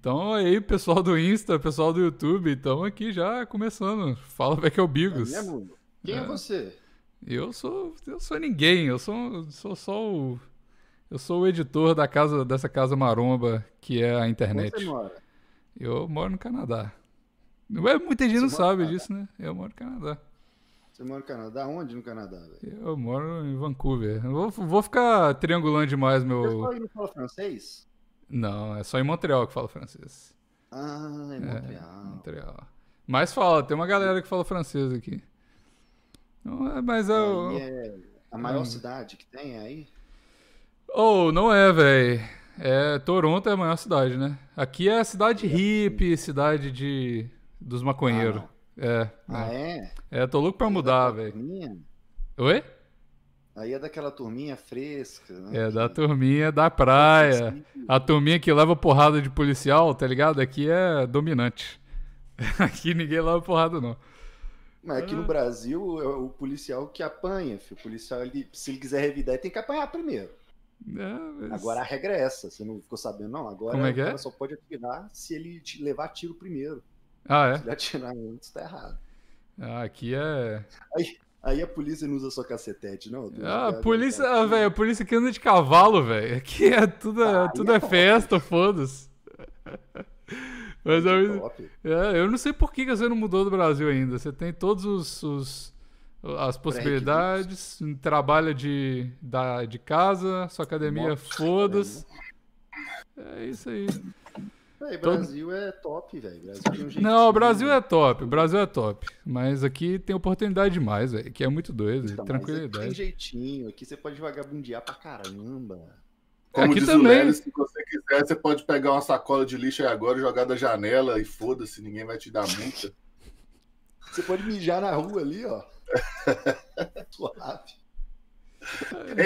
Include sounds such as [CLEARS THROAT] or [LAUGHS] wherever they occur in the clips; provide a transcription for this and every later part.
Então aí, pessoal do Insta, pessoal do YouTube, estamos aqui já começando. Fala, velho, que é o Bigos. É mesmo? Quem é, É. você? Eu sou, eu sou ninguém, eu sou, sou só o eu sou o editor da casa dessa casa maromba que é a Onde internet. você mora? Eu moro no Canadá. É- Muita gente Você não sabe disso, né? Eu moro no Canadá. Você mora no Canadá? Onde no Canadá, velho? Eu moro em Vancouver. Vou, vou ficar triangulando demais meu. não fala francês? Não, é só em Montreal que fala francês. Ah, em É, Montreal. Montreal. Mas fala, tem uma galera que fala francês aqui. Não é, Mas eu. Aí é a maior Hum. cidade que tem aí? Oh, não é, velho. É, Toronto é a maior cidade, né? Aqui é a cidade hippie, cidade de dos maconheiros. é, Ah, é. é? É, tô louco pra mudar, velho. Oi? Aí é daquela turminha fresca, né? É, da turminha da praia. que- A turminha que leva porrada de policial, tá ligado? Aqui é dominante. [LAUGHS] Aqui ninguém leva porrada, não. Mas aqui no Brasil é o policial que apanha, filho. O policial, ele, se ele quiser revidar, ele tem que apanhar primeiro. É, mas- Agora a regra é essa, você não ficou sabendo, não? Agora Como é o que é? cara só pode atirar se ele te levar tiro primeiro. Ah, Se ele atirar antes, tá errado. é? Ah, aqui é. Aí a polícia não usa só cacetete, não? Ah, a polícia, ah, velho, a polícia que anda de cavalo, velho. Aqui é tudo, é- Ah, tudo aí é é festa, foda-se. Mas eu, Top. é, eu não sei por que você não mudou do Brasil ainda. Você tem todos os, os- as possibilidades, trabalha de, da, de casa, sua academia, foda-se. É isso aí. Véi, Todo- Brasil é top, velho. Brasil tem um Não, o Brasil é top, o Brasil é top. Mas aqui tem oportunidade demais, velho. Que é muito doido, Então, tranquilidade. tem jeitinho, aqui você pode vagabundear pra caramba. Como Aqui diz também. o Léo, se você quiser, você pode pegar uma sacola de lixo aí agora, jogar da janela e foda-se, ninguém vai te dar multa. Você pode mijar na rua ali, ó. [LAUGHS] Suave.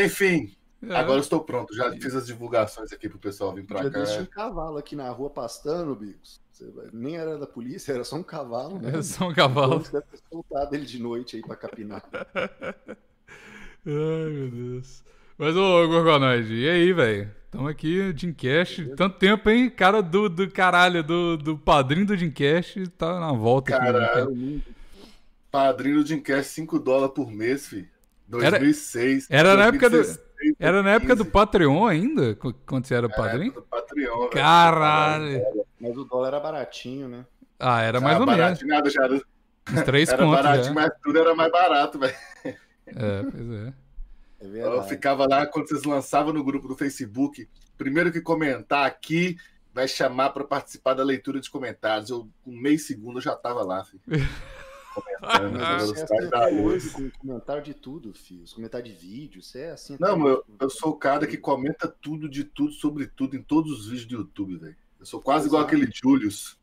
Enfim, É. agora eu estou pronto. Já fiz as divulgações aqui pro pessoal vir pra Já cá. deixa um cavalo aqui na rua pastando, Bigos. Vai- Nem era da polícia, era só um cavalo, né? É só um cavalo. Você deve ter soltado ele de noite aí pra capinar. [LAUGHS] Ai, meu Deus. Mas, ô, Gorgonoide, e aí, velho? Tamo aqui, Dreamcast. Tanto tempo, hein? Cara do, do caralho, do, do padrinho do Dreamcast tá na volta aqui. Caralho. né? Padrinho do Dreamcast 5 dólares por mês, fi. 2006. era na época do- 2016, Era na época do 2015. Patreon ainda, qu- quando você era Era padrinho? do Patreon, velho. Caralho. Mas o dólar era baratinho, né? Ah, era mais Ah, ou menos. baratinho, nada, já era, Uns três [LAUGHS] era contos baratinho, já. mas tudo era mais barato, velho. É, pois é. É Eu verdade. ficava lá quando vocês lançavam no grupo do Facebook. Primeiro que comentar aqui vai chamar para participar da leitura de comentários. Eu, com meio segundo, eu já tava lá, filho. [LAUGHS] Comentando, Mas a você é velocidade da até luz. hoje, com comentário de tudo, filho. Os comentários de vídeo, você é assim até Não, mas eu, eu sou o cara que comenta tudo, de tudo, sobre tudo, em todos os vídeos do YouTube, velho. Eu sou quase igual Exato. aquele Julius.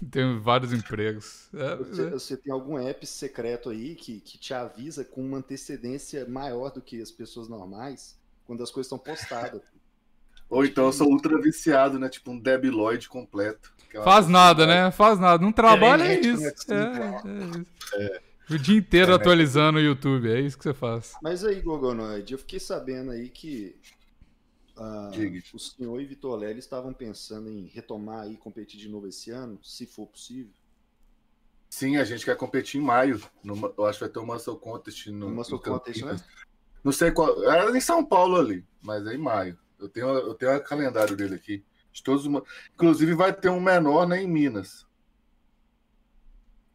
[LAUGHS] Tem vários empregos. É, Você, é. você tem algum app secreto aí que, que te avisa com uma antecedência maior do que as pessoas normais quando as coisas estão postadas. Ou então eu sou ultra viciado, né? Tipo um debiloid completo. é uma Faz nada, né? Faz nada. Não trabalha, é isso. né? É, é isso. O dia inteiro Internet. atualizando o YouTube, é isso que você faz. Mas aí, Gogonoid, eu fiquei sabendo aí que ah, o senhor e Vitor Lely estavam pensando em retomar e competir de novo esse ano, se for possível. Sim, a gente quer competir em maio. numa- eu acho que vai ter um Muscle Contest no, No Muscle Contest, né? Não sei qual. Era em São Paulo ali, mas é em maio. Eu tenho, eu tenho o calendário dele aqui. De todos os... Inclusive vai ter um menor né, em Minas.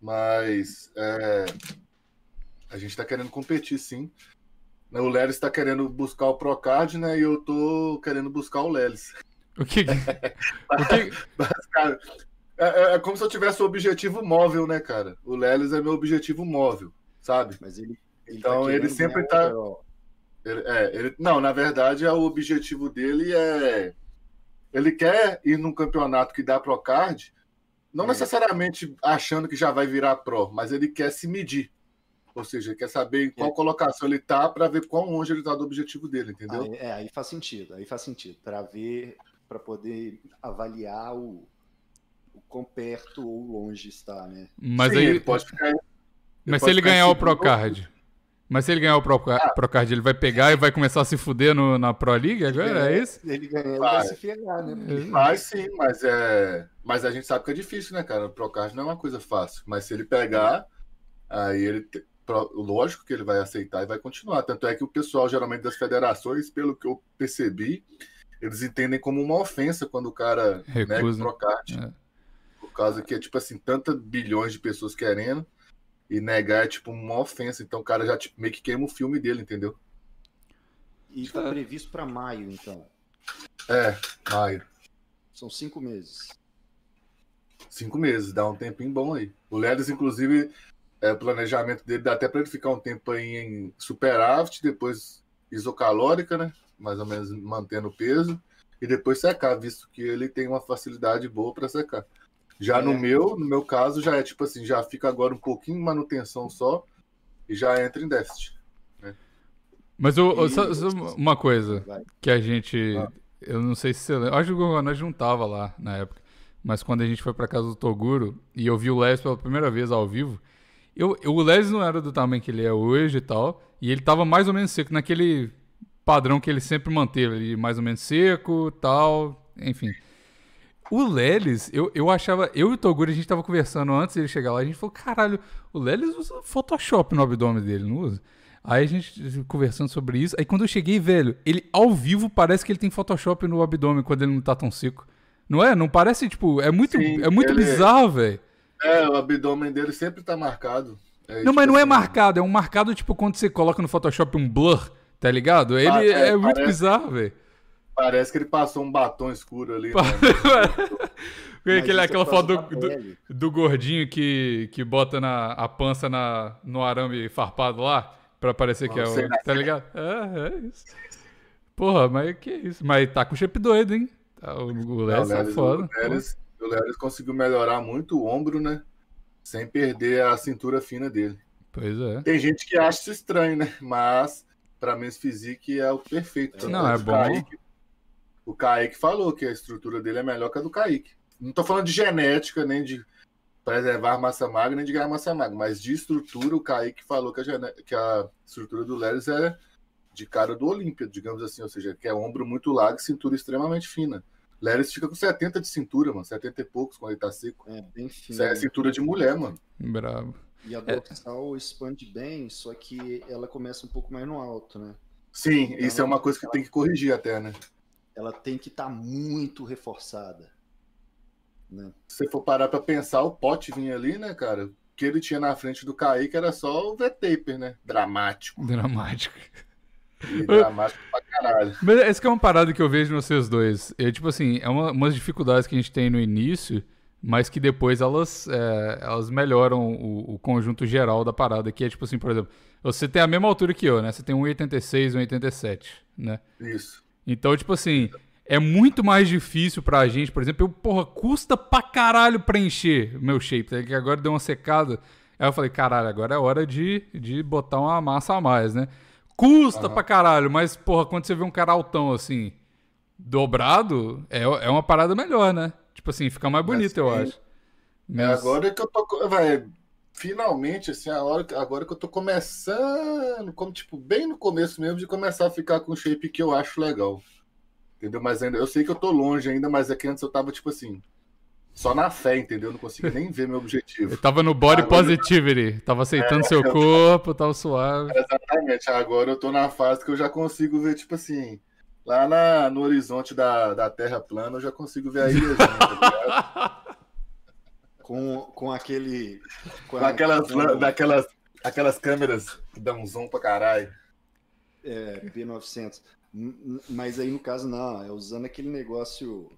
Mas é, a gente está querendo competir, sim. Né, O Lelis está querendo buscar o Procard, né? E eu tô querendo buscar o Lelis. O que. o que... Mas, [LAUGHS] cara, é, é- é como se eu tivesse um objetivo móvel, né, cara? O Lelis é meu objetivo móvel, sabe? Mas ele, ele Então, tá ele sempre ganhar tá- overall. Ele- é, ele, não, na verdade, é, o objetivo dele é. Ele quer ir num campeonato que dá Procard, não É. necessariamente achando que já vai virar Pro, mas ele quer se medir. Ou seja, ele quer saber em qual É. colocação ele tá para ver quão longe ele tá do objetivo dele, entendeu? Aí, é, aí faz sentido, aí faz sentido, para ver, para poder avaliar o, o quão perto ou longe está, né? Mas Sim, aí. ele pode ficar. Mas se ele ganhar o Procard. Mas se ele ganhar o Proca- Ah. Procard, ele vai pegar e vai começar a se fuder no- na Pro League agora? É isso? Ele ganha, ele Vai. vai se ferrar, né? Porque- Mas sim, mas é. Mas a gente sabe que é difícil, né, cara? O Procard não é uma coisa fácil. Mas se ele pegar, aí ele. te- Lógico que ele vai aceitar e vai continuar. Tanto é que o pessoal, geralmente, das federações, pelo que eu percebi, eles entendem como uma ofensa quando o cara nega o Recusa. Procard. É. Por causa que é, tipo assim, tantas bilhões de pessoas querendo. E negar é tipo uma ofensa. Então o cara já tipo, meio que queima o filme dele, entendeu? E tá previsto para maio, então. É, maio. São cinco meses. Cinco meses, dá um tempinho bom aí. O Lelis, inclusive, é, o planejamento dele dá até para ele ficar um tempo aí em superávit, depois isocalórica, né? Mais ou menos mantendo o peso, e depois secar, visto que ele tem uma facilidade boa para secar. Já no É. meu, no meu caso, já é tipo assim, já fica agora um pouquinho de manutenção só e já entra em déficit. Mas o, o- E- só- só uma coisa Vai. que a gente. Ah. Eu não sei se você lembra. Acho que o Gorgonete não tava lá na época. Mas quando a gente foi pra casa do Toguro e eu vi o Les pela primeira vez ao vivo, eu, eu- o Les não era do tamanho que ele é hoje e tal. E ele tava mais ou menos seco, naquele padrão que ele sempre manteve, ali, mais ou menos seco tal. Enfim. O Lelis, eu, eu achava. Eu e o Toguro, a gente tava conversando antes dele chegar lá. A gente falou: caralho, o Lelis usa Photoshop no abdômen dele, não usa? Aí a gente conversando sobre isso. Aí quando eu cheguei, velho, ele ao vivo parece que ele tem Photoshop no abdômen quando ele não tá tão seco. Não é? Não parece, tipo, é muito, Sim, é muito ele- bizarro, velho. É, o abdômen dele sempre tá marcado. É, Não, mas não é marcado, é um marcado, tipo, quando você coloca no Photoshop um blur, tá ligado? Ele Ah, é, é, muito parece- bizarro, velho. Parece que ele passou um batom escuro ali. Né? [LAUGHS] Aquele- é aquela foto do, do, do gordinho que, que bota na, a pança na, no arame farpado lá, pra parecer que é o. Tá ligado? É, é isso. Porra, mas que isso? Mas tá com shape doido, hein? Tá, O, tá Lelis- foda. O Lelis conseguiu melhorar muito o ombro, né? Sem perder a cintura fina dele. Pois é. Tem gente que acha isso estranho, né? Mas pra Men's Physique é o perfeito. Não, é bom. Kaique- o Kaique falou que a estrutura dele é melhor que a do Kaique. Não tô falando de genética, nem de preservar massa magra, nem de ganhar massa magra, mas de estrutura, o Kaique falou que a, gene- que a estrutura do Leris é de cara do Olímpia, digamos assim, ou seja, que é ombro muito largo e cintura extremamente fina. Leris fica com 70 de cintura, mano, 70 e poucos quando ele tá seco. É, bem fino. Isso é cintura de mulher, mano. Bravo. E a dorsal expande bem, só que ela começa um pouco mais no alto, né? Sim, isso é uma coisa que tem que corrigir até, né? Ela tem que estar muito reforçada. Né? Se você for parar pra pensar, o pote vinha ali, né, cara? O que ele tinha na frente do Kaique era só o V-Taper, né? Dramático. Dramático. E dramático pra caralho. [LAUGHS] Mas essa que é uma parada que eu vejo nos vocês dois. É tipo assim, é uma, umas dificuldades que a gente tem no início, mas que depois elas, é, elas melhoram o, o conjunto geral da parada. Que é tipo assim, por exemplo, você tem a mesma altura que eu, né? Você tem 1,86, 1,87, né? Isso. Então, tipo assim, é muito mais difícil pra gente, por exemplo, eu, porra, custa pra caralho preencher meu shape, tá? que agora deu uma secada. Aí eu falei, caralho, agora é hora de, de botar uma massa a mais, né? Custa Aham. pra caralho, mas, porra, quando você vê um cara altão assim, dobrado, é, é uma parada melhor, né? Tipo assim, fica mais bonito, eu sim. acho. É Mas- agora que eu tô. Vai, finalmente, assim, a hora, agora que eu tô começando, como, tipo, bem no começo mesmo, de começar a ficar com o shape que eu acho legal. Entendeu? Mas ainda, eu sei que eu tô longe ainda, mas é que antes eu tava, tipo assim, só na fé, entendeu? Eu não conseguia nem ver meu Eu objetivo. tava no body Agora- positivity, tava aceitando seu corpo, tava suave. Exatamente, agora eu tô na fase que eu já consigo ver, tipo assim, lá na, no horizonte da, da Terra plana, eu já consigo ver a ilha, tá [LAUGHS] ligado? Com, com aquele. Com Com aquelas, o- daquelas, aquelas câmeras que dão um zoom pra caralho. É, P900. N- n- Mas aí no caso não, é usando aquele negócio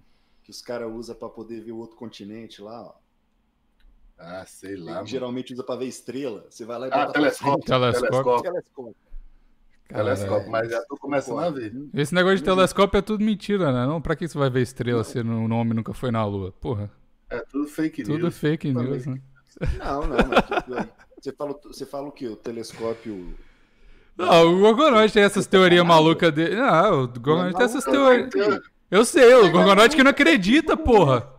que os caras usam para poder ver o outro continente lá. Ó. Ah, sei lá. mano. Geralmente usa para ver estrela. Você vai lá e Ah, bota pra telescópio. Telescópio. Telescópio. Telescópio. Telescópio, mas já tô começando a ver. Esse negócio de telescópio é tudo mentira, né? Não, pra que você vai ver estrela se o nome nunca foi na Lua? Porra, É tudo fake tudo news. fake também. news, né? Não, não, mas tudo. Você fala, você fala o quê? O telescópio. Não, o Gorgonoid tem essas teorias malucas dele. Não, o Gorgonoid tem essas teorias. Eu sei, o Gorgonoid que não acredita, porra.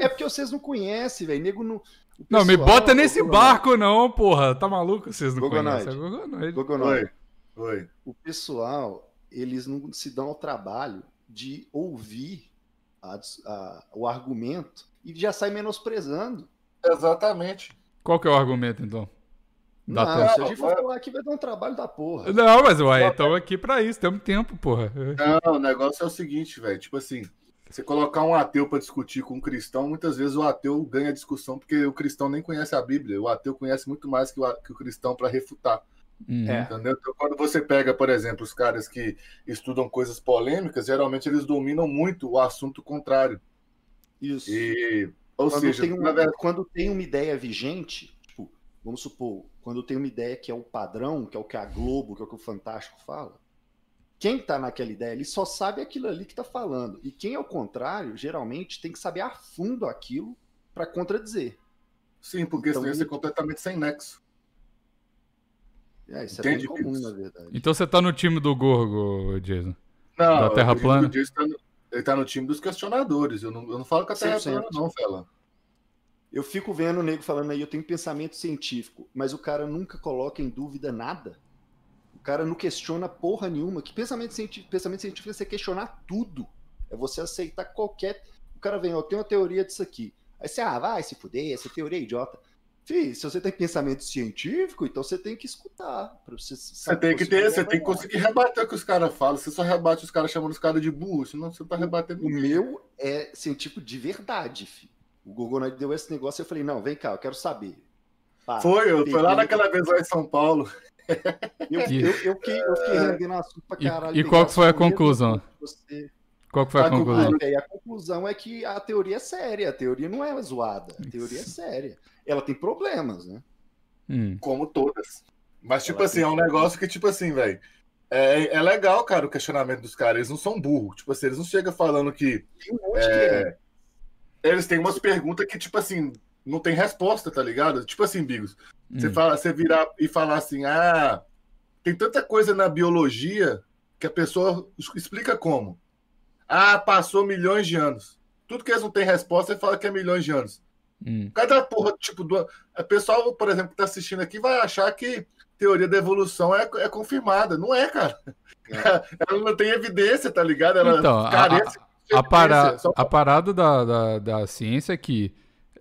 É porque vocês não conhecem, velho. Nego não. O Não, me pessoal- bota nesse barco não, porra. Tá maluco? Vocês não Gogonoide. conhecem. É. Gogonoide, Oi. Oi. O pessoal, eles não se dão ao trabalho de ouvir a- a- o argumento e já sai menosprezando. Exatamente. Qual que é o argumento, então? Dá não, tempo. se a gente for Vai. falar aqui, vai dar um trabalho da porra. Não, mas ué, estamos aqui pra isso, temos tempo, porra. Não, o negócio é o seguinte, velho. Tipo assim, você colocar um ateu pra discutir com um cristão, muitas vezes o ateu ganha a discussão porque o cristão nem conhece a Bíblia. O ateu conhece muito mais que o, que o cristão pra refutar. Hum. É. Entendeu? Então, quando você pega, por exemplo, os caras que estudam coisas polêmicas, geralmente eles dominam muito o assunto contrário. Isso. E, ou quando, seja, tem um- verdade, quando tem uma ideia vigente, tipo, vamos supor, quando tem uma ideia que é o padrão, que é o que a Globo, que é o que o Fantástico fala, quem tá naquela ideia, ele só sabe aquilo ali que tá falando. E quem é o contrário, geralmente, tem que saber a fundo aquilo para contradizer. sim, porque Então, senão ia ser completamente sem nexo. É, isso Entendi, é bem comum, na verdade. Então você tá no time do Gorgo, Jason. Não, Da Terra plana? o Jason tá no- ele tá no time dos questionadores. Eu não, eu não falo que a Terra é 100%. plana, não, Fela. Eu fico vendo o nego falando aí, eu tenho pensamento científico, mas o cara nunca coloca em dúvida nada. O cara não questiona porra nenhuma. Que pensamento científico, pensamento científico é você questionar tudo. É você aceitar qualquer. O cara vem, ó, eu tenho uma teoria disso aqui. Aí você, ah, vai se fuder, essa teoria é idiota. Fih, se você tem pensamento científico, então você tem que escutar. Pra você Você tem que ter, você tem que conseguir rebater o que os caras falam. Você só rebate os caras chamando os caras de burro, senão você tá rebatendo O ninguém. meu é científico de verdade, fi. O Gogonite deu esse negócio eu falei, não, vem cá, eu quero saber. Pá, Foi, eu foi lá naquela vez lá em São Paulo. Eu, E- eu, eu fiquei, eu fiquei rendendo assunto pra E- caralho. e peguei qual que foi a conclusão? Você... Qual que foi a A conclusão? Ah, velho, a conclusão é que a teoria é séria. A teoria não é zoada. A teoria é séria. Ela tem problemas, né? Hum. Como todas. Mas, tipo Ela assim, tem é um negócio que, tipo assim, velho. É, é legal, cara, o questionamento dos caras. Eles não são burros. Tipo assim, eles não chegam falando que. Tem um monte que é. Eles têm umas perguntas que, tipo assim, não tem resposta, tá ligado? Tipo assim, Bigos. Você, Hum. fala, você virar e falar assim, ah, tem tanta coisa na biologia que a pessoa es- explica como. Ah, passou milhões de anos. Tudo que eles não têm resposta, você fala que é milhões de anos. Hum. Cada porra, tipo, do... o pessoal, por exemplo, que tá assistindo aqui vai achar que teoria da evolução é, é confirmada. Não é, cara. [LAUGHS] Ela não tem evidência, tá ligado? Ela Então, a- carece de A, para-. Só- a parada da, da, da ciência é que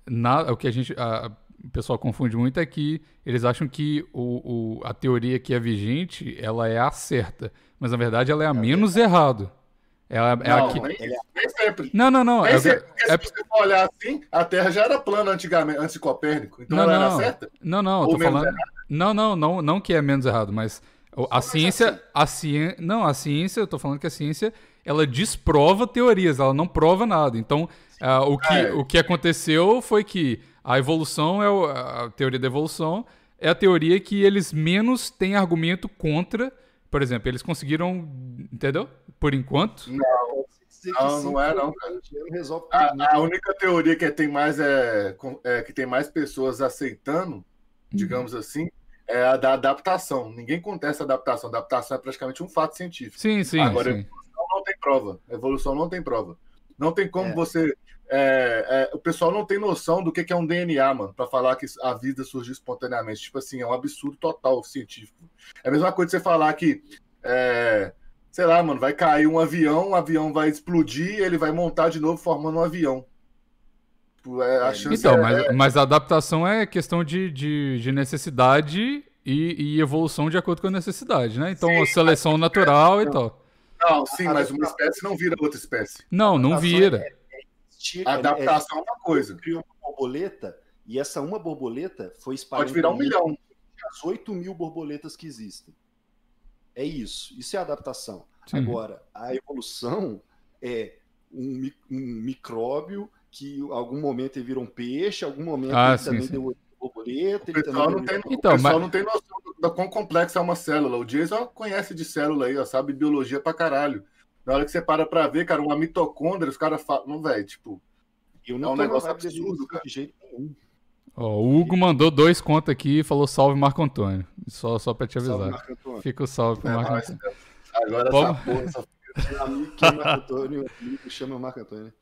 na- o que a gente. a- o pessoal confunde muito é que eles acham que o, o- a teoria que é vigente ela é a certa. Mas na verdade ela é a menos errado. Ela é Não, que. nem, nem sempre. Não, não, não. Nem É, sempre, porque é- se você for olhar assim, a Terra já era plana antigamente, antes de Copérnico. Então Não, ela era não. certa? Não, não, tô menos falando. Não, não, não, não que é menos errado, mas a ciência, assim- a ciência, não, a ciência, eu tô falando que a ciência, ela desprova teorias, ela não prova nada. Então, ah, o que É. o que aconteceu foi que a evolução é o- a teoria da evolução é a teoria que eles menos têm argumento contra. Por exemplo, eles conseguiram, entendeu? Por enquanto. Não, não é não, cara. Não resolve né? A, a única teoria que tem mais é, é, que tem mais pessoas aceitando, digamos assim, é a da adaptação. Ninguém contesta a adaptação. A adaptação é praticamente um fato científico. Sim, sim, Agora, sim. Evolução não tem prova. Evolução não tem prova. Não tem como É. você. É, é, o pessoal não tem noção do que que é um DNA, mano, pra falar que a vida surgiu espontaneamente. Tipo assim, é um absurdo total científico. É a mesma coisa você falar que, é, sei lá, mano, vai cair um avião, o avião vai explodir, ele vai montar de novo formando um avião. Tipo, é, a É, chance Então, é- mas, mas a adaptação é questão de, de, de necessidade e, e evolução de acordo com a necessidade, né? Então, Sim, seleção natural e tal. Não, sim, mas uma espécie não vira outra espécie. Não, não vira. Tira- A é- adaptação é uma coisa. criou uma borboleta e essa uma borboleta foi espalhada. Pode virar um milhão. as 8 mil borboletas que existem. É isso. Isso é adaptação. Sim. Agora, a evolução é um, um micróbio que em algum momento ele vira um peixe, em algum momento Ah, ele sim, também sim. deu outra borboleta, O pessoal, não tem, deu... o Então, pessoal mas- não tem noção do, da quão complexa é uma célula. O Jason conhece de célula aí, ó, sabe biologia pra caralho. Na hora que você para pra ver, cara, uma mitocôndria, os caras falam, não, velho, tipo, Eu É um não tô na negócio absurdo, cara. de jeito nenhum. Ó, o Hugo mandou dois contos aqui e falou salve Marco Antônio. Só, só pra te Salve, avisar. Marco Antônio. Fica o salve pro É Marco Antônio. agora Vamos- essa porra, essa [LAUGHS] é é Marco Antônio, amigo chama Marco Antônio.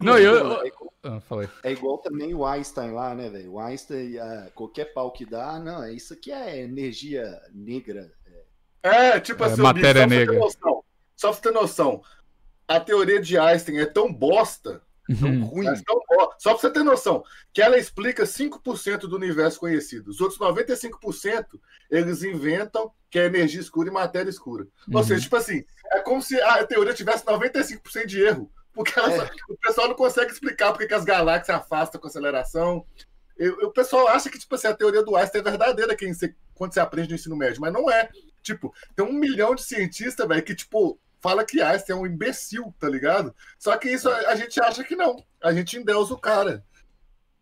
Não, eu- aí, como Ah, falei. É igual também o Einstein lá, né, velho? O Einstein, ah, qualquer pau que dá, não, isso aqui é energia negra. É, tipo É, assim, matéria Bicho, só pra você ter negra. noção, Só pra você ter noção, a teoria de Einstein é tão bosta, Tão Uhum. ruim. mas tão bo- só pra você ter noção, que ela explica 5% do universo conhecido. Os outros 95% eles inventam que é energia escura e matéria escura. Ou Uhum. seja, tipo assim, é como se a teoria tivesse 95% de erro. Porque É. só- o pessoal não consegue explicar porque que as galáxias afastam com aceleração. Eu- eu- o pessoal acha que, tipo assim, a teoria do Einstein é verdadeira quem você- quando você aprende no ensino médio, mas não é. Tipo, tem um milhão de cientistas, velho, que, tipo, fala que Einstein é um imbecil, tá ligado? Só que isso a, a gente acha que não. A gente endeusa o cara.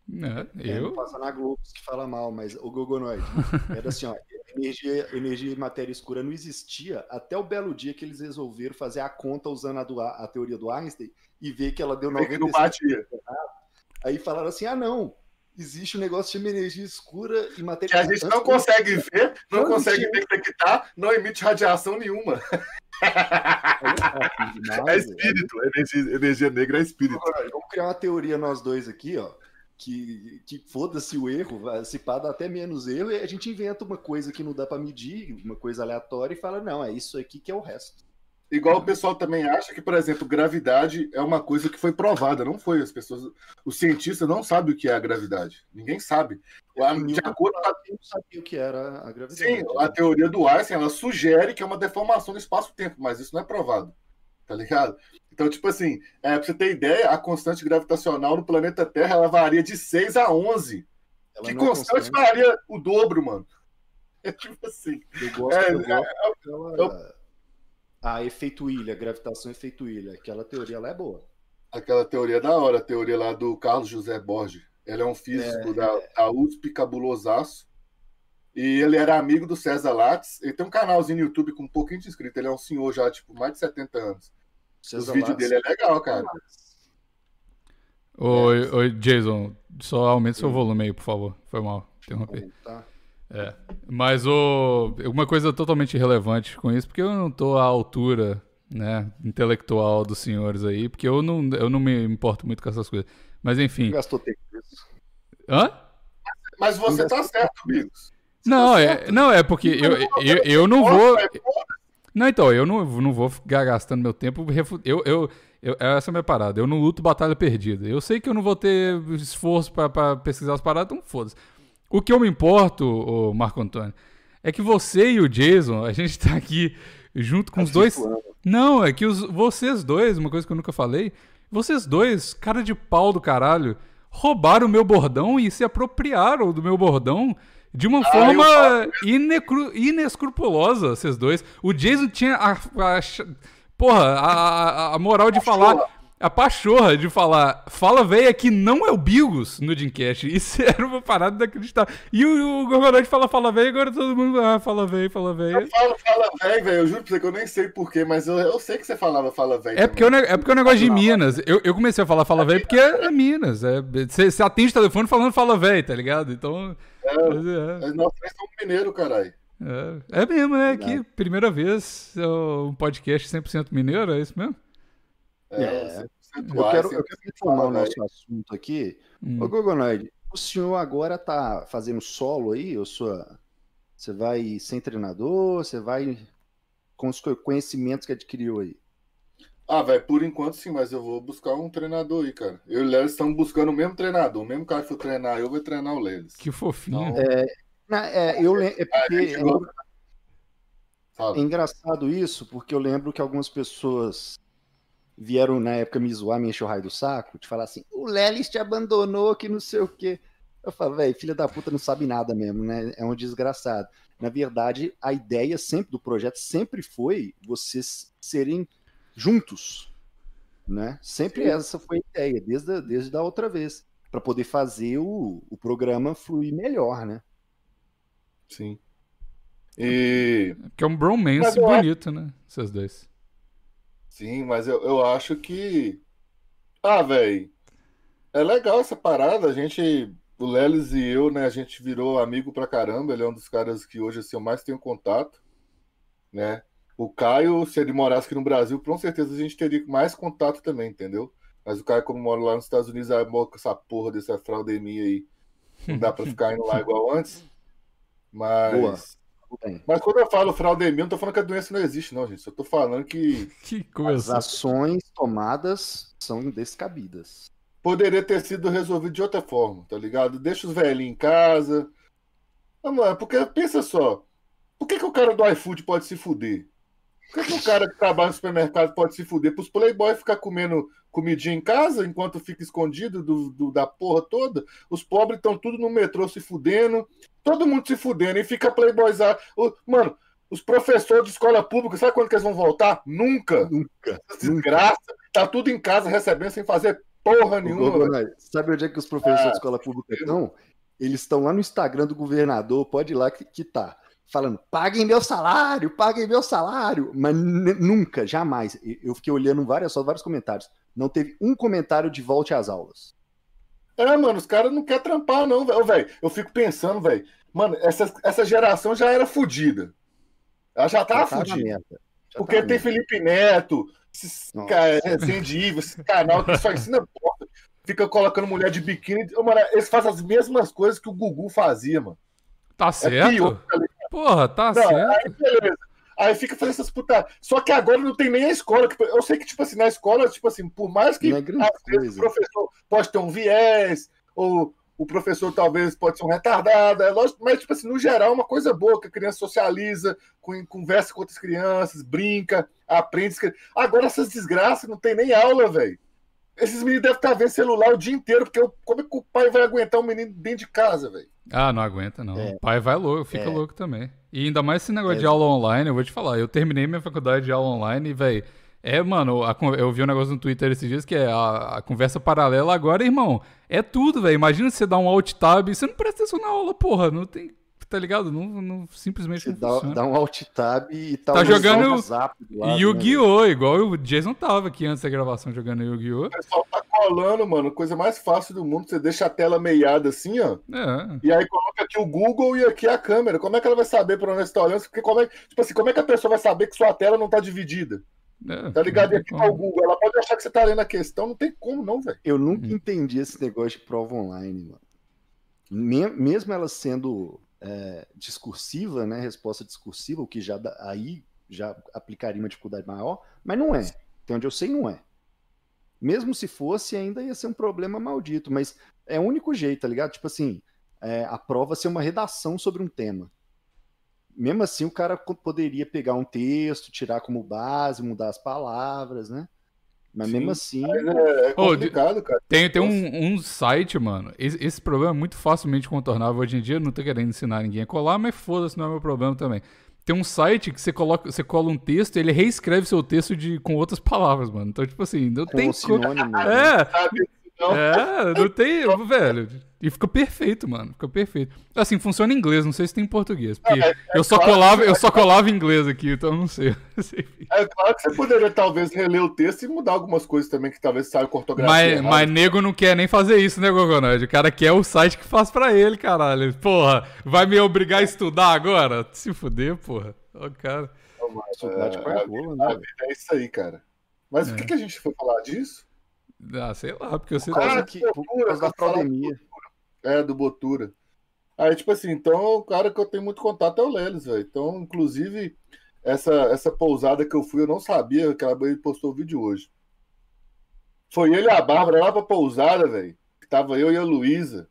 É, É, não eu. passa na Globo que fala mal, mas o Gogonoid [LAUGHS] era assim, ó, energia, energia e matéria escura não existia até o belo dia que eles resolveram fazer a conta usando a, do- a teoria do Einstein e ver que ela deu Vê que não 95. batia. Aí falaram assim: ah, não, existe um negócio de energia escura e matéria Que a gente não consegue ver, não Não consegue existia. detectar, não emite radiação nenhuma. É velho. espírito. Energia, energia negra é espírito. Agora, Vamos criar uma teoria nós dois aqui, ó. Que, que foda-se o erro, se pá, dá até menos erro, e a gente inventa uma coisa que não dá pra medir, uma coisa aleatória, e fala, não, é isso aqui que é o resto. Igual o pessoal também acha que, por exemplo, gravidade é uma coisa que foi provada, não foi. As pessoas, os cientistas não sabem o que é a gravidade. Ninguém sabe. A- De acordo com a, não sabia o que era a gravidade. sim, a teoria do Einstein, ela sugere que é uma deformação do espaço-tempo, mas isso não é provado. Tá ligado? Então, tipo assim, é, pra você ter ideia, a constante gravitacional no planeta Terra ela varia de 6 a 11. Ela que não é constante varia o dobro, mano. [LAUGHS] É tipo assim. Eu gosto, É, eu é, gosto daquela... A efeito ilha, gravitação efeito ilha. Aquela teoria lá é boa. Aquela teoria da hora, a teoria lá do Carlos José Borges. Ele é um físico da, da USP, cabulosaço. E ele era amigo do César Lattes. Ele tem um canalzinho no YouTube com um pouquinho de inscrito. Ele é um senhor já, tipo, mais de 70 anos. Os vídeos Lattes- dele é legal, cara. Oi, oi, Jason, só aumenta seu volume aí, por favor. Foi mal, interrompi. Tá. É. Mas o, uma coisa totalmente irrelevante com isso, porque eu não tô à altura, né, intelectual dos senhores aí, porque eu não, eu não me importo muito com essas coisas. Mas enfim. Gastou tempo isso. Hã? Mas você tá certo, Bigos. Não, tá é, certo. não, é porque eu, eu, eu não vou. Não, então, eu não, não vou ficar gastando meu tempo. refu- Eu, eu, eu, essa é a minha parada. Eu não luto batalha perdida. Eu sei que eu não vou ter esforço pra pesquisar as paradas, então foda-se. O que eu me importo, Marco Antônio, é que você e o Jason, a gente tá aqui junto com os dois. Não, é que os, vocês dois, uma coisa que eu nunca falei, vocês dois, cara de pau do caralho, roubaram o meu bordão e se apropriaram do meu bordão de uma Ah, forma inecru- inescrupulosa, vocês dois. O Jason tinha a, a porra, a, a- a moral de falar, a pachorra de falar, fala véia que não é o Bigos no Dreamcast. Isso [LAUGHS] era uma parada inacreditável. E o, o Gorgonite fala, fala véia, agora todo mundo, ah, fala véia, fala véia. Eu falo, fala velho, velho. Eu juro pra você que eu nem sei porquê, mas eu, eu sei que você falava fala velho. É porque, ne- é porque o negócio de Minas. Eu, eu comecei a falar fala velho porque é, é Minas. É, você você atende o telefone falando fala velho, tá ligado? Então. mas é, Mas nós somos mineiros, caralho. é, é mesmo, é aqui, primeira vez é um podcast 100% mineiro, é isso mesmo? É, É. 100% Eu quero, assim, eu quero retomar o fala, nosso assunto aqui. Hum. Ô, Gogonoide, o senhor agora tá fazendo solo aí? Ou sua... Você vai sem treinador? Você vai com os co- conhecimentos que adquiriu aí? Ah, velho, por enquanto sim, mas eu vou buscar um treinador aí, cara. Eu e o Lelis estamos buscando o mesmo treinador. O mesmo cara que for treinar, eu vou treinar o Lelis. Que fofinho. Então, Na- é, eu lem- é porque é, é engraçado isso, porque eu lembro que algumas pessoas vieram na época me zoar, me encher o raio do saco, de falar assim, o Lelis te abandonou, que não sei o quê. Eu falo, velho, filha da puta não sabe nada mesmo, né? É um desgraçado. Na verdade, a ideia sempre do projeto sempre foi vocês serem juntos, né? Sempre Sim. essa foi a ideia, desde a, desde a outra vez, para poder fazer o, o programa fluir melhor, né? Sim. E. Que é um bromance bonito, né? Vocês dois. Sim, mas eu, eu acho que. Ah, velho. É legal essa parada. A gente. O Lelis e eu, né? A gente virou amigo pra caramba. Ele é um dos caras que hoje assim, eu mais tenho contato. Né? O Caio, se ele morasse aqui no Brasil, com certeza a gente teria mais contato também, entendeu? Mas o cara, como mora lá nos Estados Unidos, é com essa porra dessa fraudemia aí. Não dá pra ficar indo lá [LAUGHS] igual antes. Mas. Boa. Mas quando eu falo fraudemia, eu não tô falando que a doença não existe, não, gente. Só tô falando que [LAUGHS] Que as ações tomadas são descabidas. poderia ter sido resolvido de outra forma, tá ligado? Deixa os velhinhos em casa. Não, mano, porque pensa só. Por que, que o cara do iFood pode se fuder? Por que, que o cara que trabalha no supermercado pode se fuder? Pros playboy ficar comendo comidinha em casa enquanto fica escondido do, do- da porra toda? Os pobres estão tudo no metrô se fudendo. Todo mundo se fudendo e fica playboyzado. O- Mano, os professores de escola pública, sabe quando que eles vão voltar? Nunca. Nunca. Desgraça. Tá tudo em casa recebendo sem fazer porra nenhuma. Sabe onde é que os professores de escola pública estão? Eles estão lá no Instagram do governador, pode ir lá que, que tá. Falando, paguem meu salário, paguem meu salário. Mas nunca, jamais. Eu fiquei olhando várias, só vários comentários. Não teve um comentário de volte às aulas. É, mano, os caras não querem trampar, não, velho. Eu fico pensando, velho. Mano, essa, essa geração já era fodida. Ela já tava tá fodida. Porque tá tem. Felipe Neto, esses Nossa. cara, Resende Ivo, esse canal que só ensina porra. Fica colocando mulher de biquíni. Mano, eles fazem as mesmas coisas que o Gugu fazia, mano. Tá É certo? pior, tá? Porra, tá Não, certo. aí beleza. Aí fica fazendo essas putas. Só que agora não tem nem a escola. Eu sei que, tipo assim, na escola, tipo assim, por mais que é vezes o professor pode ter um viés, ou o professor talvez pode ser um retardado, é lógico, mas, tipo assim, no geral, é uma coisa boa, que a criança socializa, conversa com outras crianças, brinca, aprende. Agora, essas desgraças, não tem nem aula, velho. Esses meninos devem estar vendo celular o dia inteiro, porque o- como é que o pai vai aguentar um menino dentro de casa, velho? Ah, não aguenta, não. É. O pai vai louco, fica É. louco também. E ainda mais esse negócio É. de aula online, eu vou te falar. Eu terminei minha faculdade de aula online e, velho. É, mano, a eu vi um negócio no Twitter esses dias que é a, a conversa paralela agora, irmão. É tudo, velho. Imagina você dar um alt tab e você não presta atenção na aula, porra. Não tem. Tá ligado? Não, não- simplesmente Você não dá, funciona. dá um alt tab e tá, Tá jogando lado, né, Yu-Gi-Oh! igual o Jason tava aqui antes da gravação jogando Yu-Gi-Oh! O pessoal tá colando, mano, coisa mais fácil do mundo. Você deixa a tela meiada assim, ó. É. E aí coloca aqui o Google e aqui a câmera. Como é que ela vai saber pra onde você tá olhando? Porque como é, tipo assim, como é que a pessoa vai saber que sua tela não tá dividida? é Tá ligado? E aqui tá o. Google. Ela pode achar que você tá lendo a questão. Não tem como, não, velho. Eu nunca Uhum. entendi esse negócio de prova online, mano. Me- mesmo ela sendo é, discursiva, né? Resposta discursiva, o que já dá- aí já aplicaria uma dificuldade maior, mas não é. Até onde eu sei, não é. Mesmo se fosse, ainda ia ser um problema maldito, mas é o único jeito, tá ligado? Tipo assim, é, a prova ser uma redação sobre um tema. Mesmo assim, o cara poderia pegar um texto, tirar como base, mudar as palavras, né? Mas Sim, mesmo assim, é, é complicado, cara. Tem, tem um, um site, mano. Esse, esse problema é muito facilmente contornável hoje em dia. Não tô querendo ensinar ninguém a colar, mas foda-se, não é meu problema também. Tem um site que você, coloca, você cola um texto e ele reescreve seu texto de, com outras palavras, mano. Então, tipo assim, não com tem. o co- sinônimo. [LAUGHS] né? É, Sabe? Não, é, não tem. Velho. E fica perfeito, mano. Fica perfeito. Assim, funciona em inglês, não sei se tem em português. Porque É, é eu, só claro colava, que- eu só colava em inglês aqui, então eu não [LAUGHS] sei. É claro que você poderia talvez reler o texto e mudar algumas coisas também que talvez saia com ortografia. Mas, errada. mas nego não quer nem fazer isso, né, Gogonoide? O cara quer o site que faz pra ele, caralho. Porra, vai me obrigar a estudar agora? Se fuder, porra. Ó, cara. Estudar de É, A né? vida é isso aí, cara. Mas É. o que, que a gente foi falar disso? Ah, sei lá, porque você. Por causa, Ah, que, por causa da pandemia. É, do Botura. Aí, tipo assim, então o cara que eu tenho muito contato é o Lelis, velho. Então, inclusive, essa, essa pousada que eu fui, eu não sabia que ela ele postou o vídeo hoje. Foi ele e a Bárbara lá pra pousada, velho. Tava eu e a Luísa.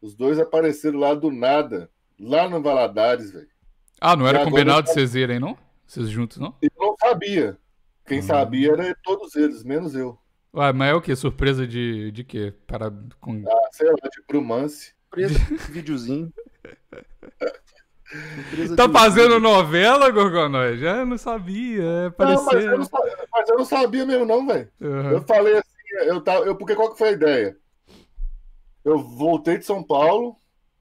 Os dois apareceram lá do nada. Lá no Valadares, velho. Ah, não era E combinado eu- vocês irem, não? Vocês juntos, não? Eu não sabia. Quem Hum. sabia era todos eles, menos eu. Ué, mas é o quê? Surpresa de, de quê? Para, com... Ah, sei lá, de Brumance. Surpresa, videozinho. Surpresa Tá de fazendo vídeo. novela, Gorgonoide? Já não sabia, é, Não, mas parecia. eu não, sabia, mas eu não sabia mesmo, não, velho. Aham. Eu falei assim, eu tava, eu, porque qual que foi a ideia? Eu voltei de São Paulo,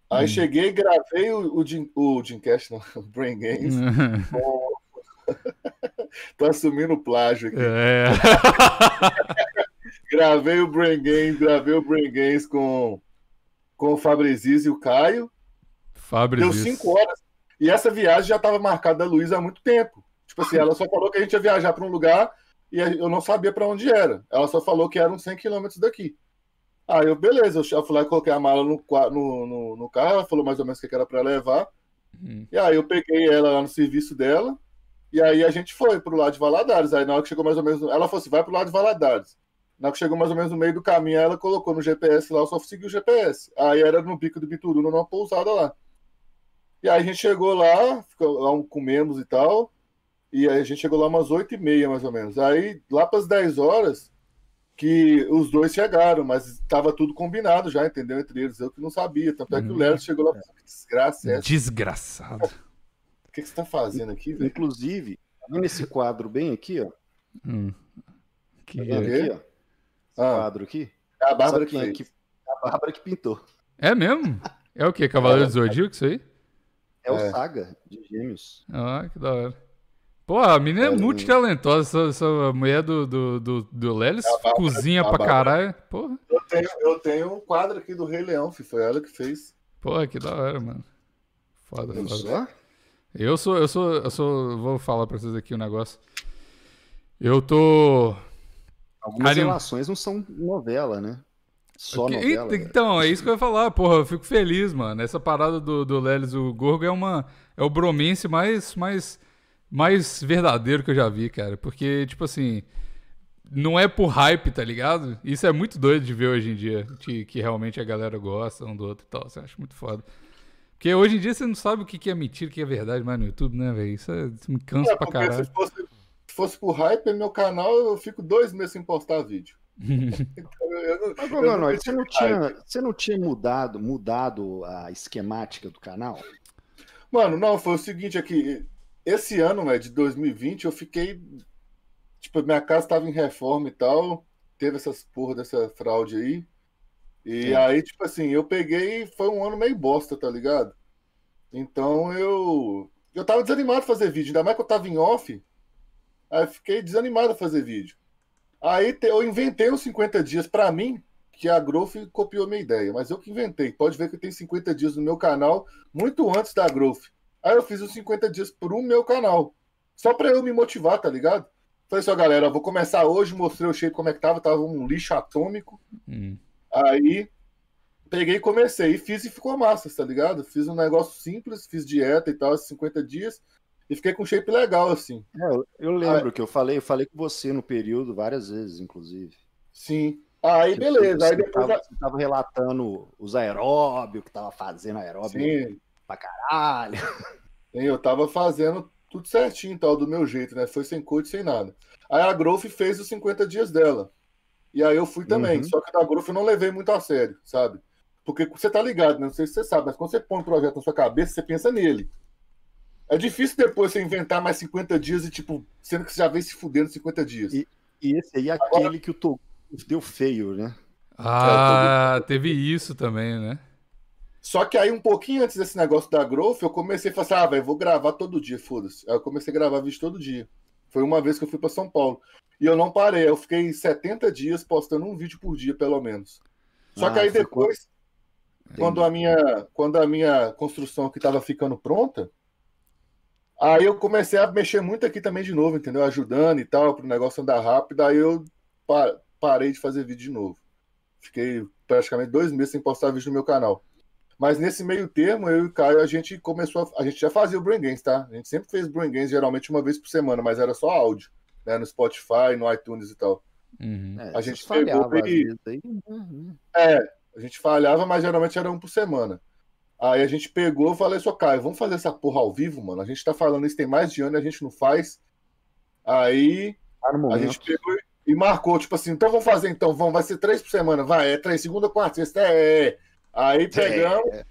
aí Hum. cheguei, gravei o, o, Jim, o Jimcast, não, o [LAUGHS] Brain Games. [LAUGHS] Tô assumindo o plágio aqui. É. [LAUGHS] Gravei o Brain Games, gravei o Brain Games com, com o Fabreziz e o Caio. Fabrício. Deu cinco horas. E essa viagem já estava marcada da Luísa há muito tempo. Tipo assim, ela só falou que a gente ia viajar para um lugar e eu não sabia para onde era. Ela só falou que eram 100 quilômetros daqui. Aí eu, beleza, eu fui lá e coloquei a mala no, no, no, no carro, ela falou mais ou menos o que era para levar. Uhum. E aí eu peguei ela lá no serviço dela, e aí a gente foi pro lado de Valadares. Aí na hora que chegou mais ou menos. Ela falou assim: vai pro lado de Valadares. Na hora que chegou mais ou menos no meio do caminho, ela colocou no GPS lá, eu só segui o GPS. Aí era no bico do Bituruna, numa pousada lá. E aí a gente chegou lá, ficou lá comemos e tal. E aí a gente chegou lá umas 8 e meia, mais ou menos. Aí, lá para as 10 horas, que os dois chegaram, mas estava tudo combinado já, entendeu? Entre eles. Eu que não sabia. Tanto é que o Léo chegou lá. Que desgraça é essa? Desgraçado. O que, que você está fazendo aqui, velho? Inclusive, tá vendo esse quadro bem aqui, ó? Hum. Que... Tá aqui, ó? Esse ah. quadro aqui? É a Bárbara que, é que A Bárbara que pintou. É mesmo? É o que? Cavaleiro é, do Zodíaco, isso aí? É o é. Saga de Gêmeos. Ah, que da hora. Pô, a menina é, é muito talentosa, essa, essa, mulher do, do, do, do Lelis, é cozinha pra caralho. Porra. Eu tenho, eu tenho um quadro aqui do Rei Leão, foi ela que fez. Porra, que da hora, mano. Foda, eu foda. Sou? Eu sou, eu sou, eu sou, vou falar pra vocês aqui um negócio. Eu tô... Algumas Anim... relações não são novela, né? Só okay. novela. Então, é isso que eu ia falar, porra, eu fico feliz, mano. Essa parada do, do Lelis e o Gorgo é uma, é o bromense mais... mais mais verdadeiro que eu já vi, cara. Porque, tipo assim, não é por hype, tá ligado? Isso é muito doido de ver hoje em dia. Que, que realmente a galera gosta um do outro e tal. Você acha muito foda. Porque hoje em dia você não sabe o que é mentira, o que é verdade mais no YouTube, né, velho? Isso, é, isso, me cansa é, pra caralho. Se fosse, se fosse por hype, meu canal, eu fico dois meses sem postar vídeo. [LAUGHS] então, eu não, Mas, eu não, você, não tinha, você não tinha mudado, mudado a esquemática do canal? Mano, não, foi o seguinte aqui. Esse ano, né, de 2020, eu fiquei. Tipo, minha casa estava em reforma e tal. Teve essas porra dessa fraude aí. E Sim. aí, tipo assim, eu peguei. Foi um ano meio bosta, tá ligado? Então eu. Eu tava desanimado de fazer vídeo, ainda mais que eu tava em off. Aí eu fiquei desanimado a fazer vídeo. Aí eu inventei os 50 dias para mim, que a Growth copiou minha ideia, mas eu que inventei. Pode ver que tem 50 dias no meu canal, muito antes da Growth. Aí eu fiz os 50 dias pro meu canal. Só pra eu me motivar, tá ligado? Falei assim, ó, galera, vou começar hoje, mostrei o shape como é que tava, tava um lixo atômico. Hum. Aí peguei e comecei. E fiz e ficou massa, tá ligado? Fiz um negócio simples, fiz dieta e tal, esses 50 dias. E fiquei com shape legal, assim. É, eu, eu lembro Aí... que eu falei, eu falei com você no período várias vezes, inclusive. Sim. Aí, beleza. Você, aí depois. Tava, Você tava relatando os aeróbios, que tava fazendo aeróbio. Sim pra caralho. Eu tava fazendo tudo certinho, tal, do meu jeito, né? Foi sem coach, sem nada. Aí a Growth fez os 50 dias dela. E aí eu fui também. Uhum. Só que da Growth eu não levei muito a sério, sabe? Porque você tá ligado, né? Não sei se você sabe, mas quando você põe um projeto na sua cabeça, você pensa nele. É difícil depois você inventar mais 50 dias e, tipo, sendo que você já vem se fudendo 50 dias. E, e esse aí é Agora... aquele que o Togo deu feio, né? Ah, é, teve isso também, né? Só que aí, um pouquinho antes desse negócio da Growth, eu comecei a falar assim, ah, velho, vou gravar todo dia, foda-se. Aí eu comecei a gravar vídeo todo dia. Foi uma vez que eu fui para São Paulo. E eu não parei, eu fiquei 70 dias postando um vídeo por dia, pelo menos. Só ah, que aí depois, quando a, minha, quando a minha construção aqui estava ficando pronta, aí eu comecei a mexer muito aqui também de novo, entendeu? Ajudando e tal, para o negócio andar rápido. Aí eu parei de fazer vídeo de novo. Fiquei praticamente dois meses sem postar vídeo no meu canal. Mas nesse meio termo, eu e o Caio, a gente começou. A, a gente já fazia o Brain Games, tá? A gente sempre fez Brain Games, geralmente uma vez por semana, mas era só áudio, né? No Spotify, no iTunes e tal. Uhum. É, a gente falhava e... Uhum. É, a gente falhava, mas geralmente era um por semana. Aí a gente pegou e falei, só Caio, vamos fazer essa porra ao vivo, mano. A gente tá falando isso tem mais de ano e a gente não faz. Aí a gente pegou e marcou, tipo assim, então vamos fazer então, vamos, vai ser três por semana, vai, é três, segunda, quarta, sexta, é, é. Aí pegamos. É.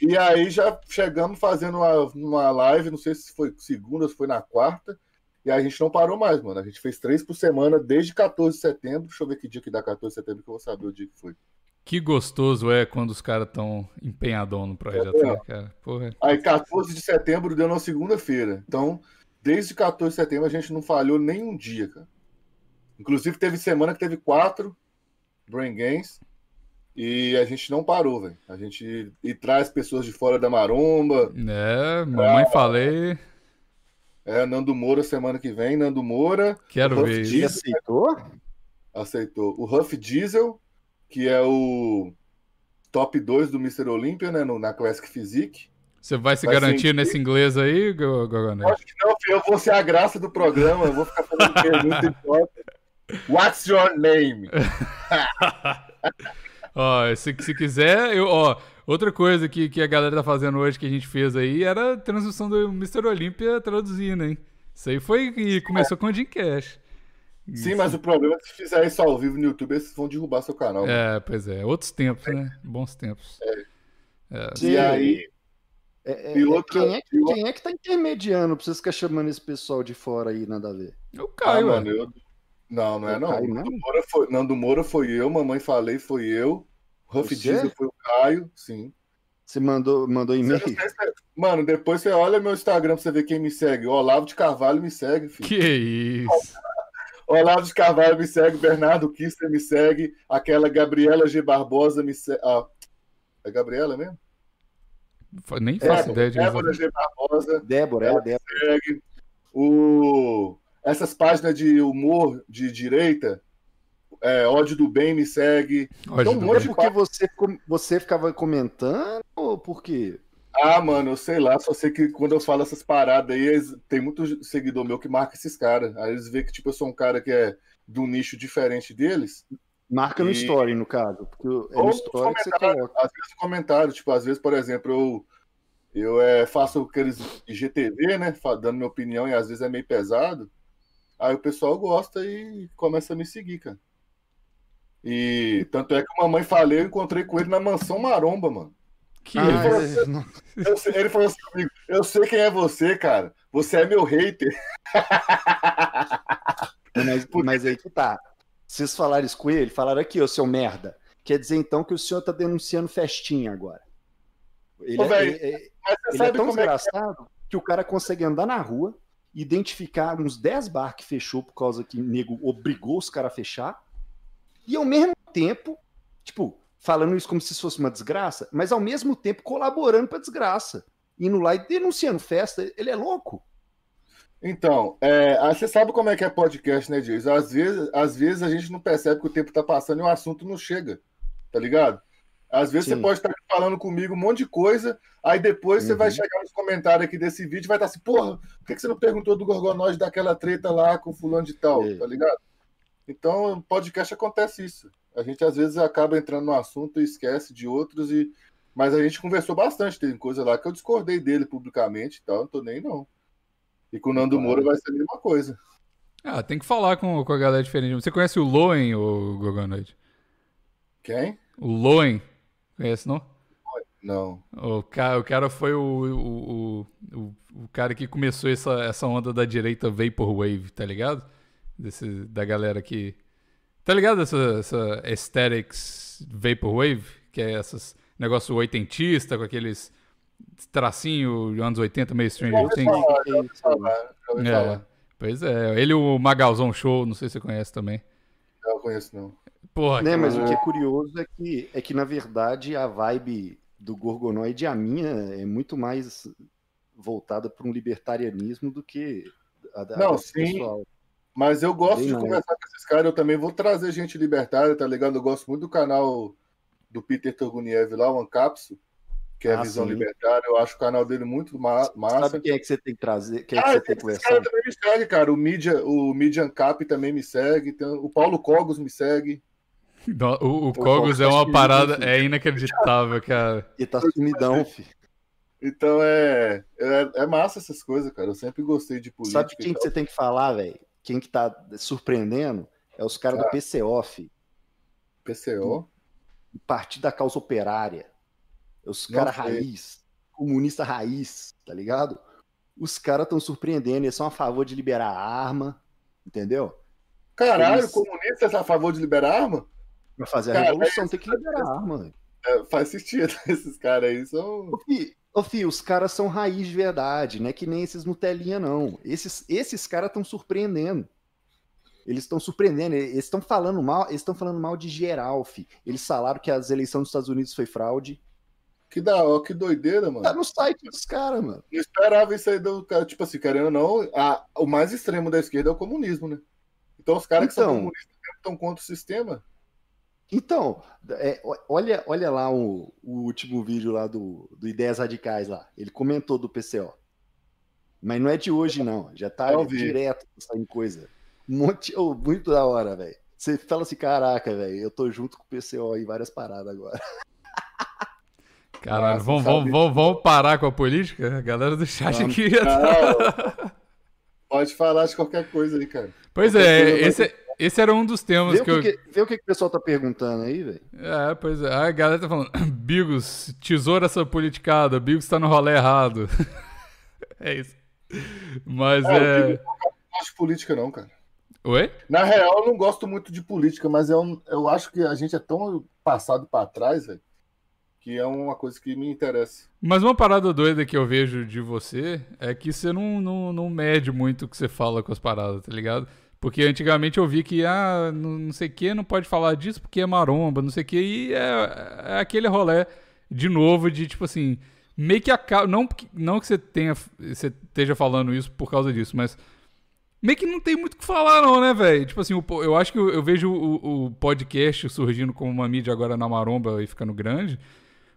E aí já chegamos fazendo uma, uma live, não sei se foi segunda se foi na quarta. E a gente não parou mais, mano. A gente fez três por semana desde 14 de setembro. Deixa eu ver que dia que dá 14 de setembro que eu vou saber o dia que foi. Que gostoso é quando os caras estão empenhadão no projeto, é, né, cara? Porra. Aí 14 de setembro deu na segunda-feira. Então, desde 14 de setembro a gente não falhou nem um dia, cara. Inclusive teve semana que teve quatro Brain Games. E a gente não parou, velho. A gente e traz pessoas de fora da maromba. É, mamãe pra... falei. É, Nando Moura semana que vem. Nando Moura. Quero ver. Diesel. aceitou? Aceitou. O Huff Diesel, que é o top 2 do Mr. Olympia, né? no- na Classic Physique. Você vai se Vai garantir nesse inglês aí, Go- Gogonete? Acho que não, filho, eu vou ser a graça do programa. Eu vou ficar fazendo pergunta idiota. What's your name? [LAUGHS] Ó, se, se quiser, eu, ó, outra coisa que, que a galera tá fazendo hoje que a gente fez aí era a transmissão do Mr. Olympia traduzindo, hein? Isso aí foi e começou com o Jim Cash. Sim, mas o problema é que se fizer isso ao vivo no YouTube, eles vão derrubar seu canal. mano. É, pois é, outros tempos, né? Bons tempos. É. Sim. E aí, É, é, E é, outra- quem, é, outra- quem é que tá intermediando pra vocês ficar chamando esse pessoal de fora aí, nada a ver? O ah, Caio, mano, eu... Não, não é O não. Caio Nando? Moura foi, Nando Moura foi eu, Mamãe Falei foi eu, Ruff? Diesel foi o Caio, sim. Você mandou, mandou e-mail? Mano, depois você olha meu Instagram pra você ver quem me segue. O Olavo de Carvalho me segue, filho. Que isso. Olavo de Carvalho me segue, Bernardo Kister me segue, aquela Gabriela G. Barbosa me segue. Ah, é Gabriela mesmo? Nem É, faço ideia de Débora G. Barbosa Débora, é a Débora. segue. O... Essas páginas de humor de direita, é, ódio do bem me segue. Ódio Então, do de Porque você, você ficava comentando ou por quê? Ah, mano, eu sei lá, só sei que quando eu falo essas paradas aí, eles- tem muito seguidor meu que marca esses caras. Aí eles veem que, tipo, eu sou um cara que é de um nicho diferente deles. Marca no E- story, no caso. Porque é no story que você coloca. Às vezes comentário, tipo, às vezes, por exemplo, eu, eu é, faço aqueles IGTV, né? Dando minha opinião, e às vezes é meio pesado. Aí o pessoal gosta e começa a me seguir, cara. E tanto é que a mamãe falei, eu encontrei com ele na mansão Maromba, mano. Que Ah, isso. é, não. Eu sei- ele falou assim comigo: Eu sei quem é você, cara. Você é meu hater. Mas, mas aí que tá. Vocês falaram isso com ele, falaram aqui, ô seu merda. Quer dizer então que o senhor tá denunciando festinha agora. Ele, Ô, é, ele- é- ele é sabe tão como é que desgraçado que o cara consegue andar na rua, identificar uns 10 bar que fechou por causa que o nego obrigou os caras a fechar, e ao mesmo tempo, tipo, falando isso como se isso fosse uma desgraça, mas ao mesmo tempo colaborando pra desgraça. Indo lá e denunciando festa, ele é louco. Então, é, aí você sabe como é que é podcast, né, Dias? Às vezes, às vezes a gente não percebe que o tempo tá passando e o assunto não chega, tá ligado? Às vezes Sim. você pode estar falando comigo um monte de coisa, aí depois você Uhum. vai chegar nos comentários aqui desse vídeo e vai estar assim, porra, por que que você não perguntou do Gorgonóide daquela treta lá com fulano de tal, É. tá ligado? Então, podcast acontece isso. A gente às vezes acaba entrando no assunto e esquece de outros, e mas a gente conversou bastante, tem coisa lá que eu discordei dele publicamente e tal, não tô nem não. E com o Nando. Moura vai ser a mesma coisa. Ah, tem que falar com, com a galera diferente. Você conhece o Loen, o Gogonoid? Quem? O Loen? Conhece, não? Não. O cara, o cara foi o, o, o, o, o cara que começou essa, essa onda da direita Vaporwave, tá ligado? Desse, da galera que. Tá ligado essa, essa aesthetics Vaporwave? Que é esses negócio oitentista, com aqueles tracinho de anos 80, meio Stranger Things. É É, pois é. Ele e o Magalzão Show, não sei se você conhece também. Eu não conheço, não. Porra, Né, mas o que é curioso é que, é que, na verdade, a vibe do Gorgonoide, a minha, é muito mais voltada para um libertarianismo do que a da Não, sim. pessoal. Mas eu gosto Bem de conversar com esses caras. Eu também vou trazer gente libertária, tá ligado? Eu gosto muito do canal do Peter Turguniev lá, o Ancapso, que é a Ah, visão sim. libertária. Eu acho o canal dele muito ma- massa. Sabe quem é que você tem que trazer? Quem é que Ah, você tem que esse conversar? cara também me segue, cara. O Media, o Media Ancap também me segue. Tem- o Paulo Cogos me segue. Não, O, o Cogos é uma parada, filho. é inacreditável, cara. Ele tá sumidão, filho. Então é, é, é massa essas coisas, cara. Eu sempre gostei de política. Sabe e quem que você tem que falar, velho? Quem que tá surpreendendo é os caras Ah. do PCO, filho. PCO. do Partido da Causa Operária. Os Não caras sei. raiz, comunista raiz, tá ligado? Os caras estão surpreendendo, eles são a favor de liberar arma, entendeu? Caralho, Eles- comunistas a favor de liberar arma? Pra fazer a Cara, revolução é tem que liberar arma. velho. É, faz sentido. [LAUGHS] Esses caras aí são. Ô, fi, os caras são raiz de verdade, não é que nem esses Nutelinha, não. Esses, esses caras estão surpreendendo. Eles estão surpreendendo, eles estão falando mal, eles estão falando mal de geral, fi. Eles falaram que as eleições dos Estados Unidos foi fraude. Que da hora, que doideira, mano. Tá no site dos caras, mano. Eu esperava isso aí do cara, tipo assim, querendo ou não, a, o mais extremo da esquerda é o comunismo, né? Então os caras que são Então. comunistas estão contra o sistema. Então, é, olha, olha lá o, o último vídeo lá do, do Ideias Radicais lá. Ele comentou do PCO. Mas não é de hoje, não. Já tá direto saindo coisa. Um monte, oh, muito da hora, velho. Você fala assim, caraca, velho, eu tô junto com o PCO em várias paradas agora. [LAUGHS] Caralho, vamos, vamos, vamos, vamos parar com a política? A galera do chat aqui já tá... Pode falar de qualquer coisa aí, cara. Pois Qualquer é, coisa vai esse, era um dos temas Vê que eu... que, vê o que, que o pessoal tá perguntando aí, velho. É, pois é. A galera tá falando, [CLEARS THROAT] Bigos, tesoura essa politicada, Bigos tá no rolê errado. [LAUGHS] é isso. Mas É, é... eu não gosto de política, não, cara. Oi? Na real, eu não gosto muito de política, mas é um, eu acho que a gente é tão passado pra trás, velho, que é uma coisa que me interessa. Mas uma parada doida que eu vejo de você é que você não, não, não mede muito o que você fala com as paradas, tá ligado? Porque antigamente eu vi que, ah, não, sei o que, não pode falar disso porque é maromba, não sei o que, e é, é aquele rolê de novo de tipo assim, meio que acaba. Não, não que você tenha. Você esteja falando isso por causa disso, mas. Meio que não tem muito o que falar, não, né, velho? Tipo assim, eu acho que eu, eu vejo o, o podcast surgindo como uma mídia agora na maromba e ficando grande.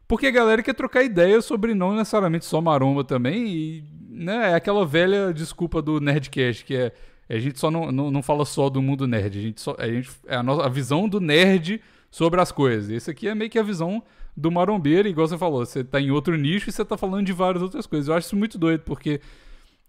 Porque a galera quer trocar ideia sobre não necessariamente só maromba também. E, né, é aquela velha desculpa do Nerdcast, que é. A gente só não, não, não fala só do mundo nerd. A gente só. A gente, é a, nossa, a visão do nerd sobre as coisas. Esse aqui é meio que a visão do marombeiro, igual você falou. Você tá em outro nicho e você tá falando de várias outras coisas. Eu acho isso muito doido, porque.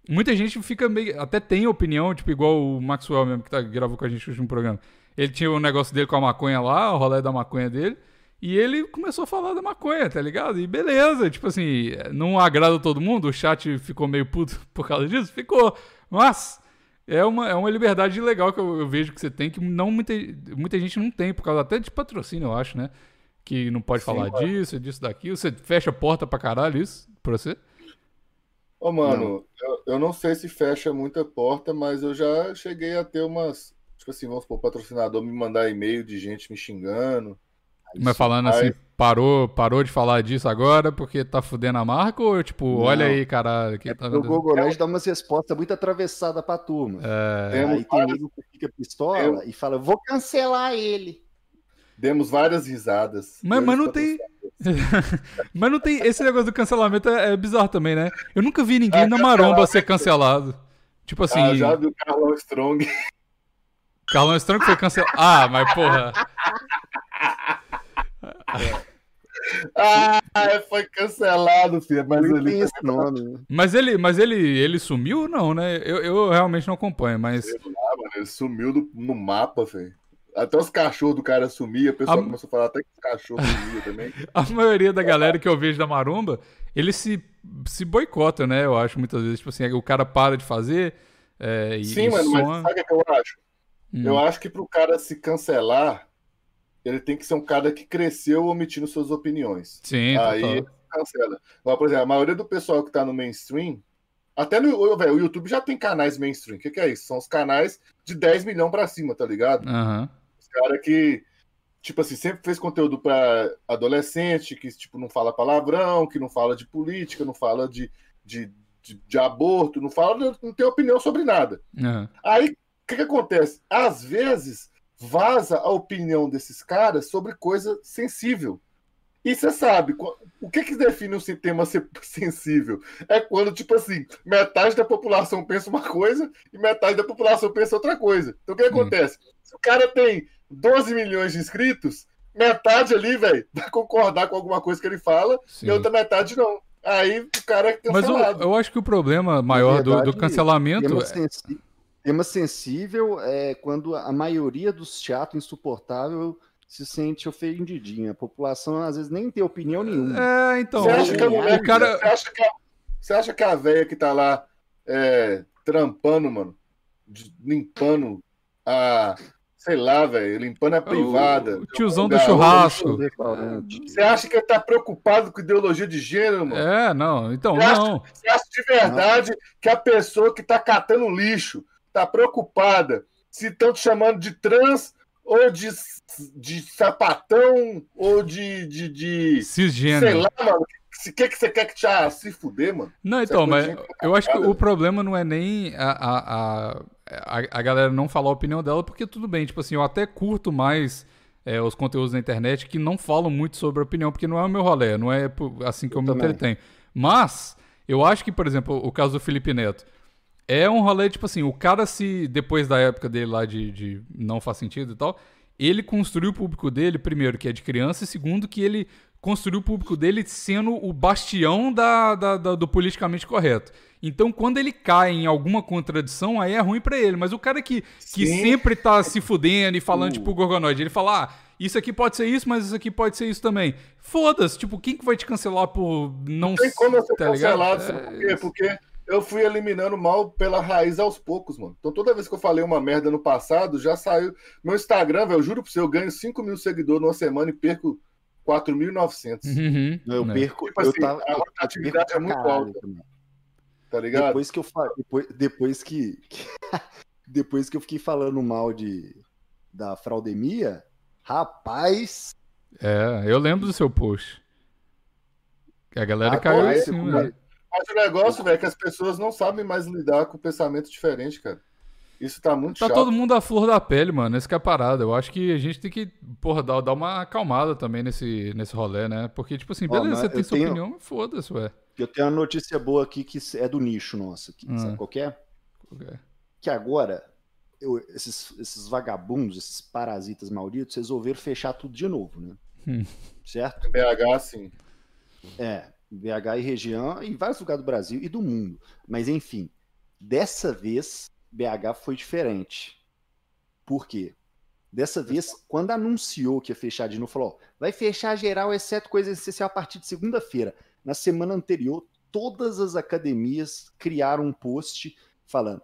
Muita gente fica meio. Até tem opinião, tipo, igual o Maxwell mesmo, que tá, gravou com a gente no último programa. Ele tinha o negócio dele com a maconha lá, o rolê da maconha dele. E ele começou a falar da maconha, tá ligado? E beleza, tipo assim, não agrada todo mundo, o chat ficou meio puto [LAUGHS] por causa disso? Ficou. Mas é uma, é uma liberdade legal que eu, eu vejo que você tem, que não muita, muita gente não tem, por causa até de patrocínio, eu acho, né? Que não pode Sim, falar mano. disso, disso, daquilo. Você fecha a porta pra caralho isso pra você? Ô, mano, Eu, eu não sei se fecha muita porta, mas eu já cheguei a ter umas. Tipo assim, vamos supor, o patrocinador me mandar e-mail de gente me xingando. Mas falando Aí- assim, parou, parou de falar disso agora porque tá fudendo a marca ou tipo, Não. olha aí, caralho, que tá O? Google Nerd dá umas respostas muito atravessadas pra turma. É, Temos Aí tem nego que fica pistola e fala, vou cancelar ele. Demos várias risadas. Mas, mas não tem. [LAUGHS] mas não tem. Esse negócio do cancelamento é, é bizarro também, né? Eu nunca vi ninguém Ah, na maromba ser cancelado. Tipo assim, Ah, já vi o Carlão Strong. Carlão Strong foi cancelado. Ah, mas porra. [LAUGHS] Ah, foi cancelado, filho. Mas ele tem esse nome. né? Mas ele, mas ele, ele sumiu ou não, né? Eu, eu realmente não acompanho, mas. Ah, mano, ele sumiu do- no mapa, velho. Até os cachorros do cara sumiam, o pessoal A- começou a falar até que os cachorros sumiam também. [LAUGHS] A maioria da galera que eu vejo da maromba, eles se, se boicotam, né? Eu acho muitas vezes. Tipo assim, o cara para de fazer. é, e, Sim, e mano, soma- mas sabe o que que eu acho? Hum. Eu acho que pro cara se cancelar, ele tem que ser um cara que cresceu omitindo suas opiniões. Sim, Aí cancela. Agora, por exemplo, a maioria do pessoal que tá no mainstream, até no velho, o YouTube já tem canais mainstream. O que, que é isso? São os canais de 10 milhões pra cima, tá ligado? Aham. Os caras que, tipo assim, sempre fez conteúdo pra adolescente, que, tipo, não fala palavrão, que não fala de política, não fala de, de, de, de aborto, não fala, não tem opinião sobre nada. aham. Aí, o que, que acontece? Às vezes, vaza a opinião desses caras sobre coisa sensível. E você sabe, o que, que define um tema ser [LAUGHS] sensível? É quando, tipo assim, metade da população pensa uma coisa e metade da população pensa outra coisa. Então, o que Hum. acontece? Se o cara tem 12 milhões de inscritos, metade ali, velho, [LAUGHS] vai concordar com alguma coisa que ele fala Sim. e a outra metade não. Aí o cara é Mas eu, cancelado. eu acho que o problema maior do, do cancelamento. É- tema sensível é quando a maioria dos chatos insuportável se sente ofendidinha. A população às vezes nem tem opinião nenhuma. É, então. Você acha que a o, mulher, o cara. você acha que a, você acha que a velha que tá lá é, trampando, mano, limpando a, sei lá, velho, limpando a privada. O tiozão do churrasco. Você acha que ele tá preocupado com ideologia de gênero, mano? É, não. Então, Você acha- não. Você acha de verdade que a pessoa que tá catando lixo tá preocupada se estão te chamando de trans ou de, de sapatão, ou de. de, de Cisgênero. sei lá, mano. O que, que você quer que te ah, se fuder, mano? Não, então, mas coisinha eu acho que o problema não é nem a, a, a, a, galera não falar a opinião dela, porque tudo bem, tipo assim, eu até curto mais é, os conteúdos na internet que não falam muito sobre a opinião, porque não é o meu rolê, não é por- assim que eu, Eu me também. entretenho. Mas, eu acho que, por exemplo, o caso do Felipe Neto, é um rolê, tipo assim, o cara se, depois da época dele lá de, de não faz sentido e tal, ele construiu o público dele, primeiro, que é de criança, e segundo, que ele construiu o público dele sendo o bastião da, da- da- do politicamente correto. Então, quando ele cai em alguma contradição, aí é ruim pra ele. Mas o cara que, que sempre tá se fudendo e falando, Uh. tipo, o Gorgonoide, ele fala, ah, isso aqui pode ser isso, mas isso aqui pode ser isso também. Foda-se, tipo, quem que vai te cancelar por não Não tem como eu ser tá ligado? cancelado, sabe É por quê? Porque eu fui eliminando mal pela raiz aos poucos, mano. Então toda vez que eu falei uma merda no passado, já saiu. Meu Instagram, velho, eu juro pra você, eu ganho 5 mil seguidores numa semana e perco 4.900. Uhum, Eu né? perco. Tipo eu assim, tava, a rotatividade perco é muito caralho alta. também. Tá ligado? Depois que eu fa... depois, depois que [LAUGHS] depois que eu fiquei falando mal de da fraudemia, rapaz, É, eu lembro do seu post. A galera Ah, caiu em cima. Mas o negócio, velho, é que as pessoas não sabem mais lidar com pensamento diferente, cara. Isso tá muito Tá chato. todo mundo à flor da pele, mano. Essa que é a parada. Eu acho que a gente tem que, porra, dar, dar uma acalmada também nesse, nesse rolê, né? Porque, tipo assim, Ó, beleza, mas você tem eu sua tenho- opinião, foda-se, ué. eu tenho uma notícia boa aqui que é do nicho nosso aqui, Hum. sabe qual que é? Que agora eu- esses, esses vagabundos, esses parasitas malditos, resolveram fechar tudo de novo, né? Hum. Certo? BH, assim. É, BH e região, em vários lugares do Brasil e do mundo. Mas enfim, dessa vez BH foi diferente. Por quê? Dessa vez, quando anunciou que ia fechar de novo, falou: ó, vai fechar geral, exceto coisa essencial, a partir de segunda-feira. Na semana anterior, todas as academias criaram um post falando: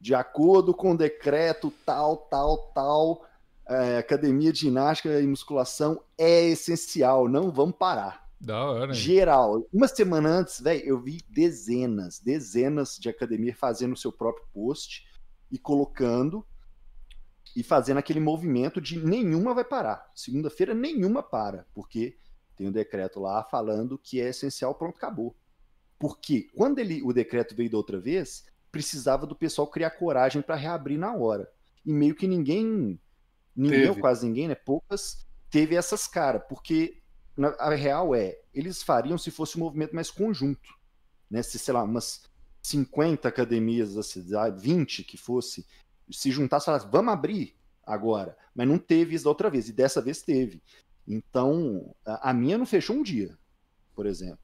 de acordo com o decreto tal, tal, tal, é, academia de ginástica e musculação é essencial, não vamos parar. Da hora. hein? Geral. Uma semana antes, velho, eu vi dezenas, dezenas de academia fazendo o seu próprio post e colocando e fazendo aquele movimento de nenhuma vai parar. Segunda-feira nenhuma para, porque tem um decreto lá falando que é essencial, pronto, acabou. Porque quando ele, o decreto veio da outra vez, precisava do pessoal criar coragem para reabrir na hora. E meio que ninguém, ninguém ou quase ninguém, né, poucas teve essas caras, porque na- a real é, eles fariam se fosse um movimento mais conjunto, né? Se, sei lá, umas 50 academias da cidade, 20 que fosse, se juntasse e falasse, vamos abrir agora. Mas não teve isso da outra vez, e dessa vez teve. Então, a, a minha não fechou um dia, por exemplo.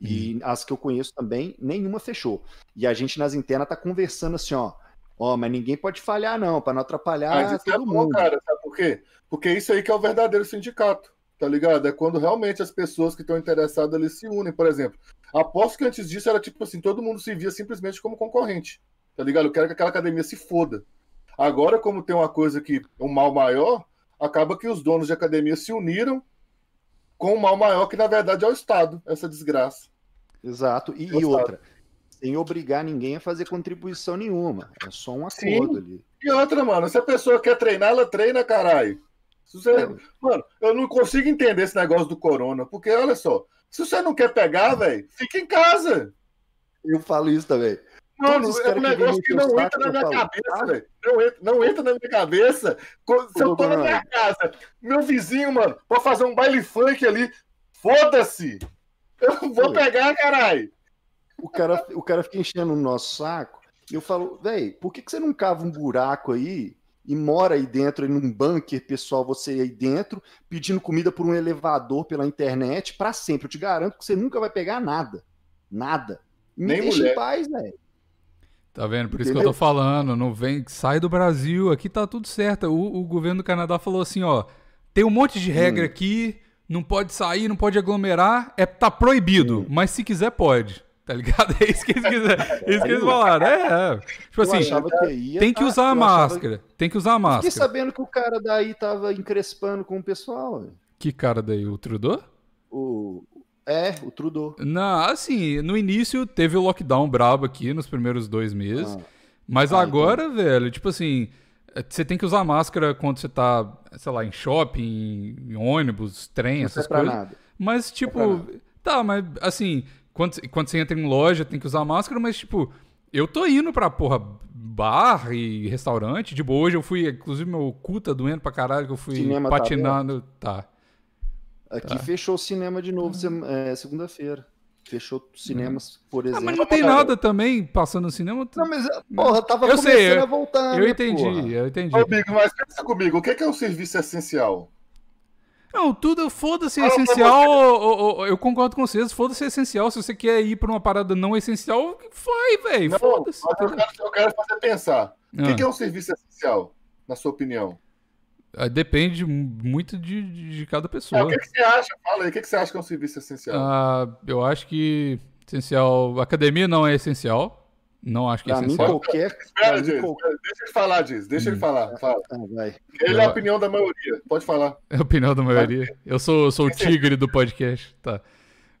E as que eu conheço também, nenhuma fechou. E a gente nas internas tá conversando assim, ó. Ó, mas ninguém pode falhar, não, para não atrapalhar Mas isso é todo bom, mundo. cara, sabe por quê? Porque isso aí que é o verdadeiro sindicato, tá ligado? É quando realmente as pessoas que estão interessadas ali se unem, por exemplo. Aposto que antes disso era tipo assim, todo mundo se via simplesmente como concorrente, tá ligado? Eu quero que aquela academia se foda. Agora, como tem uma coisa que, um mal maior, acaba que os donos de academia se uniram com um mal maior que na verdade é o Estado, essa desgraça. Exato. E, e Gostado. outra, sem obrigar ninguém a fazer contribuição nenhuma. É só um Sim. acordo ali. E outra, mano, se a pessoa quer treinar, ela treina, caralho. Você... É. Mano, eu não consigo entender esse negócio do corona, porque olha só, se você não quer pegar, velho, fica em casa. Eu falo isso também. Mano, é um que negócio que o não entra na minha falo, cabeça, velho. Não entra, não entra na minha cabeça. Se eu tô na minha casa, meu vizinho, mano, pode fazer um baile funk ali, foda-se. Eu vou pegar, caralho. O cara, o cara fica enchendo o nosso saco. E eu falo, velho, por que, que você não cava um buraco aí e mora aí dentro, aí num bunker, pessoal, você aí dentro, pedindo comida por um elevador pela internet pra sempre? Eu te garanto que você nunca vai pegar nada. Nada. Me Nem deixa mulher. em paz, velho. Tá vendo? Por isso que Entendeu? eu tô falando. Não vem, sai do Brasil, aqui tá tudo certo. O, o governo do Canadá falou assim, ó, tem um monte de regra Hum. aqui, não pode sair, não pode aglomerar, é tá proibido, Hum. mas se quiser pode. Tá ligado? [LAUGHS] É isso que eles, quiser, é [LAUGHS] isso que eles falaram. É, é. Tipo eu assim, que ia, tem que tá? usar a Eu achava- máscara. Tem que usar a Fiquei máscara. sabendo que o cara daí tava encrespando com o pessoal, velho. Que cara daí? O Trudeau? O... É, o Trudeau. Não, assim, no início teve o lockdown brabo aqui nos primeiros dois meses. Ah, Mas Ah, agora, velho, tipo assim, é, você tem que usar máscara quando você tá, sei lá, em shopping, em ônibus, trem, Não essas coisas. nada. Mas, pra tipo, nada. tá, mas assim, quando, quando você entra em loja, tem que usar máscara, mas, tipo, eu tô indo pra, porra, bar e restaurante. Tipo, hoje eu fui, inclusive, meu cu tá doendo pra caralho, que eu fui Cinema tá patinar no. Tá. Aqui fechou o cinema de novo é, segunda-feira. Fechou os cinemas, por Ah, exemplo. mas não tem nada também passando no cinema. Não, mas, porra, tava Eu começando sei, eu- a voltar, eu né, entendi, porra? eu entendi. Ô, Bigo, mas pensa comigo, o que que é um serviço essencial? Não, tudo, foda-se, é essencial. ô, ô, eu concordo com vocês, foda-se é essencial. Se você quer ir pra uma parada não essencial, vai, velho. Foda-se. eu quero, eu quero fazer pensar. O que Ah. que é um serviço essencial, na sua opinião? Ah, Depende muito de, de cada É, pessoa. o que, que você acha? Fala aí, o que, que você acha que é um serviço essencial? Ah, eu acho que essencial. Academia não é essencial. Não acho que é Pra mim, essencial. qualquer. pra Espera, mim, Diz, qualquer- deixa ele falar, Diz, deixa Hum. ele falar. Fala. Ah, vai. Ele é a opinião da maioria, pode falar. É a opinião da maioria. Eu sou, sou o tigre do podcast. Tá.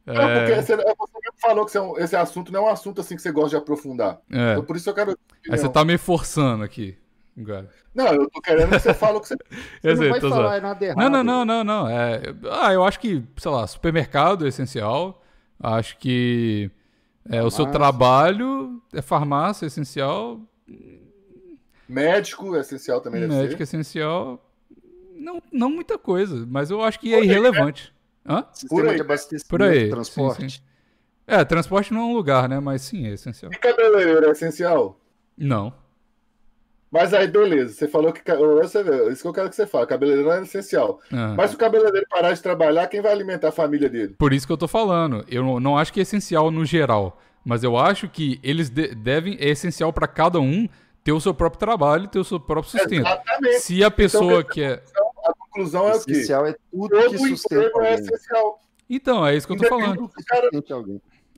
Não, porque É, você, você mesmo falou que você é um- esse assunto não é um assunto assim que você gosta de aprofundar. é. Então, por isso eu quero. Aí você tá me forçando aqui. Agora. Não, eu tô querendo que você fale o que você. [LAUGHS] Você não vai falar zoando. nada errado. Não, não, não, não, não. É, ah, eu acho que, sei lá, supermercado é essencial. Acho que é, o seu trabalho é farmácia é essencial. Médico é essencial também, deve Médico é ser. essencial. Não, não muita coisa, mas eu acho que é irrelevante. Hã? Por Sistema aí, de abastecimento, Por aí, transporte. sim, É, transporte não é um lugar, né? Mas sim, é essencial. E cabeleireiro é essencial? Não. Mas aí, beleza, você falou que. Você isso que eu quero que você fale. Cabeleireiro não é essencial. Ah. Mas se o cabeleireiro parar de trabalhar, quem vai alimentar a família dele? Por isso que eu tô falando. Eu não, acho que é essencial no geral. Mas eu acho que eles de- devem. É essencial pra cada um ter o seu próprio trabalho, ter o seu próprio sustento. Exatamente. Se a pessoa Então, quer. A conclusão é o quê? Essencial é tudo Todo que sustenta emprego é essencial. Então, é isso que eu tô falando. cara-.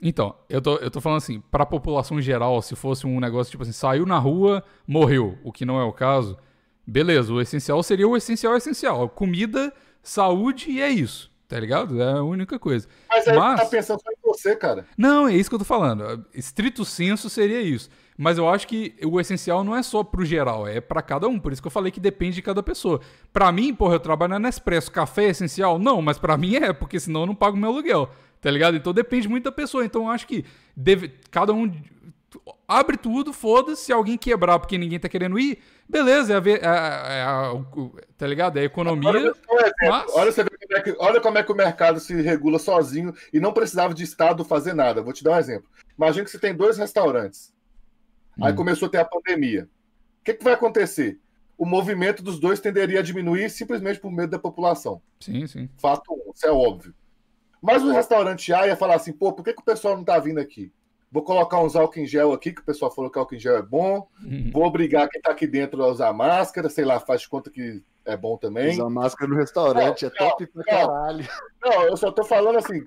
Então, eu tô, eu tô falando assim, pra população geral, se fosse um negócio tipo assim, saiu na rua, morreu, o que não é o caso, beleza, o essencial seria o essencial essencial. Comida, saúde e é isso, tá ligado? É a única coisa. Mas aí Mas- você tá pensando só em você, cara. Não, é isso que eu tô falando. Estrito senso seria isso. Mas eu acho que o essencial não é só pro geral, é pra cada um. Por isso que eu falei que depende de cada pessoa. Pra mim, porra, eu trabalho na Nespresso. Café é essencial? Não, mas pra mim é, porque senão eu não pago meu aluguel. Tá ligado? Então depende muito da pessoa. Então eu acho que deve, cada um abre tudo, foda-se. Se alguém quebrar porque ninguém tá querendo ir, beleza, é a, é é a- o- tá ligado? É a economia. Olha, mas- Olha, como é que, olha como é que o mercado se regula sozinho e não precisava de Estado fazer nada. Vou te dar um exemplo. Imagina que você tem dois restaurantes. Aí Hum. começou a ter a pandemia. O que, que vai acontecer? O movimento dos dois tenderia a diminuir simplesmente por medo da população. Sim, sim. Fato um, isso é óbvio. Mas o restaurante A ia falar assim, pô, por que, que o pessoal não tá vindo aqui? Vou colocar uns álcool em gel aqui, que o pessoal falou que álcool em gel é bom. Uhum. Vou obrigar quem tá aqui dentro a usar máscara, sei lá, faz de conta que é bom também. Usar máscara no restaurante Não, é top pra não. caralho. Não, eu só tô falando assim,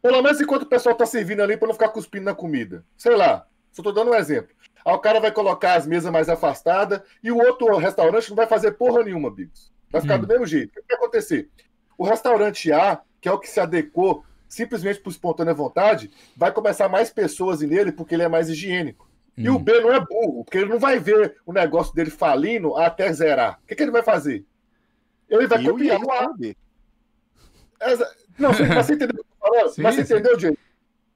pelo menos enquanto o pessoal tá servindo ali pra não ficar cuspindo na comida. Sei lá, só tô dando um exemplo. Aí o cara vai colocar as mesas mais afastadas e o outro restaurante não vai fazer porra nenhuma, Bigos. Vai ficar Hum. do mesmo jeito. O que vai acontecer? O restaurante A, que é o que se adequou simplesmente por espontânea vontade, vai começar mais pessoas nele porque ele é mais higiênico. E o Hum. B não é burro, porque ele não vai ver o negócio dele falindo até zerar. O que, que ele vai fazer? Ele vai e copiar o A. Não, você, mas você entendeu o que eu tô falando? [LAUGHS] Sim, mas você sim. entendeu, Diego?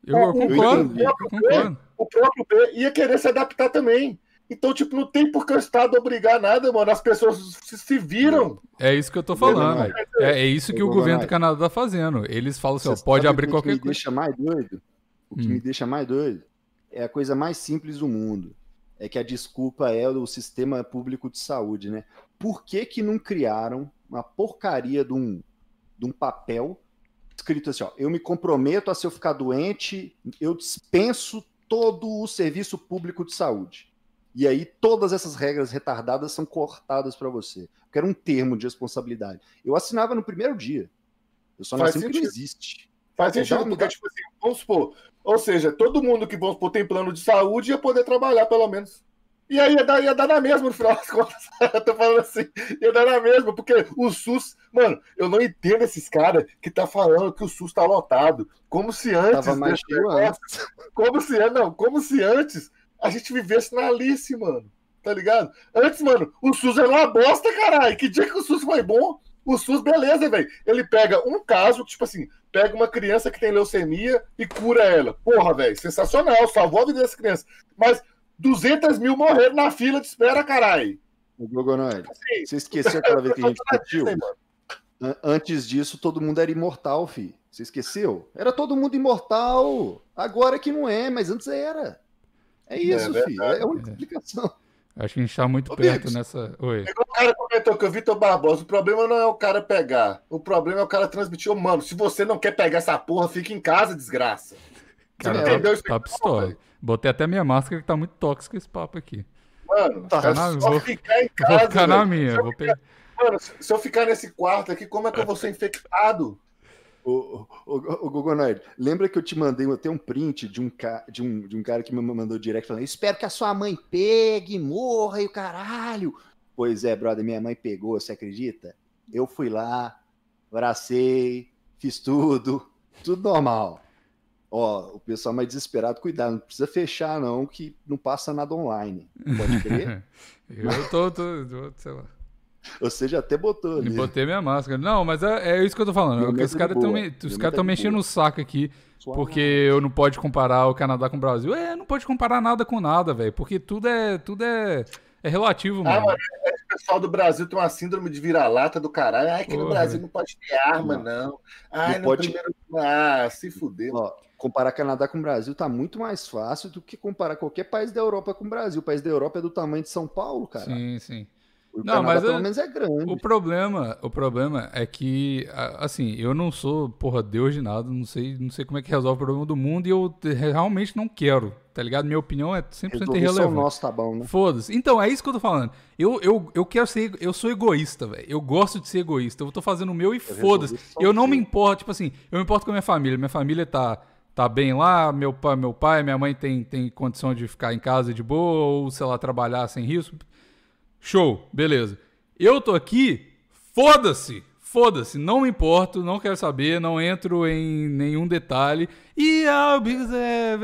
Eu, eu concordo, eu concordo. O próprio B ia querer se adaptar também. Então, tipo, não tem por que o Estado obrigar nada, mano. As pessoas se, se viram. É isso que eu tô falando. É, é isso que o governo do Canadá tá fazendo. Eles falam assim, ó, Você pode abrir o que qualquer me coisa. deixa mais doido? O que Hum. me deixa mais doido é a coisa mais simples do mundo. É que a desculpa é o sistema público de saúde, né? Por que que não criaram uma porcaria de um, de um papel escrito assim, ó, eu me comprometo a se eu ficar doente, eu dispenso todo o serviço público de saúde. E aí todas essas regras retardadas são cortadas para você. Eu quero um termo de responsabilidade. Eu assinava no primeiro dia. Eu só não que não existe. Faz sentido, porque, tipo assim, vamos supor. Ou seja, todo mundo que, vamos supor, tem plano de saúde ia poder trabalhar, pelo menos. E aí ia dar, ia dar na mesma no final das [LAUGHS] contas. eu tô falando assim, ia dar na mesma, porque o SUS, mano, eu não entendo esses caras que tá falando que o SUS tá lotado. Como se antes. Negócio- antes. Como se, não, como se antes a gente vivesse na Alice, mano. tá ligado? Antes, mano, o SUS era uma bosta, caralho. Que dia que o SUS foi bom? O SUS, beleza, velho. Ele pega um caso, tipo assim, pega uma criança que tem leucemia e cura ela. Porra, velho, sensacional, salvou a vida dessa criança. Mas 200 mil morreram na fila de espera, caralho. O Gogonoide, assim, você esqueceu aquela vez que a gente discutiu? Antes disso, todo mundo era imortal, fi. Você esqueceu? Era todo mundo imortal. Agora que não é, mas antes era. É isso, é filho. É a única explicação. Acho que a gente tá muito Ô, perto nessa. Oi. O cara comentou que o Vitor Barbosa, o problema não é o cara pegar. O problema é o cara transmitir. Oh, mano, se você não quer pegar essa porra, fica em casa, desgraça. Cara, tá, entendeu? tá pistola. Botei até minha máscara que tá muito tóxico esse papo aqui. Mano, tá, na, só vou, ficar em casa. Vou ficar na minha. Vou ficar, Mano, se eu ficar nesse quarto aqui, como é que eu vou ser infectado? O, o, o, Gogonoide, lembra que eu te mandei até um print de um, de, um, de um cara que me mandou direct falando: Espero que a sua mãe pegue, morra e o caralho. Pois é, brother, minha mãe pegou, você acredita? Eu fui lá, abracei, fiz tudo, tudo normal. Ó, o pessoal mais desesperado, cuidado, não precisa fechar, não, que não passa nada online. Pode crer? [LAUGHS] eu tô, tô, tô, sei lá. Você já até botou ali. Botei minha máscara. Não, mas é, é isso que eu tô falando. os caras estão me, cara mexendo no saco aqui. Porque eu não pode comparar o Canadá com o Brasil. É, não pode comparar nada com nada, velho. Porque tudo é, tudo é, é relativo, ah, mano. É, o pessoal do Brasil tem uma síndrome de vira-lata do caralho. Ai, que Porra. no Brasil não pode ter arma, não. Ai, não no pode... primeiro... Ah, se fuder. Ó, comparar Canadá com o Brasil tá muito mais fácil do que comparar qualquer país da Europa com o Brasil. O país da Europa é do tamanho de São Paulo, cara. Sim, sim. O não, Canadá, mas pelo é, menos é grande. O problema, o problema é que, assim, eu não sou, porra, Deus de nada, não sei, não sei como é que resolve o problema do mundo e eu realmente não quero, tá ligado? Minha opinião é 100% irrelevante. nosso tá bom, né? Foda-se. Então, é isso que eu tô falando. Eu, eu, eu quero ser, eu sou egoísta, velho. Eu gosto de ser egoísta. Eu tô fazendo o meu e foda-se. Eu não me importo, tipo assim, eu me importo com a minha família. Minha família tá tá bem lá, meu pai, meu pai, minha mãe tem, tem condição de ficar em casa de boa ou, sei lá, trabalhar sem risco. Show, beleza. Eu tô aqui, foda-se, foda-se, não me importo, não quero saber, não entro em nenhum detalhe. E ah, é,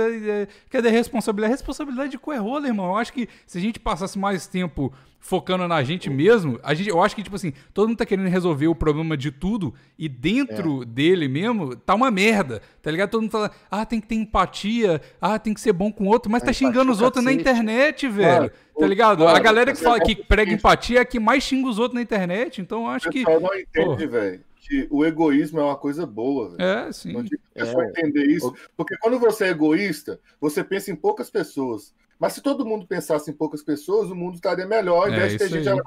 é, é. Responsabilidade? Responsabilidade de coerrola, irmão. Eu acho que se a gente passasse mais tempo focando na gente mesmo, a gente, eu acho que, tipo assim, todo mundo tá querendo resolver o problema de tudo e dentro é. dele mesmo tá uma merda, tá ligado? Todo mundo fala, ah, tem que ter empatia, ah, tem que ser bom com o outro, mas a tá xingando os outros na internet, velho. tá ligado? a galera que fala que prega empatia é a que mais xinga os outros na internet, então eu acho que. O pessoal não entende, velho. Que o egoísmo é uma coisa boa. Véio. É, sim. Não é. entender isso. Porque quando você é egoísta, você pensa em poucas pessoas. Mas se todo mundo pensasse em poucas pessoas, o mundo estaria melhor, invés é, de ter gente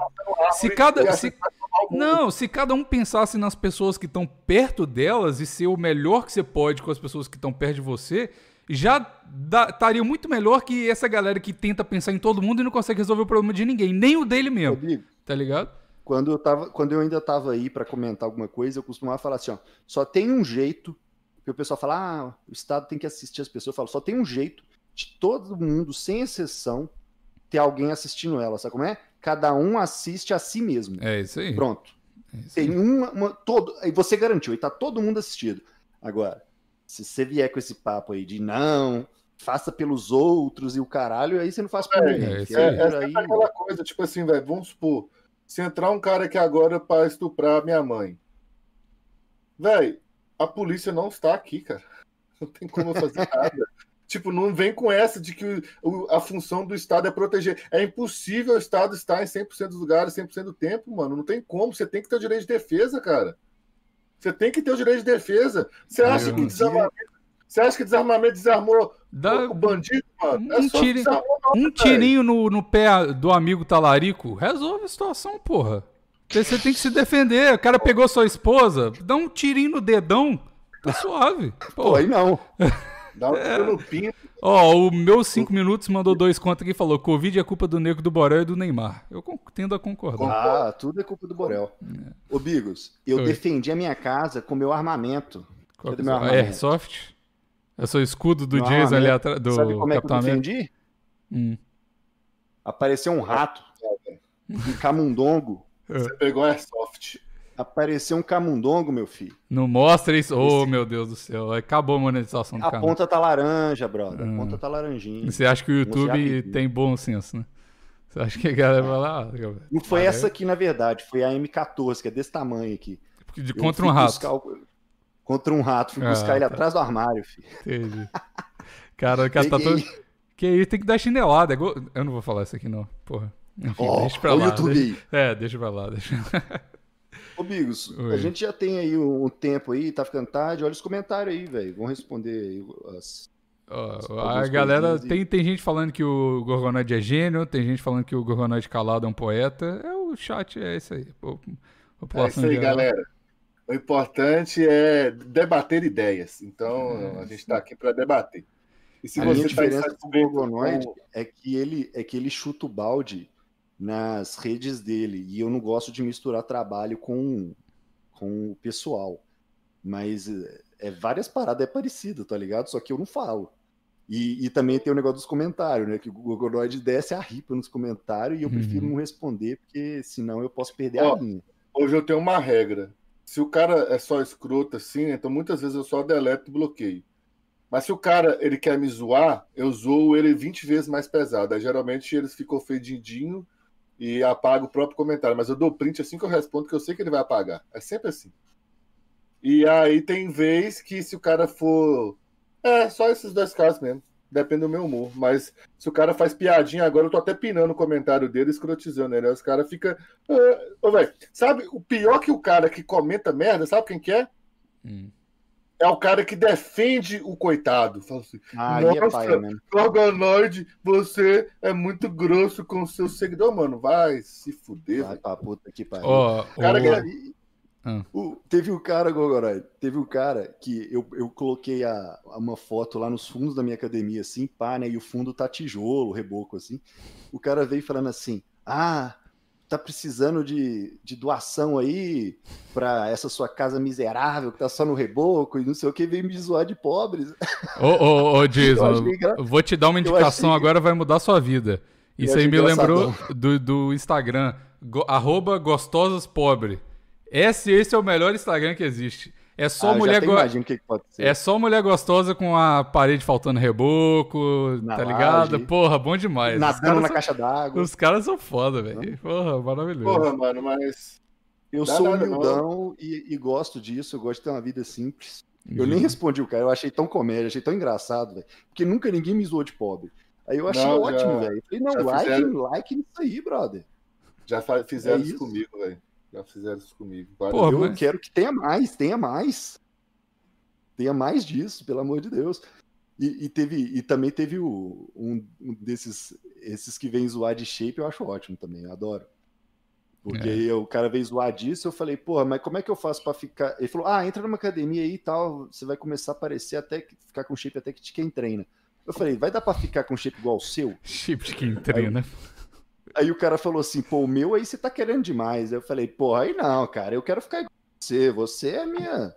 se cada se... Não, se cada um pensasse nas pessoas que estão perto delas e ser o melhor que você pode com as pessoas que estão perto de você, já estaria muito melhor que essa galera que tenta pensar em todo mundo e não consegue resolver o problema de ninguém, nem o dele mesmo. Rodrigo, tá ligado? Quando eu, tava, quando eu ainda estava aí para comentar alguma coisa, eu costumava falar assim: ó, só tem um jeito, que o pessoal fala, ah, o Estado tem que assistir as pessoas. Eu falo, só tem um jeito de todo mundo, sem exceção, ter alguém assistindo ela, sabe como é? Cada um assiste a si mesmo. É isso aí. Pronto. É isso Tem uma, uma, todo, aí você garantiu, e tá todo mundo assistido. Agora, se você vier com esse papo aí de não, faça pelos outros e o caralho, aí você não faz por é, ninguém. É, é, é, aí... aquela coisa, tipo assim, velho, vamos supor, se entrar um cara aqui agora para estuprar minha mãe, velho, a polícia não está aqui, cara. [LAUGHS] Não tem como fazer nada. Tipo, não vem com essa de que o, a função do Estado é proteger. É impossível o Estado estar em 100% dos lugares, 100% do tempo, mano. Não tem como. Você tem que ter o direito de defesa, cara. Você tem que ter o direito de defesa. Você acha que desarmamento, você acha que desarmamento desarmou Dá... o bandido, mano? É um, tiri... um tirinho no, no pé do amigo talarico resolve a situação, porra. Você tem que se defender. O cara pegou sua esposa, dá um tirinho no dedão, tá suave. Pô, aí não. [LAUGHS] Dá um é. no pinto. Ó, oh, o meu 5 minutos mandou dois contos aqui e falou: Covid é culpa do Nego do Borel e do Neymar. Eu tendo a concordar. Ah, tudo é culpa do Borel. É. Ô, Bigos, eu Oi. defendi a minha casa com meu armamento. Qual meu armamento? Airsoft? Eu sou o escudo do Jason ali atrás. Do Sabe como é que eu defendi? Hum. Apareceu um rato, um camundongo. Você pegou Airsoft. Apareceu um camundongo, meu filho. Não mostra isso. Ô, oh, meu Deus do céu. Acabou a monetização do a canal. A ponta tá laranja, brother. A hum. ponta tá laranjinha. Você acha que o YouTube tem bom senso, né? Você acha que a galera vai lá? ah, Não foi ah, essa é? aqui, na verdade, foi a M14, que é desse tamanho aqui. De Eu contra um rato. buscar Contra um rato, fui Ah, buscar ele tá. atrás do armário, filho. Entendi. Cara, o cara tá todo. Que isso, tem que dar chinelada. é Eu não vou falar isso aqui, não. Porra. Enfim, Ó, deixa pra lá. YouTube deixa- aí. É, deixa pra lá. Deixa... [LAUGHS] Ô, Bigos, Oi. a gente já tem aí um, um tempo aí, tá ficando tarde. Olha os comentários aí, velho. Vão responder aí as. Algumas a galera. Tem, tem gente falando que o Gorgonoid é gênio, tem gente falando que o Gorgonoid calado é um poeta. É o chat, é isso aí. Pô, É isso aí, geral. galera. O importante é debater ideias. Então, É, a gente está aqui para debater. E se a minha você tá diferença com o Gorgonoid é que ele é que ele chuta o balde nas redes dele e eu não gosto de misturar trabalho com, com o pessoal. Mas é, é várias paradas é parecido, tá ligado? Só que eu não falo. E, e também tem o negócio dos comentários, né? Que o Gorgonoid desce a ripa nos comentários e eu prefiro Uhum. não responder, porque senão eu posso perder Ó, a linha. Hoje eu tenho uma regra. Se o cara é só escroto assim, então muitas vezes eu só deleto e bloqueio. Mas se o cara ele quer me zoar, eu zoo ele 20 vezes mais pesado. Aí, geralmente eles ficam ofendidinho e apago o próprio comentário. Mas eu dou print assim que eu respondo, que eu sei que ele vai apagar. É sempre assim. E aí tem vez que se o cara for. É, só esses dois casos mesmo. Depende do meu humor. Mas se o cara faz piadinha agora, eu tô até pinando o comentário dele, escrotizando ele. Os caras ficam. "Ah, velho, sabe o pior que o cara que comenta merda, sabe quem que é? Hum. É o cara que defende o coitado. Fala assim, Ah, é Nossa. Organoide, você é muito grosso com o seu seguidor, mano. Vai se fuder, Vai pra puta que pariu. Ó, Cara, o- que- E- Ah. o- teve um cara, Gogorai, teve um cara que eu, eu coloquei a, uma foto lá nos fundos da minha academia, assim, pá, né? E o fundo tá tijolo, reboco, assim. O cara veio falando assim: Ah, tá precisando de, de doação aí pra essa sua casa miserável que tá só no reboco e não sei o que, veio me zoar de pobres. Ô, ô, ô, [LAUGHS] Jason, vou te dar uma indicação achei- agora, vai mudar sua vida. Isso aí me lembrou do, do Instagram, go- arroba gostosas pobre. Esse, esse é o melhor Instagram que existe. É só Ah, eu mulher até go- imagino o que, que pode ser. É só mulher gostosa com a parede faltando reboco, Na tá ligado? laje. Porra, bom demais. Nadando na são- caixa d'água. Os caras são foda, velho. Porra, maravilhoso. Porra, mano, mas. Eu Dá sou humildão e, e gosto disso, eu gosto de ter uma vida simples. Eu Uhum. nem respondi o cara, eu achei tão comédia, achei tão engraçado, velho. Porque nunca ninguém me zoou de pobre. Aí eu achei Não, ótimo, velho. Eu Falei, não, like, fizeram. like nisso aí, brother. Já fizeram É isso isso. comigo, velho. Já fizeram isso comigo. Porra, eu mas- quero que tenha mais, tenha mais. Tenha mais disso, pelo amor de Deus. E, e teve, e também teve o, um, um desses esses que vem zoar de shape, eu acho ótimo também, eu adoro. Porque É. aí o cara veio zoar disso, eu falei, porra, mas como é que eu faço pra ficar. Ele falou, ah, entra numa academia aí e tal, você vai começar a aparecer até que ficar com shape até que te quem treina. Eu falei, vai dar pra ficar com shape igual o seu? Chip de quem treina. Aí o cara falou assim, pô, o meu aí você tá querendo demais. Eu falei, porra, aí não, cara, eu quero ficar igual você. Você é minha.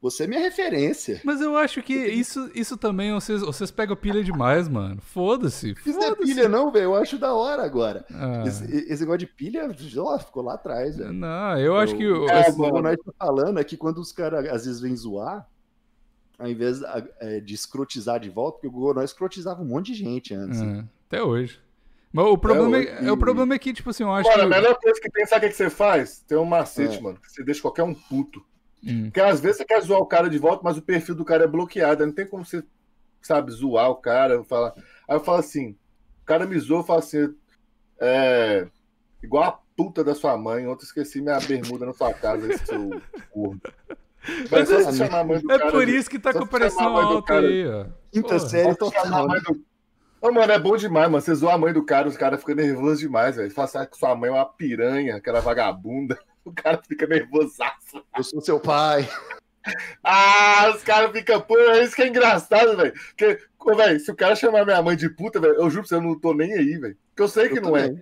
Você é minha referência. Mas eu acho que isso, isso também, vocês, vocês pegam pilha demais, mano. Foda-se. Isso não é pilha, não, velho. Eu acho da hora agora. Ah, Esse, esse negócio de pilha, ó, ficou lá atrás, velho. não, eu acho que. o- É, Esse que nós tá falando é que quando os caras às vezes vêm zoar, ao invés a- é, de escrotizar de volta, porque o Google nós escrotizava um monte de gente antes. É, até hoje. Mas o problema, hoje. é, é, o problema é que, tipo assim, eu acho Mano, a que. melhor coisa que tem, sabe o que que você faz? Tem um macete, É. mano. Que você deixa qualquer um puto. Hum, Porque às vezes você quer zoar o cara de volta, mas o perfil do cara é bloqueado. Não tem como você, sabe, zoar o cara. Falar... Aí eu falo assim: o cara me zoou, eu falo assim, é. Igual a puta da sua mãe. Ontem eu esqueci minha bermuda na sua casa, esse seu corno. Mas a do É cara por isso que tá com a pressão a alta cara- aí, ó. Quinta série Só chamar a mãe do- Ô, mano, é bom demais, mano. Você zoa a mãe do cara, os caras ficam nervosos demais, velho. Assim, que sua mãe é uma piranha, aquela vagabunda. [LAUGHS] O cara fica nervosaço. Eu sou seu pai. Ah, os caras ficam, pô, é isso que é engraçado, velho. Porque, velho, se o cara chamar minha mãe de puta, velho, eu juro pra você, eu não tô nem aí, velho. Porque eu sei que Eu não é.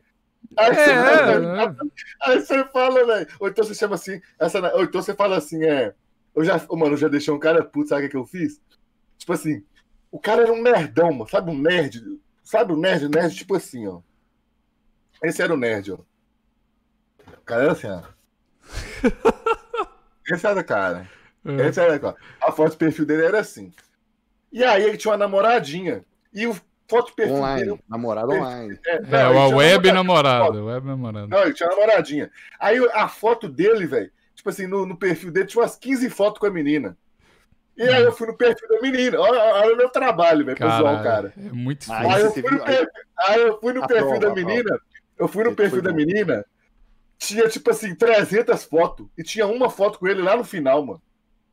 Aí você, É, fala, é. aí você fala, velho. Ou então você chama assim, essa, ou então você fala assim, é. Eu já, ô, mano, eu já deixei um cara puto, sabe o que, que eu fiz? Tipo assim, o cara era um nerdão, mano. Sabe um nerd? Sabe o nerd? Nerd, tipo assim, ó. Esse era o nerd, ó. O cara era assim, ó. [LAUGHS] Esse era o cara. É. Esse era, ó. A foto do perfil dele era assim. E aí ele tinha uma namoradinha. E o foto de perfil Online, dele. namorado online. É, É, não, o ele tinha web namorada- namorado. Web namorado. Não, ele tinha namoradinha. Aí a foto dele, velho, tipo assim, no, no perfil dele tinha umas 15 fotos com a menina. E aí eu fui no perfil da menina. Olha, olha o meu trabalho, velho, o cara. É muito Aí difícil. Aí eu fui no perfil, aí eu fui no A perfil prova, da a menina. Eu fui no perfil da menina. Tinha, tipo assim, 300 fotos. E tinha uma foto com ele lá no final, mano.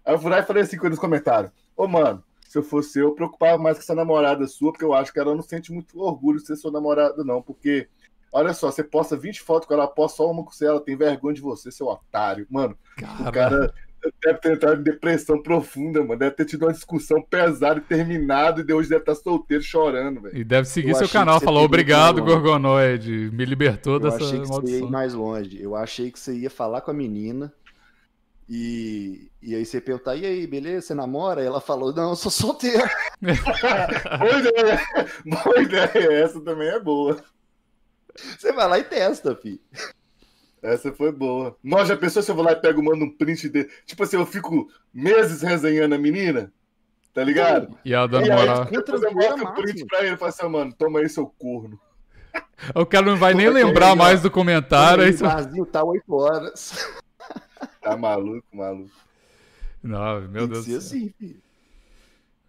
Aí eu fui lá e falei assim com ele nos comentários: Ô, mano, se eu fosse eu, eu preocupava mais com essa namorada sua, porque eu acho que ela não sente muito orgulho de ser sua namorada, não. Porque, olha só, você posta 20 fotos com ela, posta só uma com você, ela tem vergonha de você, seu otário. Mano, o cara deve ter entrado em depressão profunda, mano. Deve ter tido uma discussão pesada e terminado, e hoje deve estar solteiro chorando, velho. E deve seguir Eu seu canal. Falou obrigado, ido mais longe." Gorgonoide. Me libertou Eu dessa achei que você ia ir maldição. mais longe. Eu achei que você ia falar com a menina e, e aí você perguntar, e aí, beleza? Você namora? E ela falou, não, eu sou solteira. [LAUGHS] Boa ideia. Boa ideia. Essa também é boa. Você vai lá e testa, fi. Essa foi boa. Nós já pensou se eu vou lá e pego, mando um print dele? Tipo assim, eu fico meses resenhando a menina, tá ligado? E ela dando moral. depois eu mostro o print pra ele e falo assim, mano, toma aí seu corno. O cara não vai nem é é, lembrar mais do comentário. Aí vazio tá 8 horas. Tá maluco, maluco. Não, meu Tem Deus do céu. assim, fi.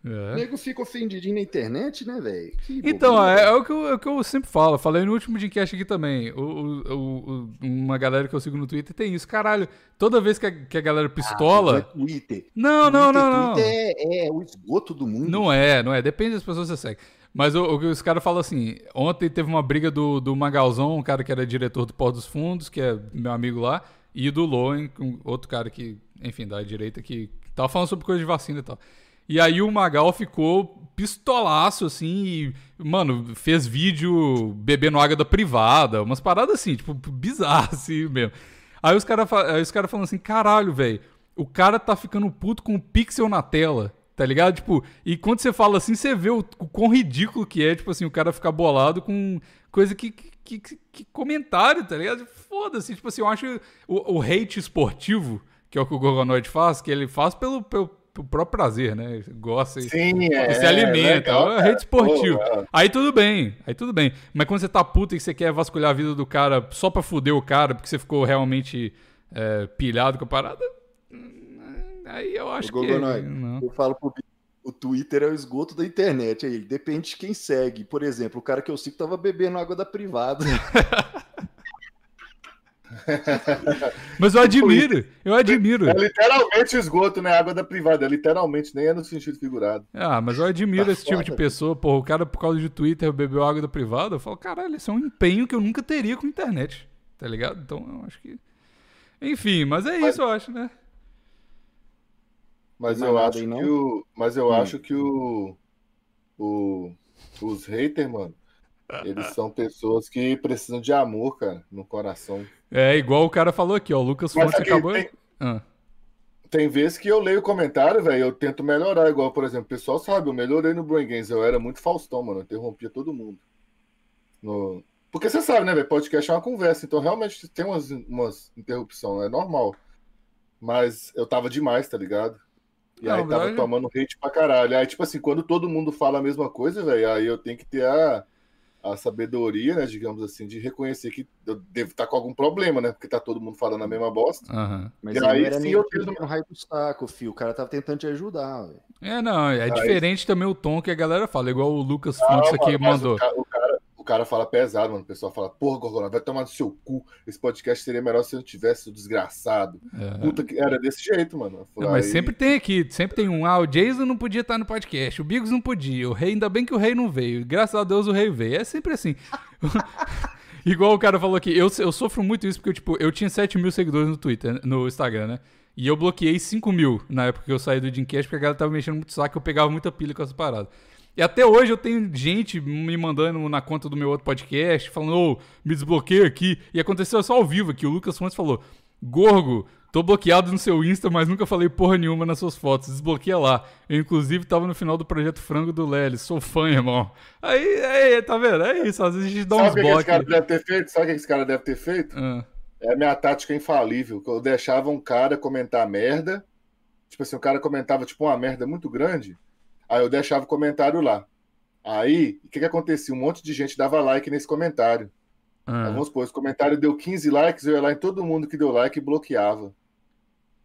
O É. nego fica ofendidinho na internet, né, velho? Então, é, é o que eu, é o que eu sempre falo. Eu Falei no último podcast aqui também. O, o- o- uma galera que eu sigo no Twitter tem isso. Caralho, toda vez que a, que a galera Ah, pistola. não é Twitter. não, não, Twitter, não, não. Twitter é, é o esgoto do mundo. Não é, não é. Depende das pessoas que você segue. Mas o, o que os caras falam assim: ontem teve uma briga do, do Magalzão, um cara que era diretor do Pó dos Fundos, que é meu amigo lá, e do Loen, um outro cara que, enfim, da direita, que tava falando sobre coisa de vacina e tal. E aí o Magal ficou pistolaço, assim, e, mano, fez vídeo bebendo água da privada, umas paradas assim, tipo, bizarras, [LAUGHS] assim mesmo. Aí os caras cara falando assim, caralho, velho, o cara tá ficando puto com o pixel na tela, tá ligado? Tipo, e quando você fala assim, você vê o, o quão ridículo que é, tipo assim, o cara ficar bolado com coisa que, que, que- que comentário, tá ligado? Foda-se, tipo assim, eu acho o, o hate esportivo, que é o que o Gorgonoid faz, que ele faz pelo, pelo, pelo próprio prazer, né? Gosta e Sim, é. se alimenta, legal, é rede esportivo. Pô, é. Aí tudo bem, aí tudo bem. Mas quando você tá puta e você quer vasculhar a vida do cara só pra fuder o cara, porque você ficou realmente é, pilhado com a parada, hum, aí eu acho Ô, que. Gogonoy, Não. Eu falo pro o Twitter é o esgoto da internet. Aí, depende de quem segue. Por exemplo, o cara que eu sigo tava bebendo água da privada. [LAUGHS] [LAUGHS] Mas eu admiro, eu admiro. É literalmente esgoto, né? Água da privada. É literalmente, nem é no sentido figurado. Ah, mas eu admiro Tá esse tipo de foda. pessoa. Porra, o cara, por causa de Twitter, bebeu água da privada. Eu falo, caralho, isso é um empenho que eu nunca teria com a internet. Tá ligado? Então eu acho que. Enfim, mas é isso, eu acho, né? Mas eu acho aí, que o. Mas eu Hum. acho que o. o os haters, mano, eles são pessoas que precisam de amor, cara, no coração. É igual o cara falou aqui, ó. O Lucas Mas aqui, acabou. tem- Ah. Tem vezes que eu leio o comentário, velho, eu tento melhorar, igual, por exemplo, o pessoal sabe, eu melhorei no Brain Games, eu era muito Faustão, mano, eu interrompia todo mundo. No- Porque você sabe, né, velho, podcast é uma conversa, então realmente tem umas, umas interrupções, é normal. Mas eu tava demais, tá ligado? E Não, aí tava olha- tomando hate pra caralho. Aí, tipo assim, quando todo mundo fala a mesma coisa, velho, aí eu tenho que ter a, a sabedoria, né, digamos assim, de reconhecer que eu devo estar com algum problema, né, porque tá todo mundo falando a mesma bosta. Aham. Mas E aí, sim eu tento- no raio do saco, filho. O cara tava tentando te ajudar, velho. É, não, é Aí- diferente também o tom que a galera fala, igual o Lucas Fontes aqui mandou. O cara, o, cara, cara fala pesado, mano. O pessoal fala, porra, Gorgona, vai tomar no seu cu. Esse podcast seria melhor se eu não tivesse o desgraçado. É. Puta que era desse jeito, mano. Falei, mas aí- sempre tem aqui, sempre tem um. Ah, o Jason não podia estar no podcast, o Bigos não podia, o rei, ainda bem que o rei não veio. Graças a Deus o rei veio. É sempre assim. [LAUGHS] Igual o cara falou aqui, eu, eu sofro muito isso porque, tipo, eu tinha 7 mil seguidores no Twitter, no Instagram, né? E eu bloqueei 5 mil na época que eu saí do Dreamcast porque a galera tava mexendo muito saco, eu pegava muita pilha com essa parada. E até hoje eu tenho gente me mandando na conta do meu outro podcast, falando, ô, me desbloqueia aqui. E aconteceu só ao vivo aqui. O Lucas Fontes falou: Gorgo, tô bloqueado no seu Insta, mas nunca falei porra nenhuma nas suas fotos. Desbloqueia lá. Eu, inclusive, tava no final do projeto Frango do Lelis. Sou fã, irmão. Aí, aí, tá vendo? É isso. Às vezes a gente dá Sabe uns o que, esse cara deve ter feito? Sabe o que esse cara deve ter feito? Ah, É a minha tática infalível. que Eu deixava um cara comentar merda. Tipo assim, o cara comentava tipo uma merda muito grande. Aí eu deixava o comentário lá. Aí, o que que acontecia? Um monte de gente dava like nesse comentário. Ah, Vamos supor, esse comentário deu 15 likes, eu ia lá em todo mundo que deu like e bloqueava.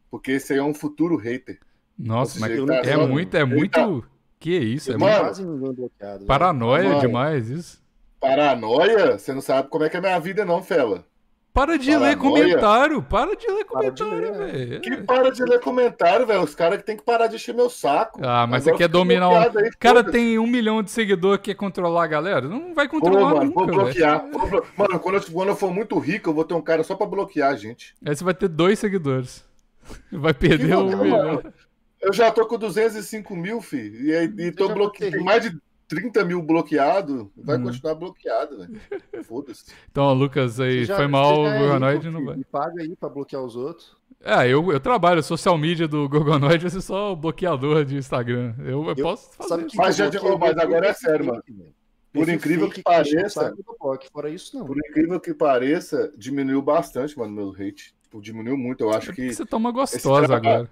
Porque esse aí é um futuro hater. Nossa, mas jeito tá é zoando. muito, é Ele muito. tá- Que isso? É Mano, muito bloqueado. velho. paranoia Mano. demais isso. Paranoia? Você não sabe como é que é a minha vida, não, Fela. Para de ler Paranoia. comentário, para de ler comentário, ler, velho. Que para de ler comentário, velho. Os caras que tem que parar de encher meu saco. Ah, mas Agora você quer dominar um. aí, O cara tem um milhão de seguidores que quer controlar a galera. Não vai Pô, controlar mano, vou nunca, velho. bloquear. Vou blo- Mano, quando eu, quando eu for muito rico, eu vou ter um cara só pra bloquear a gente. Aí você vai ter dois seguidores. [LAUGHS] Vai perder Que um milhão. mano. Eu já tô com 205 mil, fi. E, e tô já bloque... vai ter Tem mais de 30 mil bloqueado. Vai Hum. continuar bloqueado, velho. [LAUGHS] Foda-se. Então, Lucas aí Você já- foi mal, você o já é Gorgonoid não vai. Me paga aí pra bloquear os outros. É, eu, eu trabalho, social media do Gorgonoid, eu sou só o bloqueador de Instagram. Eu, eu Eu- posso fazer. Que Mas eu já- bloqueei oh, mas agora é sério, velho. Por incrível que pareça- bloco, Fora isso, não. Por incrível que pareça, diminuiu bastante, mano, meu hate. Tipo, diminuiu muito. Eu acho É que você toma gostosa trabalho- agora.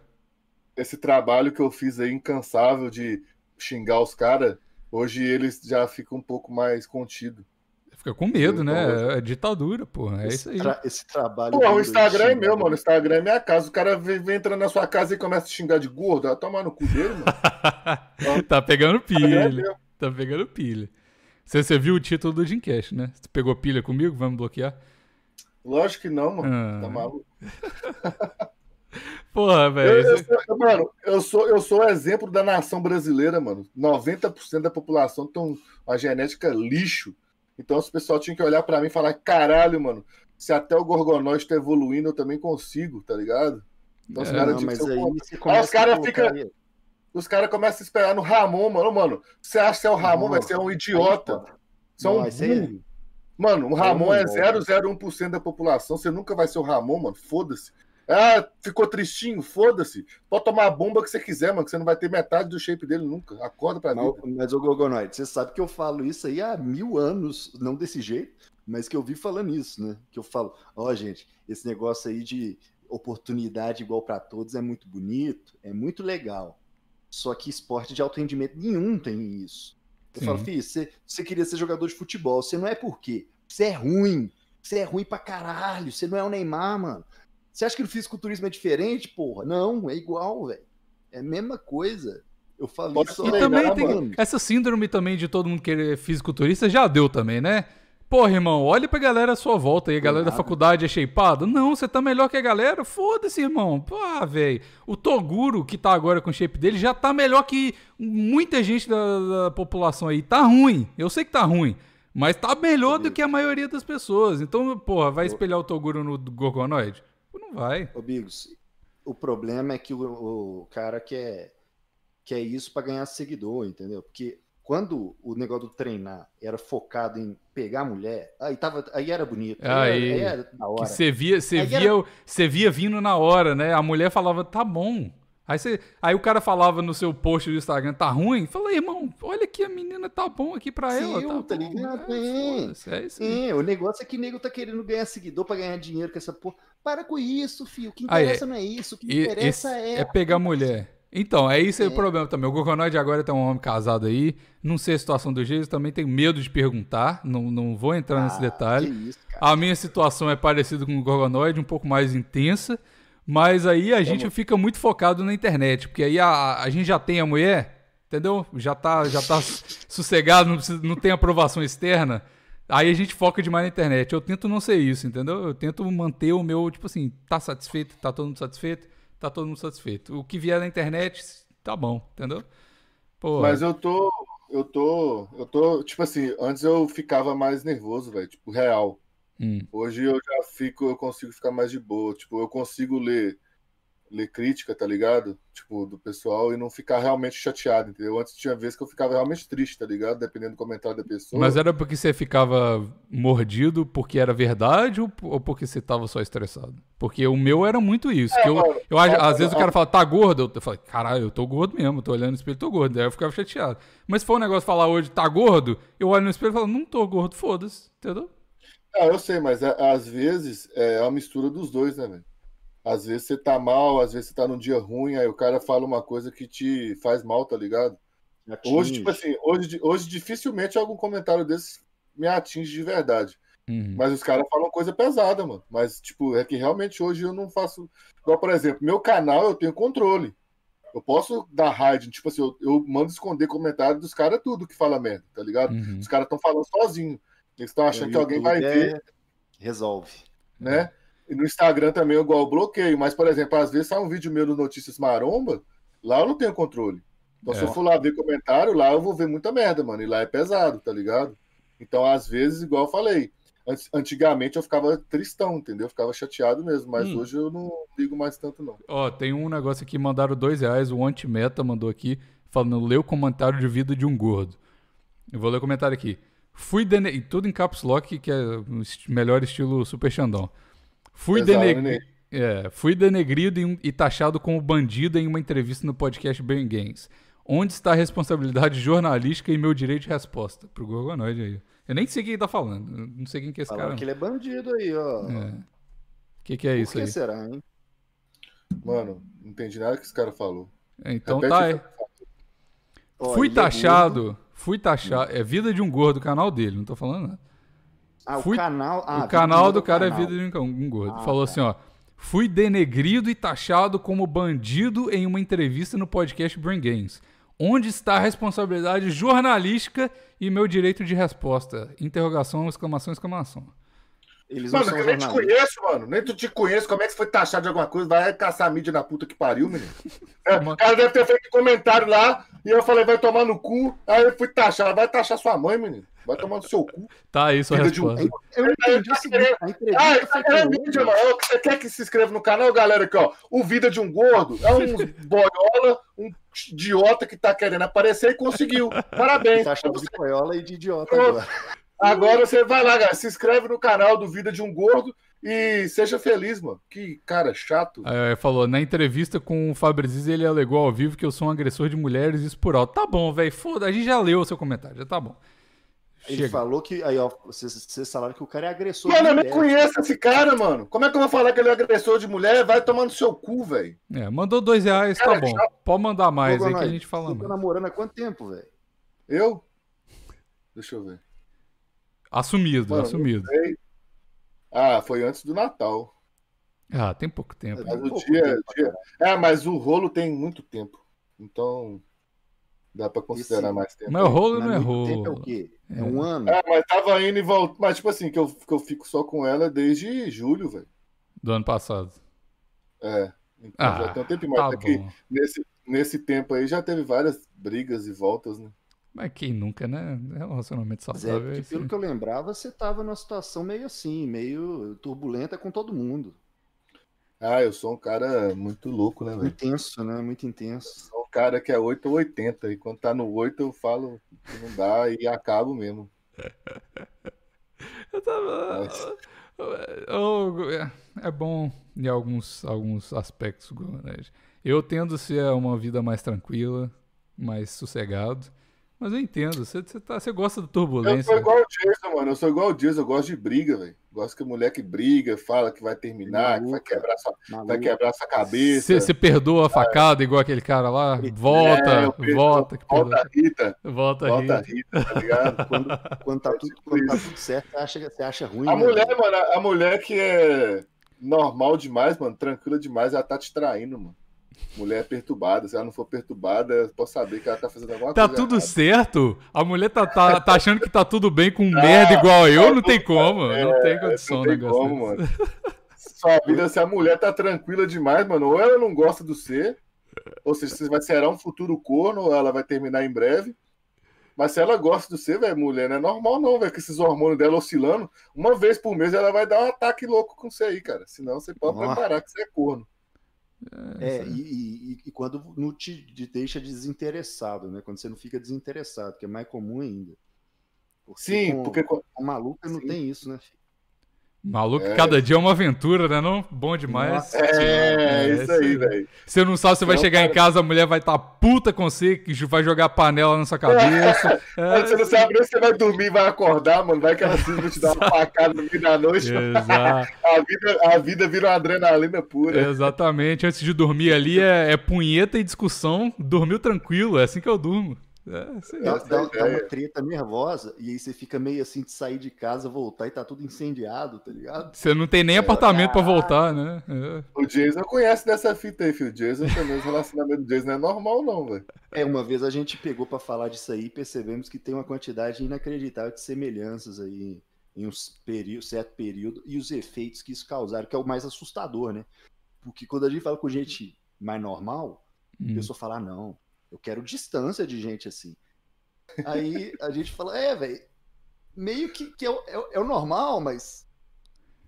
esse trabalho que eu fiz aí, incansável de xingar os caras, hoje eles já ficam um pouco mais contidos. Fica com medo, né? É ditadura, porra. É isso esse, aí. tra- esse trabalho. Pô, o Instagram é meu, mano. O Instagram é minha casa. O cara vem, vem entrando na sua casa e começa a xingar de gordo. Vai tomar no cu dele, mano. [LAUGHS] tá pegando é pilha. Tá pegando pilha. Você, você viu o título do Gymcast, né? Você pegou pilha comigo? Vamos bloquear? Lógico que não, mano. Ah. Tá maluco? [LAUGHS] Porra, velho. eu mano, eu sou, eu sou o exemplo da nação brasileira, mano. 90% da população tem uma genética lixo. Então os pessoal tinha que olhar pra mim e falar: caralho, mano, se até o Gorgonóide tá evoluindo, eu também consigo, tá ligado? Então os É, caras Não, mas aí começa os cara a colocar fica- aí- Os caras começam a esperar no Ramon, mano. Mano, você acha que é o Ramon, vai ser um aí, idiota. Você é um Não, aí burro. Mano, o Aí Ramon é não, 0,01% da população. Você nunca vai ser o Ramon, mano. Foda-se. Ah, ficou tristinho? Foda-se. Pode tomar a bomba que você quiser, mano, que você não vai ter metade do shape dele nunca. Acorda pra vida. mas o Gogonoide, você sabe que eu falo isso aí há mil anos, não desse jeito, mas que eu vi falando isso, né? Que eu falo, ó, gente, esse negócio aí de oportunidade igual pra todos é muito bonito, é muito legal. Só que esporte de alto rendimento nenhum tem isso. Eu Sim. falo, filho, você, você queria ser jogador de futebol, você não é por quê? Você é ruim. Você é ruim pra caralho. Você não é o Neymar, mano. Você acha que no fisiculturismo é diferente, porra? Não, é igual, velho. É a mesma coisa. Eu falo Pode ser E há também tem essa síndrome também de todo mundo querer fisiculturista, já deu também, né? Porra, irmão, olha pra galera à sua volta aí. A galera da nada. faculdade é shapeada. Não, você tá melhor que a galera? Foda-se, irmão. Pô, velho. O Toguro, que tá agora com o shape dele, já tá melhor que muita gente da, da população aí. Tá ruim. Eu sei que tá ruim. Mas tá melhor do que a maioria das pessoas. Então, porra, vai espelhar o Toguro no Gorgonoide? Não vai. Ô, Bigos, o problema é que o, o cara quer, quer isso pra ganhar seguidor, entendeu? Porque quando o negócio do treinar era focado em pegar a mulher, aí, tava, aí era bonito. Aí, aí, era, aí era da Que hora. você via, via, era- via vindo na hora, né? A mulher falava, tá bom. Aí, você, aí o cara falava no seu post do Instagram, tá ruim? Fala, irmão, olha que a menina tá bom aqui pra ela. Sim, Tá, tá bom. ligado? É, É. é isso aí. É, o negócio é que o nego tá querendo ganhar seguidor pra ganhar dinheiro com essa porra. Para com isso, filho. O que interessa não é isso. O que E- interessa é. é pegar mulher. Então, é isso aí o É. problema também. O Gorgonoide agora tá um homem casado aí. Não sei a situação do jeito, também tenho medo de perguntar. Não, não vou entrar nesse Ah, detalhe. que isso. A minha situação é parecida com o Gorgonoide, um pouco mais intensa, mas aí a gente fica muito focado na internet, porque aí a, a gente já tem a mulher, entendeu? Já tá, já tá [LAUGHS] sossegado, não, precisa- não tem aprovação externa. Aí a gente foca demais na internet. Eu tento não ser isso, entendeu? Eu tento manter o meu, tipo assim, tá satisfeito? Tá todo mundo satisfeito? Tá todo mundo satisfeito. O que vier na internet, tá bom, entendeu? Pô, Mas eu tô. Eu tô. Eu tô. Tipo assim, antes eu ficava mais nervoso, velho. Tipo, real. Hum. Hoje eu já fico, eu consigo ficar mais de boa. Tipo, eu consigo ler, ler crítica, tá ligado? Tipo, do pessoal e não ficar realmente chateado, entendeu? Antes tinha vezes que eu ficava realmente triste, tá ligado? Dependendo do comentário da pessoa. Mas era porque você ficava mordido porque era verdade ou, porque você tava só estressado? Porque o meu era muito isso. que eu, mano, eu, acho- é, às vezes é, o cara fala, tá gordo? Eu, eu falo, caralho, eu tô gordo mesmo, tô olhando no espelho, tô gordo. Daí eu ficava chateado. Mas se for um negócio falar hoje, tá gordo, eu olho no espelho e falo, não tô gordo, foda-se, entendeu? Ah, eu sei, mas é- às vezes é uma mistura dos dois, né, velho? Às vezes você tá mal, às vezes você tá num dia ruim, aí o cara fala uma coisa que te faz mal, tá ligado? Hoje, tipo assim, hoje, hoje dificilmente algum comentário desse me atinge de verdade. Uhum. Mas os caras falam coisa pesada, mano. Mas, tipo, é que realmente hoje eu não faço. Igual, por exemplo, meu canal eu tenho controle. Eu posso dar raid, tipo assim, eu, eu mando esconder comentário dos caras tudo que fala merda, tá ligado? Uhum. Os caras estão falando sozinho. Eles estão achando que alguém vai é... ver. Resolve. Né? E no Instagram também eu igual bloqueio. Mas, por exemplo, às vezes sai um vídeo meu no Notícias Maromba, lá eu não tenho controle. Então, é. se eu for lá ver comentário, lá eu vou ver muita merda, mano. E lá é pesado, tá ligado? Então, às vezes, igual eu falei, antigamente eu ficava tristão, entendeu? Eu ficava chateado mesmo, mas hum. hoje eu não ligo mais tanto, não. Ó, tem um negócio aqui, mandaram dois reais, o Antimeta mandou aqui, falando, lê o comentário de vida de um gordo. Eu vou ler o comentário aqui. Fui dene... E tudo em caps lock, que é o melhor estilo Super Xandão. Fui, deneg... é, fui denegrido e taxado como bandido em uma entrevista no podcast Brain Games. Onde está a responsabilidade jornalística e meu direito de resposta? Pro Gorgonoide aí. Eu nem sei quem tá falando. Não sei quem que é esse Falaram cara. que ele é bandido aí, ó. O é. que, que é isso Por que aí? será, hein? Mano, não entendi nada que esse cara falou. É, então Repete tá aí. fui é taxado. Fui taxado. É vida de um gordo, o canal dele, não tô falando nada. Ah, fui, o canal. Ah, o canal do cara é canal. é vida de um, um gordo. Ah, Falou tá. assim, ó. Fui denegrido e taxado como bandido em uma entrevista no podcast Brain Games. Onde está a responsabilidade jornalística e meu direito de resposta? Interrogação, exclamação, exclamação. Eles mano, eu nem te conheço, mano. Nem tu te conheço. Como é que você foi taxado de alguma coisa? Vai caçar a mídia na puta que pariu, menino. [LAUGHS] É, o cara deve ter feito comentário lá e eu falei, vai tomar no cu. Aí eu fui taxar. Vai taxar sua mãe, menino. Vai tomar no seu cu. Tá, isso é resposta. Um... Eu entendi o seguinte. Ah, isso aqui é mídia, mano. Você quer que se inscreva no canal, galera? Aqui, ó. O Vida de um Gordo é um [LAUGHS] boiola, um idiota que tá querendo aparecer e conseguiu. Parabéns. Tá achando de boiola e de idiota agora. Agora você vai lá, galera. Se inscreve no canal do Vida de um Gordo e seja feliz, mano. Que cara chato. É, falou, na entrevista com o Fabrizio, ele alegou ao vivo que eu sou um agressor de mulheres, isso por alto. Tá bom, velho. Foda, a gente já leu o seu comentário, já tá bom. Ele Chega. falou que. Aí, ó, vocês, vocês falaram que o cara é agressor. Mano, eu nem conheço esse cara, mano. Como é que eu vou falar que ele é agressor de mulher? Vai tomar no seu cu, velho. É, mandou dois reais, tá bom. Pode mandar mais Pô, aí que a gente fala. Você tá namorando há quanto tempo, velho? Eu? Deixa eu ver. Assumido, mano, assumido. Ah, foi antes do Natal. Ah, tem pouco tempo. Mas o dia, tempo, dia... É, mas o rolo tem muito tempo. Então. Dá pra considerar Esse... mais tempo. Mas o rolo não é rolo. Tempo é o quê? É, é um ano? É, mas tava indo e voltando. Mas, tipo assim, que eu, que eu fico só com ela desde julho, velho. Do ano passado. É. Então ah, já tem um tempo mais. Tá é nesse, nesse tempo aí já teve várias brigas e voltas, né? Mas quem nunca, né? É um relacionamento saudável. É, pelo que eu lembrava, você tava numa situação meio assim, meio turbulenta com todo mundo. Ah, eu sou um cara muito louco, né, velho? Intenso, né? Muito intenso. Sou um cara que é 8 ou 80. E quando tá no 8 eu falo que não dá e acabo mesmo. [LAUGHS] eu tava. Mas... É bom em alguns, alguns aspectos, né? Eu tendo a ser uma vida mais tranquila, mais sossegado. Mas eu entendo, você, você, tá, você gosta da turbulência. Eu sou igual o Jason, mano. Eu sou igual o Jason, eu gosto de briga, velho. Gosto que a mulher que briga, fala que vai terminar, que vai quebrar sua, vai quebrar sua cabeça. Você, perdoa a facada é. igual aquele cara lá? Volta, é, volta. Que volta Rita. Volta, volta Rita. Rita, tá ligado? [LAUGHS] quando, quando, tá tudo, quando tá tudo certo, você acha, você acha ruim. A né, mulher, mano, a mulher que é normal demais, mano, tranquila demais, ela tá te traindo, mano mulher perturbada. Se ela não for perturbada, eu posso saber que ela tá fazendo alguma tá coisa. Tá tudo errada. certo? A mulher tá, tá, [LAUGHS] tá, achando que tá tudo bem com ah, merda igual eu? Tá não tem como. É, não tem condição, não tem como, mano. Sua vida, se a mulher tá tranquila demais, mano, ou ela não gosta do ser, ou seja, você vai ser um futuro corno, ou ela vai terminar em breve. Mas se ela gosta do ser, velho, mulher, não é normal não, velho, que esses hormônios dela oscilando, uma vez por mês ela vai dar um ataque louco com você aí, cara. Senão você pode Nossa. preparar que você é corno. É, é e, e, e, quando não te, te, deixa desinteressado, né? Quando você não fica desinteressado, que é mais comum ainda. Porque Sim, com, porque com a maluca não tem isso, né? Filho? Maluco, é. cada dia é uma aventura, né? Não? Bom demais. É, é isso aí, velho. Você não sabe, você vai chegar cara... em casa, a mulher vai estar tá puta com você, que vai jogar panela na sua cabeça. [LAUGHS] É. Você não sabe nem se você vai dormir e vai acordar, mano. Vai que ela simplesmente te dar uma facada no meio da noite. Exato. [LAUGHS] a, vida, a vida vira uma adrenalina pura. Exatamente. Antes de dormir ali é, é punheta e discussão. Dormiu tranquilo, é assim que eu durmo. É, isso aí. Dá, é dá- a uma treta nervosa e aí você fica meio assim de sair de casa, voltar e tá tudo incendiado, tá ligado? Você não tem nem apartamento pra voltar, né? É. O Jason conhece dessa fita aí, filho. O Jason também, os relacionamentos do Jason não é normal, não, velho. É, uma vez a gente pegou pra falar disso aí e percebemos que tem uma quantidade inacreditável de semelhanças aí em um período, certo período e os efeitos que isso causaram, que é o mais assustador, né? Porque quando a gente fala com gente mais normal, a Hum. pessoa fala, ah, não, eu quero distância de gente assim. Aí a gente fala, é, velho, meio que, que é, o, é é o normal, mas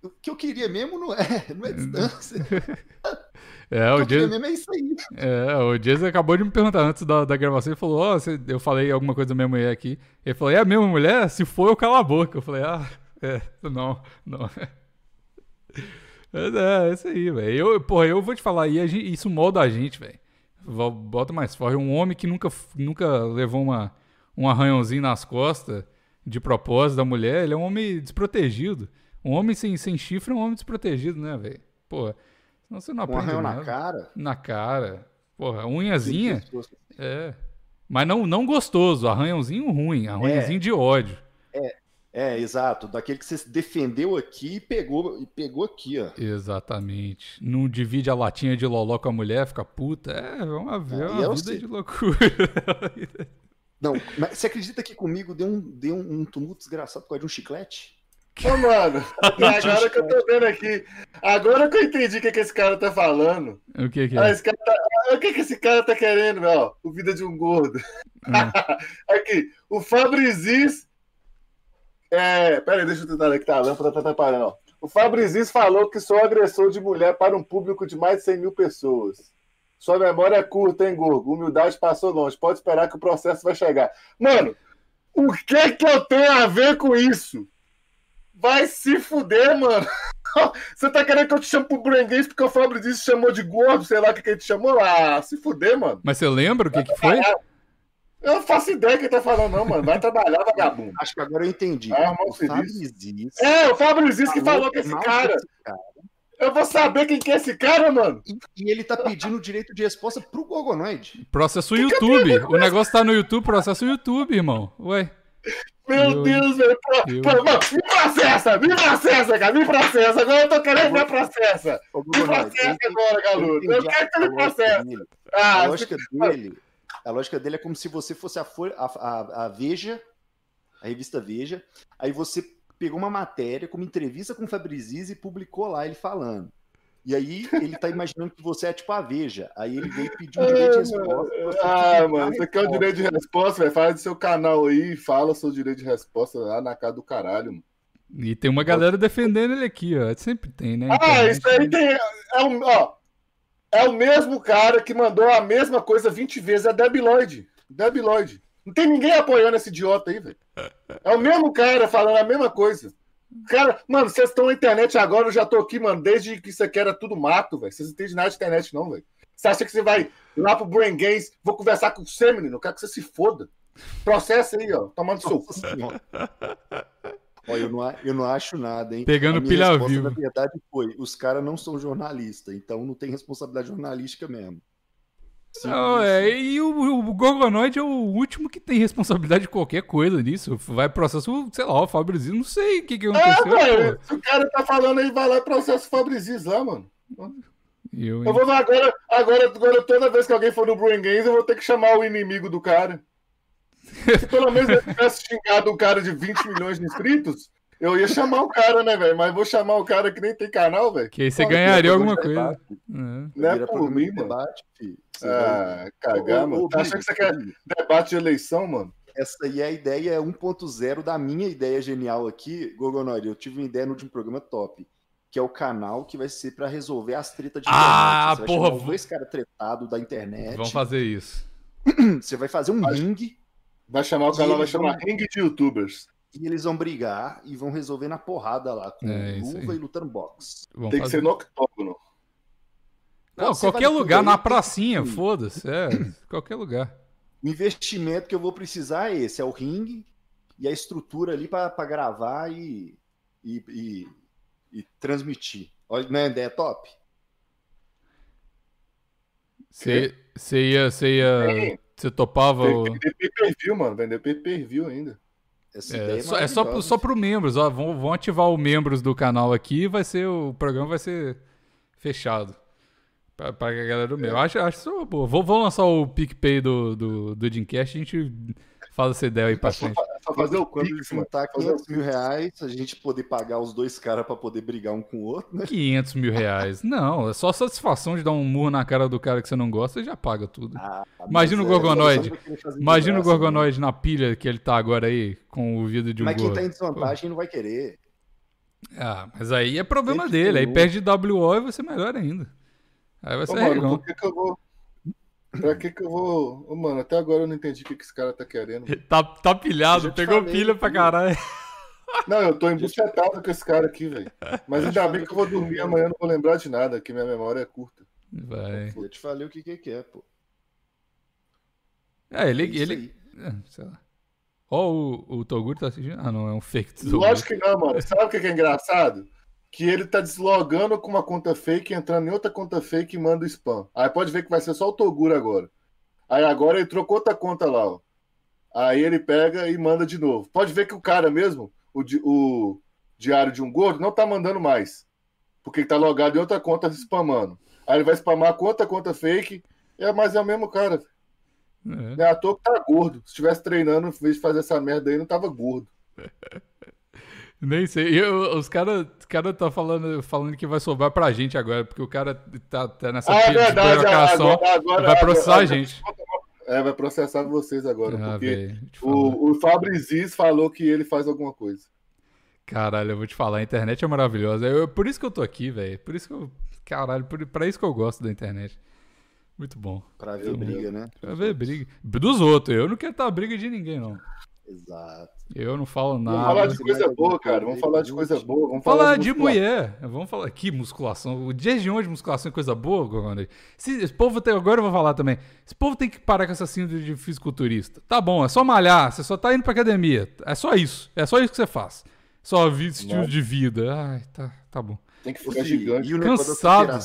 o que eu queria mesmo não é, [LAUGHS] não é distância. [LAUGHS] É, O o que eu queria Jason, mesmo é isso aí. é, o Jason acabou de me perguntar antes da, da gravação. Ele falou: Ó, você- eu falei alguma coisa da minha mulher aqui. Ele falou: É a mesma mulher? Se for, eu calo a boca. Eu falei: Ah, é, não, não. [LAUGHS] Mas é, é isso aí, velho. Eu, porra, eu vou te falar, e gente- isso molda a gente, velho. Bota mais forte. Um homem que nunca, nunca levou uma, um arranhãozinho nas costas de propósito da mulher, ele é um homem desprotegido. Um homem sem, sem chifre é um homem desprotegido, né, velho? Porra, senão você não Um aprende arranhão nada. na cara. Na cara. Porra, unhazinha. É. Mas não, não gostoso, arranhãozinho ruim, arranhãozinho de ódio. É, exato. Daquele que você defendeu aqui e pegou, e pegou aqui, ó. Exatamente. Não divide a latinha de loló com a mulher, fica puta. É, é uma, é Ah, uma eu vida sei. de loucura. [LAUGHS] Não, mas você acredita que comigo deu um, deu um tumulto desgraçado por causa de um chiclete? Ô, mano, [LAUGHS] agora que eu tô vendo aqui, agora que eu entendi o que, que esse cara tá falando. o que que Ah, é? esse cara tá- ah, o que, que esse cara tá querendo, velho? O Vida de um Gordo. Ah, [LAUGHS] Aqui, o Fabrizis. É, peraí, deixa eu tentar ler que tá a lâmpada tá atrapalhando, ó. O Fabrizis falou que sou agressor de mulher para um público de mais de 100 mil pessoas. Sua memória é curta, hein, Gorgo? Humildade passou longe. Pode esperar que o processo vai chegar. Mano, o que que eu tenho a ver com isso? Vai se fuder, mano. [LAUGHS] Você tá querendo que eu te chame pro Brenguês porque o Fabrizis chamou de gordo, sei lá o que, que ele te chamou? Ah, se fuder, mano. Mas você lembra o que que foi? Eu não faço ideia do que ele tá falando, não, mano. Vai trabalhar, vagabundo. Acho que agora eu entendi. Irmão o. Fabrizis É, o Fabrizis que falou com esse cara. desse cara. Eu vou saber quem que é esse cara, mano. E, e ele tá pedindo direito de resposta pro Gogonoide. Processa o YouTube. O negócio tá no YouTube, processa o YouTube, irmão. Ué. Meu Eu- Deus, velho. Pô, mano, me processa, me processa, cara, me processa. Agora eu tô querendo me processa. Me processa agora, garoto. Eu quero que ele processe. Ah, A lógica dele, a lógica dele é como se você fosse a, Folha- a, a- a Veja, a revista Veja, aí você pegou uma matéria como entrevista com o Fabrizis e publicou lá ele falando. E aí ele tá imaginando que você é tipo a Veja. Aí ele veio pedir um [LAUGHS] direito de resposta. você Ah, mano, você quer o direito de resposta, velho? Fala do seu canal aí, fala seu direito de resposta lá na casa do caralho, mano. E tem uma galera defendendo ele aqui, ó. Sempre tem, né? Ah, Internet, isso aí né? tem. É o, ó, é o mesmo cara que mandou a mesma coisa 20 vezes, é Debi Lloyd. Debi Lloyd. Não tem ninguém apoiando esse idiota aí, velho. É o mesmo cara falando a mesma coisa. Cara, mano, vocês estão na internet agora, eu já tô aqui, mano, desde que isso aqui era tudo mato, velho. Vocês não entendem nada de internet, não, velho. Você acha que você vai lá pro Brain Games, vou conversar com você, menino? Eu quero que você se foda. Processo aí, ó, tomando seu. Ó, eu, não, eu não acho nada, hein? Pegando A minha pilha vivo. Na verdade, foi: os caras não são jornalistas, então não tem responsabilidade jornalística mesmo. Sim, Não, é, e o, o Gorgonoid é o último que tem responsabilidade de qualquer coisa nisso. Vai processo, sei lá, o Fabrício, não sei o que, que É, aconteceu. Se o cara tá falando aí, vai lá e processa o Fabrizis lá, mano. Eu, Eu vou agora, agora, agora, toda vez que alguém for no Brain Games, eu vou ter que chamar o inimigo do cara. Se pelo menos eu tivesse xingado um cara de 20 milhões de inscritos, eu ia chamar o cara, né, velho? Mas vou chamar o cara que nem tem canal, velho. que aí você ganharia alguma coisa. de É. Não é por mim, mano. debate, filho. Você vai- Ah, cagar, Ô, mano. ô, Tá achando que você quer debate de eleição, mano? Essa aí é a ideia 1.0 da minha ideia genial aqui, Gogonoid. Eu tive uma ideia no último programa top. Que é o canal que vai ser pra resolver as tretas de Ah, internet. Você vai porra, os vou- dois caras tretados da internet. Vamos fazer isso. [CLEARS THROAT] Você vai fazer um ringue Vai chamar o E canal, vai chamar vão- Ring de Youtubers. e eles vão brigar e vão resolver na porrada lá, com É, luva aí. e lutando boxe. Vamos Tem que fazer. ser no octógono. Não, qualquer vale lugar, na pracinha, foda-se. É, [COUGHS] qualquer lugar. O investimento que eu vou precisar é esse: é o ringue e a estrutura ali pra pra gravar e, e, e- e transmitir. Olha, não é ideia top? Você ia, você ia. Você topava. Tem o- que vender pay-per-view, mano. Vender pay-per-view ainda. Essa É, ideia só, é só, pro- maravilhosa. só pro membros, ó. Vão, vão ativar o membros do canal aqui e vai ser. O programa vai ser fechado. Pra, pra galera do meu. Acho, acho isso uma boa. Vou, vou lançar o PicPay do, do, do Dreamcast e a gente fala essa ideia aí pra frente. É só fazer o Quando Pix, mano. juntar Fazer o 500 mil reais, a gente poder pagar os dois caras pra poder brigar um com o outro, né? 500 mil reais. Não, é só satisfação de dar um murro na cara do cara que você não gosta e já paga tudo. Ah, Imagina o fazer de Imagina o né? Gorgonoide na pilha que ele tá agora aí, com o vidro de um Mas quem gordo. tá em desvantagem não vai querer. Ah, mas aí é problema Sempre dele. Aí perde WO e vai ser melhor ainda. Aí vai Ô, ser mano, regão. por que que eu vou... Pra que que eu vou... Ô, mano, até agora eu não entendi o que que esse cara tá querendo. Tá, tá pilhado, pegou falei, pilha pra filho. caralho. Não, eu tô embuchetado com esse cara aqui, velho. Mas ainda bem que eu vou dormir amanhã, não vou lembrar de nada, que minha memória é curta. Vai. Eu te falei o que que é, pô. É, ele. É ele é, sei lá. Ó, o, o Toguro tá assistindo. Ah, não, é um fake Toguro. Lógico que não, mano. Sabe o que que é engraçado? Que ele tá deslogando com uma conta fake, entrando em outra conta fake e manda spam. Aí pode ver que vai ser só o Toguro agora. Aí agora ele trocou outra conta lá, ó. Aí ele pega e manda de novo. Pode ver que o cara mesmo, o, o diário de um gordo, não tá mandando mais. Porque ele tá logado em outra conta spamando. Aí ele vai spamar com outra conta fake. É, mas é o mesmo cara. É. É à toa que tá gordo. Se estivesse treinando, em vez de fazer essa merda aí, não tava gordo. [LAUGHS] Nem sei. Eu- os caras cara tá falando, falando que vai sobrar pra gente agora, porque o cara tá, tá nessa Ah, é de verdade. provocação. Agora, agora, vai processar a agora- gente. É, vai processar vocês agora, Ah, porque falar. o, o Fabriziz falou que ele faz alguma coisa. Caralho, eu vou te falar, a internet é maravilhosa. Eu- por isso que eu tô aqui, velho. Por isso que eu. Caralho, por, pra isso que eu gosto da internet. Muito bom. Pra ver Eu- briga, né? Pra ver briga. Dos outros. Eu não quero estar briga de ninguém, não. Exato. Eu não falo Vamos nada. falar de coisa boa, cara. Vamos falar de coisa boa. Vamos falar, Falar de musculação. mulher. Vamos falar aqui, musculação. O dia de hoje, musculação é coisa boa, Gorgonei. Esse, esse povo tem. Agora eu vou falar também. Esse povo tem que parar com essa síndrome de fisiculturista. Tá bom, é só malhar. Você só tá indo pra academia. É só isso. É só isso que você faz. Só vi estilo de vida. Ai, tá, tá bom. Tem que Ô, ficar filho, gigante. E o Cansado.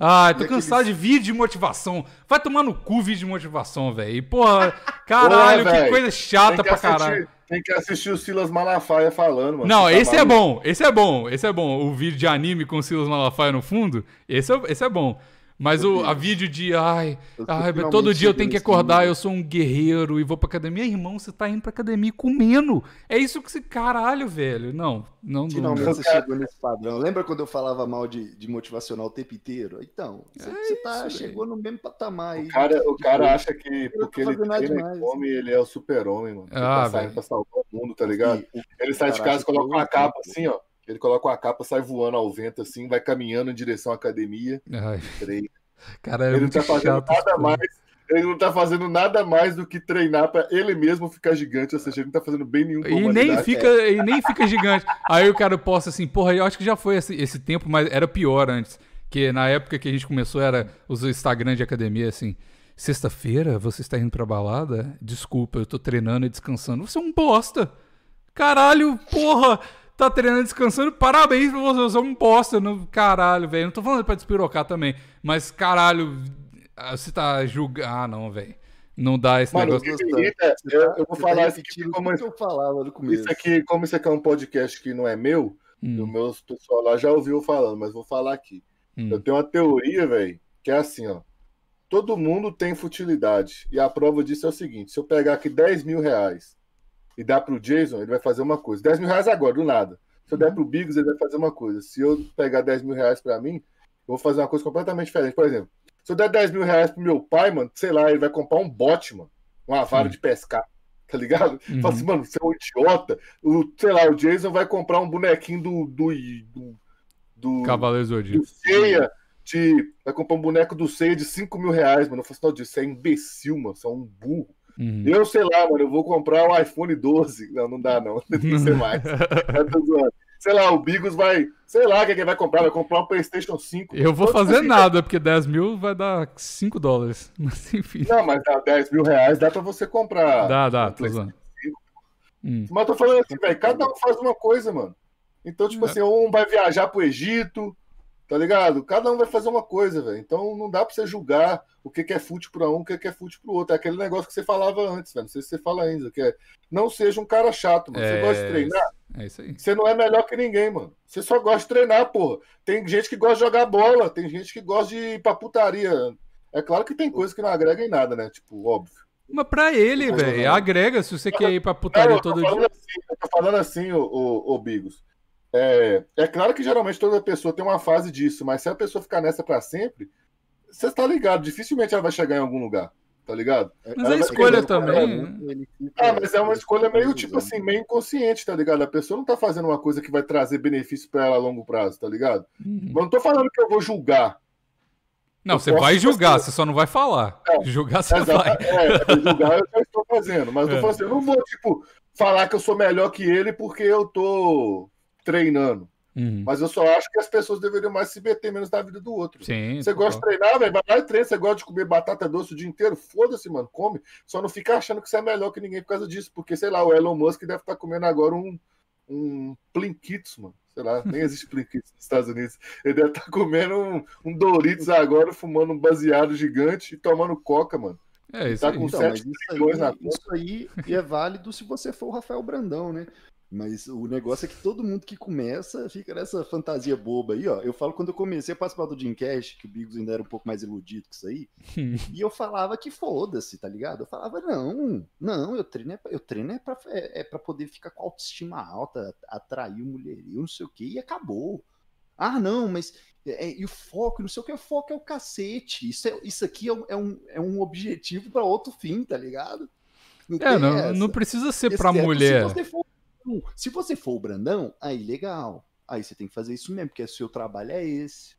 Ai, tô E cansado aqueles- de vídeo de motivação. Vai tomar no cu vídeo de motivação, velho. Porra, [LAUGHS] caralho, que coisa chata que, pra caralho. assistir, tem que assistir o Silas Malafaia falando, mano. Não, tá esse é bom, esse é bom, esse é bom. O vídeo de anime com Silas Malafaia no fundo, esse é, esse é bom. Mas o, a vídeo de, ai, ai todo dia eu tenho que acordar, nível. eu sou um guerreiro e vou pra academia. Irmão, você tá indo pra academia comendo. É isso que você, caralho, velho. Não, não, não. Finalmente não. você chegou nesse padrão. Lembra quando eu falava mal de, de motivacional o tempo inteiro? Então, você, você tá, É isso, chegou no mesmo patamar aí. O cara, o cara Tipo, acha que porque ele treina e come, ele é o super-homem, mano. Ele Ah, tá saindo velho. pra salvar o mundo, tá ligado? E Ele sai de casa, coloca uma capa assim, ó. Ele coloca uma capa, sai voando ao vento assim, vai caminhando em direção à academia. Ai, treina. cara, é ele não tá fazendo chato. nada mais. Ele não tá fazendo nada mais do que treinar pra ele mesmo ficar gigante, ou seja, ele não tá fazendo bem nenhum pra E nem, fica, e nem fica gigante. Aí o cara posta assim, porra, eu acho que já foi esse, esse tempo, mas era pior antes. Que na época que a gente começou era os Instagram de academia, assim. Sexta-feira, você está indo pra balada? Desculpa, eu tô treinando e descansando. Você é um bosta. Caralho, porra! Tá treinando e descansando, parabéns pra você, você é um bosta. Não, caralho, velho. Não tô falando pra despirocar também. Mas, caralho, ah, você tá julgando. Ah, não, velho. Não dá esse Mano, negócio. é- eu, eu vou você falar isso aqui repetindo como, eu falava no começo. isso aqui, como isso aqui é um podcast que não é meu, Hum, o meu pessoal lá já ouviu falando, mas vou falar aqui. hum. Eu tenho uma teoria, velho, que é assim, ó. Todo mundo tem futilidade. E a prova disso é o seguinte: se eu pegar aqui 10 mil reais e dar pro Jason, ele vai fazer uma coisa. 10 mil reais agora, do nada. Se eu der pro Biggs, ele vai fazer uma coisa. Se eu pegar 10 mil reais pra mim, eu vou fazer uma coisa completamente diferente. Por exemplo, se eu der 10 mil reais pro meu pai, mano, sei lá, ele vai comprar um bote, mano. Uma vara Sim. de pescar. Tá ligado? Uhum. Fala assim, mano, você é um idiota. O, sei lá, o Jason vai comprar um bonequinho do. do, do, do Cavaleiro do Zodíaco. Ceia, de. Vai comprar um boneco do Ceia de 5 mil reais, mano. Eu falei assim, não, você é imbecil, mano. Você é um burro. Uhum. Eu sei lá, mano, eu vou comprar um iPhone 12. Não, não dá, não. [LAUGHS] Tem que ser mais. [LAUGHS] Sei lá, o Bigos vai. Sei lá o que que ele vai comprar. Vai comprar um PlayStation 5. Eu vou fazer assim, nada, porque 10 mil vai dar 5 dólares. [LAUGHS] Mas enfim. Não, mas dá 10 mil reais, dá pra você comprar. Dá, dá, um tô zoando. Hum. Mas eu tô falando assim, velho, cada um faz uma coisa, mano. Então, tipo É. assim, um vai viajar pro Egito, Tá ligado? Cada um vai fazer uma coisa, velho. Então não dá pra você julgar o que, que é fute pra um, o que, que é fute pro outro. É aquele negócio que você falava antes, velho. Não sei se você fala ainda, que é não seja um cara chato, mano. Você É, gosta de treinar, É isso aí. você não é melhor que ninguém, mano. Você só gosta de treinar, porra. Tem gente que gosta de jogar bola, tem gente que gosta de ir pra putaria. É claro que tem coisa que não agrega em nada, né? Tipo, óbvio. Mas pra ele, velho, agrega se você quer ir pra putaria todo dia. assim, eu tô falando assim, ô, ô, ô Bigos. É, é claro que geralmente toda pessoa tem uma fase disso, mas se a pessoa ficar nessa pra sempre, você tá ligado, dificilmente ela vai chegar em algum lugar, tá ligado? Mas Ela a vai escolha também. né? Ah, mas é uma escolha meio, tipo assim, meio inconsciente, tá ligado? A pessoa não tá fazendo uma coisa que vai trazer benefício pra ela a longo prazo, tá ligado? Uhum. Mas não tô falando que eu vou julgar. Não, eu você vai fazer- julgar, você só não vai falar. É. Julgar você Exato, vai. é, julgar eu já estou fazendo, mas eu tô É. falando assim, eu não vou, tipo, falar que eu sou melhor que ele porque eu tô treinando. Uhum. Mas eu só acho que as pessoas deveriam mais se meter menos na vida do outro. Sim. Você gosta de treinar, velho? Vai lá e treina. Você gosta de comer batata doce o dia inteiro? Foda-se, mano. Come. Só não fica achando que você é melhor que ninguém por causa disso. Porque, sei lá, o Elon Musk deve estar comendo agora um, um Plinkits, mano. Sei lá, nem existe Plinkits nos Estados Unidos. Ele deve estar comendo um, um Doritos agora, fumando um baseado gigante e tomando coca, mano. É isso Tá aí. com Então, sete mas isso milhões na aí, isso aí é válido se você for o Rafael Brandão, né? Mas o negócio é que todo mundo que começa fica nessa fantasia boba aí, ó. Eu falo quando eu comecei a participar do Dreamcast, que o Bigos ainda era um pouco mais iludido com isso aí, [LAUGHS] e eu falava que foda-se, tá ligado? Eu falava, não, não, eu treino é pra, eu treino é pra, é, é pra poder ficar com autoestima alta, atrair o mulherio, não sei o que, e acabou. Ah, não, mas é, e o foco, não sei o que, o foco é o cacete. Isso, é, isso aqui é um, é um, é um objetivo pra outro fim, tá ligado? Não É, não, essa. não precisa ser pra Exceto mulher. Se você, for, se você for o Brandão, aí legal. Aí você tem que fazer isso mesmo, porque o seu trabalho é esse.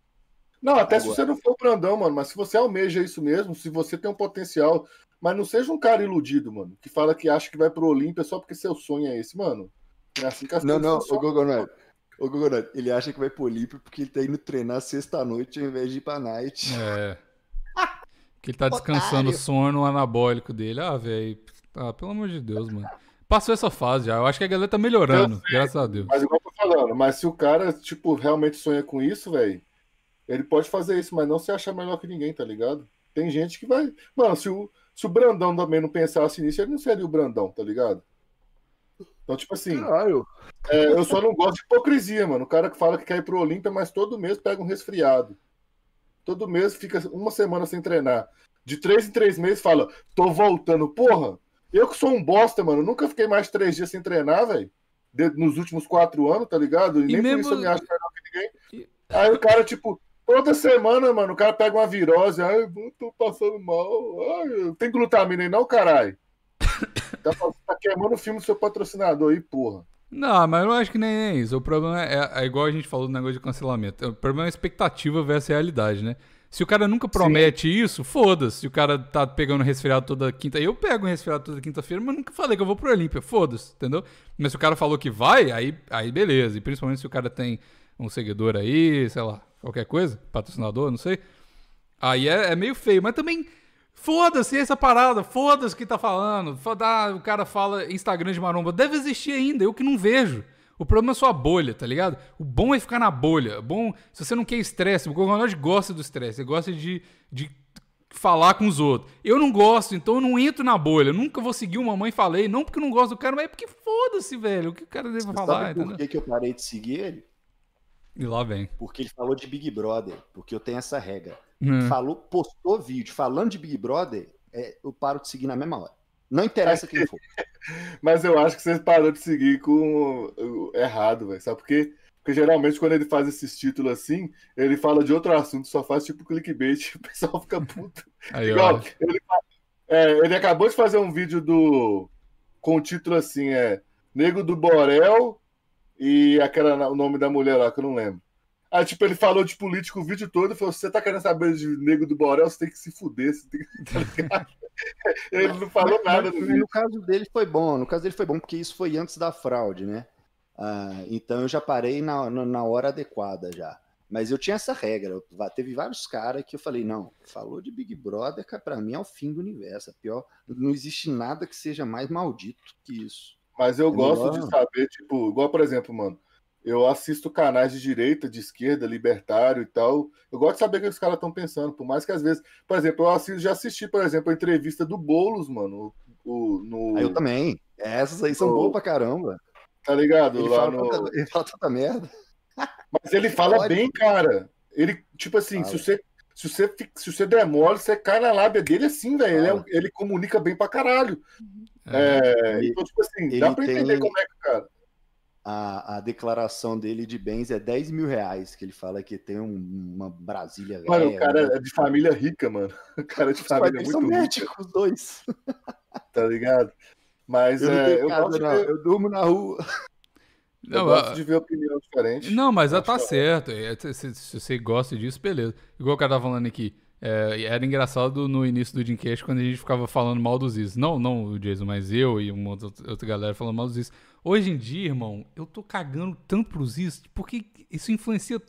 Não, até se Agora- você não for Brandão, mano, mas se você almeja isso mesmo, se você tem um potencial, mas não seja um cara iludido, mano, que fala que acha que vai pro Olímpia só porque seu sonho é esse, mano. Não é assim que as Não, não, o funcionam. Gogonete. O Gogonete, ele acha que vai pro Olímpio porque ele tá indo treinar sexta-noite ao invés de ir pra night. É. [LAUGHS] Que ele tá descansando o Otário. sono anabólico dele. Ah, velho. Ah, pelo amor de Deus, mano. Passou essa fase já. Eu acho que a galera tá melhorando, graças a Deus. Mas igual eu tô falando, mas se o cara, tipo, realmente sonha com isso, velho, ele pode fazer isso, mas não se achar melhor que ninguém, tá ligado? Tem gente que vai. Mano, se o, se o Brandão também não pensasse nisso, ele não seria o Brandão, tá ligado? Então, tipo assim, Caralho. é, eu só não gosto de hipocrisia, mano. O cara que fala que quer ir pro Olímpia, mas todo mês pega um resfriado. Todo mês fica uma semana sem treinar. De três em três meses fala, tô voltando. Porra, eu que sou um bosta, mano. Nunca fiquei mais três dias sem treinar, velho. Nos últimos quatro anos, tá ligado? E, E nem mesmo- por isso eu me acho melhor que ninguém. Aí o cara, tipo, toda semana, mano, o cara pega uma virose. Ai, eu tô passando mal. Ai, tem glutamina aí não, caralho? Tá, tá queimando o filme do seu patrocinador aí, porra. Não, mas eu acho que nem é isso. O problema é, é igual a gente falou do negócio de cancelamento. O problema é a expectativa versus a realidade, né? Se o cara nunca promete isso, foda-se. Se o cara tá pegando resfriado toda quinta. Eu pego um resfriado toda quinta-feira, mas nunca falei que eu vou pro Olímpia. Foda-se, entendeu? Mas se o cara falou que vai, aí, aí beleza. E principalmente se o cara tem um seguidor aí, sei lá, qualquer coisa, patrocinador, não sei. Aí é, é meio feio, mas também. Foda-se essa parada, foda-se o que tá falando. Foda, ah, o cara fala Instagram de maromba. Deve existir ainda, eu que não vejo. O problema é sua bolha, tá ligado? O bom é ficar na bolha. O bom, se você não quer estresse, o Gogonod gosta do estresse, ele gosta de, de falar com os outros. Eu não gosto, então eu não entro na bolha. Eu nunca vou seguir uma mãe falei, não porque eu não gosto do cara, mas é porque foda-se, velho. O que o cara deve Você falar, sabe por que, que eu parei de seguir ele? E lá vem. Porque ele falou de Big Brother. Porque eu tenho essa regra. Hum. Falou, postou vídeo falando de Big Brother, é, eu paro de seguir na mesma hora. Não interessa quem for. [LAUGHS] Mas eu acho que você parou de seguir com errado, velho. Sabe por quê? Porque geralmente quando ele faz esses títulos assim, ele fala de outro assunto, só faz tipo clickbait, [LAUGHS] o pessoal fica puto. Aí, Igual, ó. ele, é, ele acabou de fazer um vídeo do com o título assim, é Nego do Borel e aquela o nome da mulher lá que eu não lembro. Aí, tipo, ele falou de político o vídeo todo e falou: você tá querendo saber de Nego do Borel, você tem que se fuder. Você tem que... [LAUGHS] ele não falou Mas- nada mas no caso dele foi bom. No caso dele foi bom porque isso foi antes da fraude, né? Ah, então eu já parei na, na, na hora adequada já. Mas eu tinha essa regra. eu- teve vários caras que eu falei, não, falou de Big Brother, pra mim é o fim do universo. É pior. Não existe nada que seja mais maldito que isso. Mas eu É gosto melhor. de saber, tipo, igual, por exemplo, mano, eu assisto canais de direita, de esquerda, libertário e tal. Eu gosto de saber o que os caras estão pensando, por mais que às vezes, por exemplo, eu assisto, já assisti, por exemplo, a entrevista do Boulos, mano, o, no... Ah, eu também. Essas aí são No- boas pra caramba. Tá ligado? Ele Lá fala, no... tanta, ele fala tanta merda. Mas ele fala Pode. bem, cara. Ele, tipo assim, se você, se você, se você demole, você cai na lábia dele assim, velho. Ele, é um- ele comunica bem pra caralho. É. É, Ele- então, tipo assim, ele dá pra entender tem- como é que, cara. A, a declaração dele de bens é 10 mil reais, que ele fala que tem um- uma Brasília Mano, o cara né? é de família rica, mano. [LAUGHS] O cara é de Os família são muito rica, médicos, os dois. tá ligado? Mas Eu não é, eu, casa, gosto ver, Eu durmo na rua. eu Não, gosto a- de ver opinião diferente. Não, mas Acho tá hora. certo. É, Se, se- se você gosta disso, beleza. Igual o cara tava falando aqui. É, era engraçado no início do Dreamcast quando a gente ficava falando mal dos is. Não, não o Jason, mas eu e uma outra, outra galera falando mal dos is. Hoje em dia, irmão, eu tô cagando tanto pros is porque isso influencia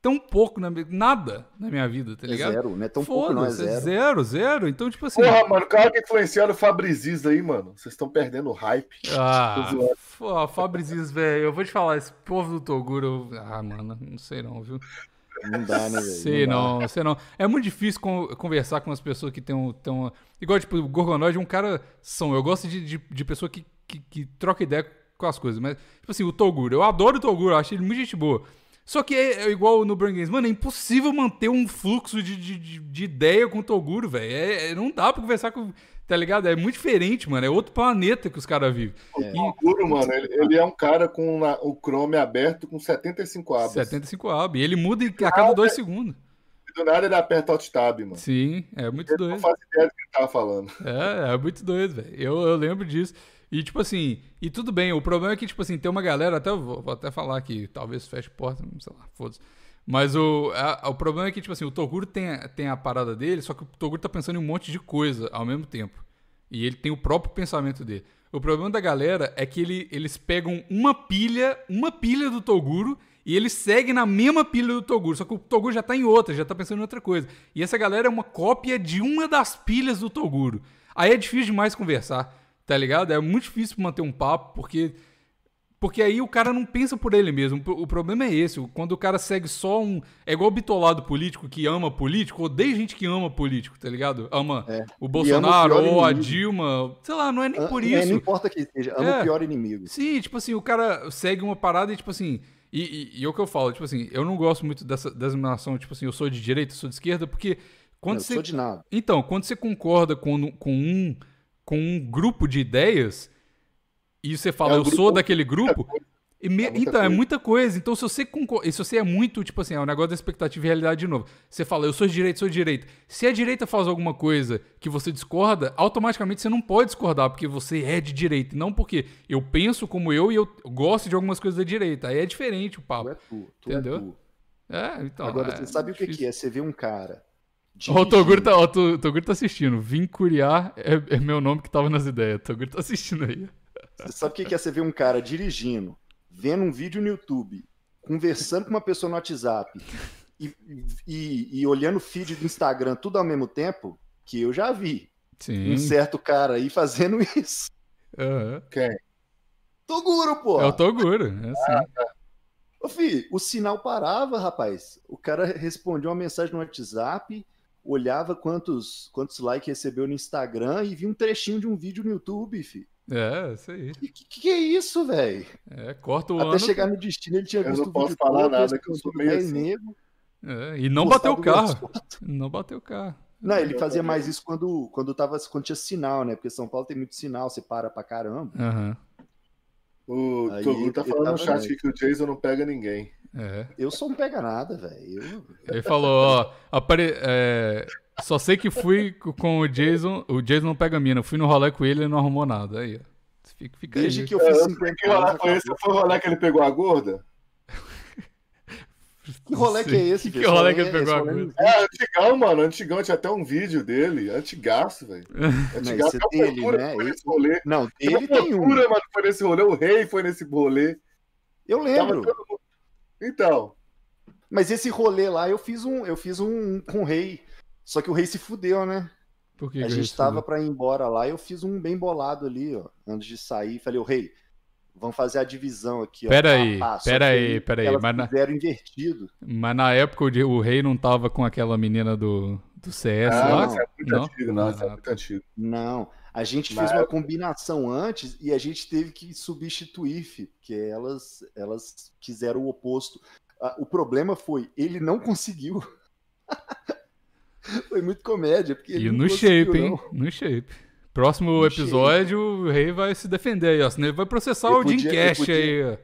tão pouco, na, minha- nada na minha vida, tá É ligado? zero, não é tão pouco, não é Foda-se, zero. zero, zero. Então, tipo assim. Porra, mano, o cara que influenciaram o Fabrizis aí, mano. Vocês estão perdendo o hype. Ah, Fabrizis, velho, eu vou te falar, esse povo do Toguro, eu- ah, mano, não sei não, viu? Não dá, né, velho? Sei dá. não, sei não. É muito difícil con- conversar com as pessoas que tem um. Um igual, tipo, o Gorgonoid é um cara. São, eu gosto de, de, de pessoa que, que, que troca ideia com as coisas. Mas, tipo assim, o Toguro. Eu adoro o Toguro, eu acho ele muito gente boa. Só que é, é igual no Brain Games. Mano, é impossível manter um fluxo de, de, de, de ideia com o Toguro, velho. É, é- não dá pra conversar com. Tá ligado? É muito diferente, mano. É outro planeta que os caras vivem. É. E- O Guru, mano, ele, ele é um cara com na- o Chrome aberto com 75 abas. 75 ab. E ele muda a cada dois segundos. E do nada ele aperta Alt Tab, mano. Sim, é muito Ele doido. não faz ideia do que ele tava falando. É, é muito doido, velho. Eu, eu lembro disso. E, tipo assim, e tudo bem, o problema é que, tipo assim, tem uma galera, até eu vou, vou até falar que talvez feche porta, sei lá, foda-se. Mas o, a- o problema é que, tipo assim, o Toguro tem, tem a parada dele, só que o Toguro tá pensando em um monte de coisa ao mesmo tempo. E ele tem o próprio pensamento dele. O problema da galera é que ele, eles pegam uma pilha, uma pilha do Toguro e eles seguem na mesma pilha do Toguro. Só que o Toguro já tá em outra, já tá pensando em outra coisa. E essa galera é uma cópia de uma das pilhas do Toguro. Aí é difícil demais conversar, tá ligado? É muito difícil manter um papo, porque. Porque aí o cara não pensa por ele mesmo. O problema é esse. Quando o cara segue só um. É igual o bitolado político que ama político, odeia gente que ama político, tá ligado? Ama É. o Bolsonaro pior ou a inimigo. Dilma. Sei lá, não é nem Ah, por é, isso. não importa que seja, ama É. o pior inimigo. Sim, tipo assim, o cara segue uma parada e, tipo assim. E, e, e é o que eu falo, tipo assim, eu não gosto muito dessa designação, tipo assim, eu sou de direita, eu sou de esquerda, porque quando Não, você. sou de nada. Então, quando você concorda com, com, um, com um grupo de ideias e você fala, É um eu sou daquele grupo. me- É então, é coisa. muita coisa. Então, se você concorda. Se você é muito, tipo assim, é o negócio da expectativa e realidade de novo. Você fala, eu sou de direita, sou de direita. Se a direita faz alguma coisa que você discorda, automaticamente você não pode discordar, porque você é de direita. Não porque eu penso como eu e eu gosto de algumas coisas da direita. Aí é diferente o Tu papo. é tu, tu Entendeu? é tu. É, então. Agora, é você sabe o que, que é? Você vê um cara. Ó, o Toguro tá, ó, Toguro tá assistindo. Vim curiar é, é meu nome que tava nas ideias. Toguro tá assistindo aí. Você sabe o que que é você ver um cara dirigindo, vendo um vídeo no YouTube, conversando com uma pessoa no WhatsApp e, e, e olhando o feed do Instagram tudo ao mesmo tempo? Que eu já vi. Sim. Um certo cara aí fazendo isso. aham. Quem? Toguro, pô! É o Toguro. É assim. Ô, fi, o sinal parava, rapaz. O cara respondia uma mensagem no WhatsApp, olhava quantos, quantos likes recebeu no Instagram e via um trechinho de um vídeo no YouTube, fi. É, isso aí. Que, que, que é isso, velho? É, corta o Até ano. chegar no destino, ele tinha Eu visto não o posso falar todo, nada, que eu sou respondido meio 10 assim. nego, É, e não bateu o carro. Não bateu o carro. Não, ele fazia mais isso quando, quando, tava, quando tinha sinal, né? Porque São Paulo tem muito sinal, você para pra caramba. Aham. O Aí Toguro tá falando no chat que o Jason não pega ninguém. É. Eu sou um pega nada, velho. Eu- Ele falou, ó, apare... é, só sei que fui co- com o Jason, o Jason não pega mina, fui no rolê com ele e não arrumou nada. Aí, ó. Fica, fica Desde aí. que eu fiz É, 50 Que rolê anos. foi esse? Foi o rolê que ele pegou a gorda? Que rolê que é esse, Que filho? rolê que ele pegou a gorda? não É, antigão, mano. Antigão tinha até um vídeo dele. Antigaço, velho. [LAUGHS] Antigaço. esse Até o dele, né? foi Esse- nesse rolê. Não, Ele ele tem um. mano, foi nesse rolê. O rei foi nesse rolê. Eu lembro. Então, Mas esse rolê lá eu fiz um, eu fiz um com o rei. Só que o rei se fudeu, né? Por que a que gente tava pra ir embora lá, eu fiz um bem bolado ali, ó, antes de sair. Falei, o rei, vamos fazer a divisão aqui. ó, Pera aí, pá. Pera aí, pera aí, mas na- invertido. Mas na época o, rei não tava com aquela menina do, do CS Ah, lá? isso é muito Não? antigo, não, isso é Ah, muito antigo. Não, a gente Na fez uma combinação antes e a gente teve que substituir, fi, porque elas, elas quiseram o oposto. O problema foi, ele não [LAUGHS] conseguiu. [LAUGHS] foi muito comédia, porque ele E no shape, hein? não. No shape. Próximo No episódio, o rei vai se defender aí, ó. Senão ele vai processar Eu o Jim podia- eu Cash podia- aí, ó.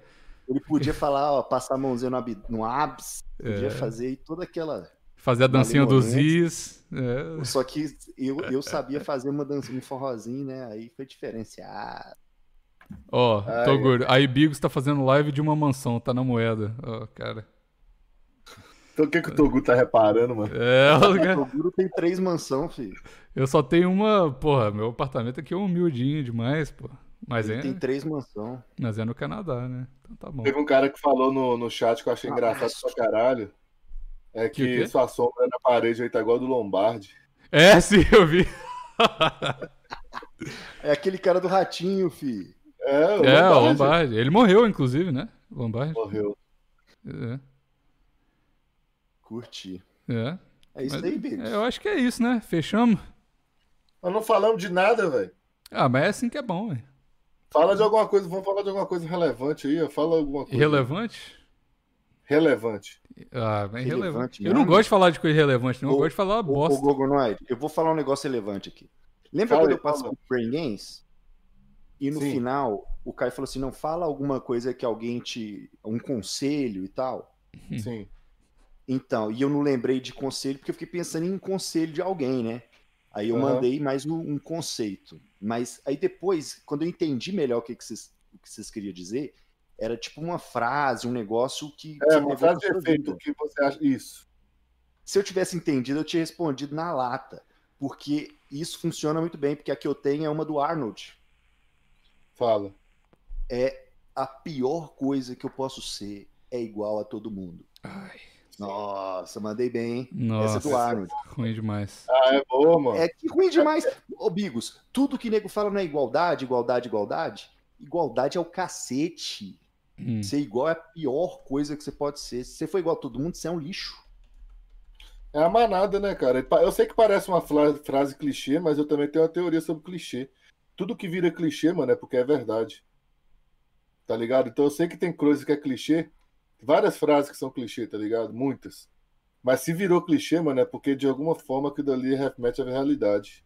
Ele podia falar, ó, passar a mãozinha no, ab- no abs, podia É. fazer aí toda aquela. Fazer a dancinha dos. Is. É. Só que eu, eu [LAUGHS] sabia fazer uma dança, um forrozinho, né? Aí foi diferenciado. Ó, Ai, Toguro, aí Bigos tá fazendo live de uma mansão, tá na moeda. Ó, cara. Então o que, que o Togu tá reparando, mano? É, O Toguro tem três mansão, filho. eu só tenho uma. Porra, meu apartamento aqui é humildinho demais, pô. Mas Ele é, tem três mansão. mas é no Canadá, né? Então tá bom. Teve um cara que falou no, no chat que eu achei Ah, engraçado pra caralho. É Que que sua sombra na parede aí tá igual a do Lombardi. É, [LAUGHS] sim, eu vi. É aquele cara do ratinho, filho. É, o É, o Lombardi Lombardi. Ele morreu, inclusive, né? Lombardi. morreu. É, Curti. é. É isso Mas, aí, Bigos. é, eu acho que é isso, né? Fechamos. Nós não falamos de nada, velho. Ah, mas é assim que é bom, velho. Fala de alguma coisa, vamos falar de alguma coisa relevante aí. Fala alguma coisa. Irrelevante? Relevante. Ah, mas irrelevante. Relevante Eu não gosto de falar de coisa irrelevante, não. Eu gosto de falar Ô, ô bosta. Gogonoid, eu vou falar um negócio relevante aqui. Lembra Fala quando aí, eu passei o Brain Games? E no Sim. final, o Caio falou assim: não, fala alguma coisa que alguém te. um conselho e tal. Hum. Sim. Então, e eu não lembrei de conselho porque eu fiquei pensando em um conselho de alguém, né? Aí eu Aham. mandei mais um, um conceito. Mas aí depois, quando eu entendi melhor o que, que, vocês, o que vocês queriam dizer, era tipo uma frase, um negócio que. É, uma frase de efeito. que você acha? Isso. Se eu tivesse entendido, eu tinha respondido na lata. Porque isso funciona muito bem, porque a que eu tenho é uma do Arnold. Fala. A pior coisa que eu posso ser é igual a todo mundo. Ai, Nossa, mandei bem, hein? nossa, Essa é do Arnold. ruim demais. Ah, é boa, mano. É que ruim demais. Ô, Bigos, tudo que nego fala não é igualdade, igualdade, igualdade. Igualdade é o cacete. Hum. Ser igual é a pior coisa que você pode ser. Se você for igual a todo mundo, você é um lixo. É a manada, né, cara? Eu sei que parece uma frase clichê, mas eu também tenho uma teoria sobre clichê. Tudo que vira clichê, mano, é porque é verdade. Tá ligado? Então eu sei que tem coisa que é clichê, várias frases que são clichê, tá ligado? Muitas. Mas se virou clichê, mano, é porque de alguma forma aquilo dali remete à realidade.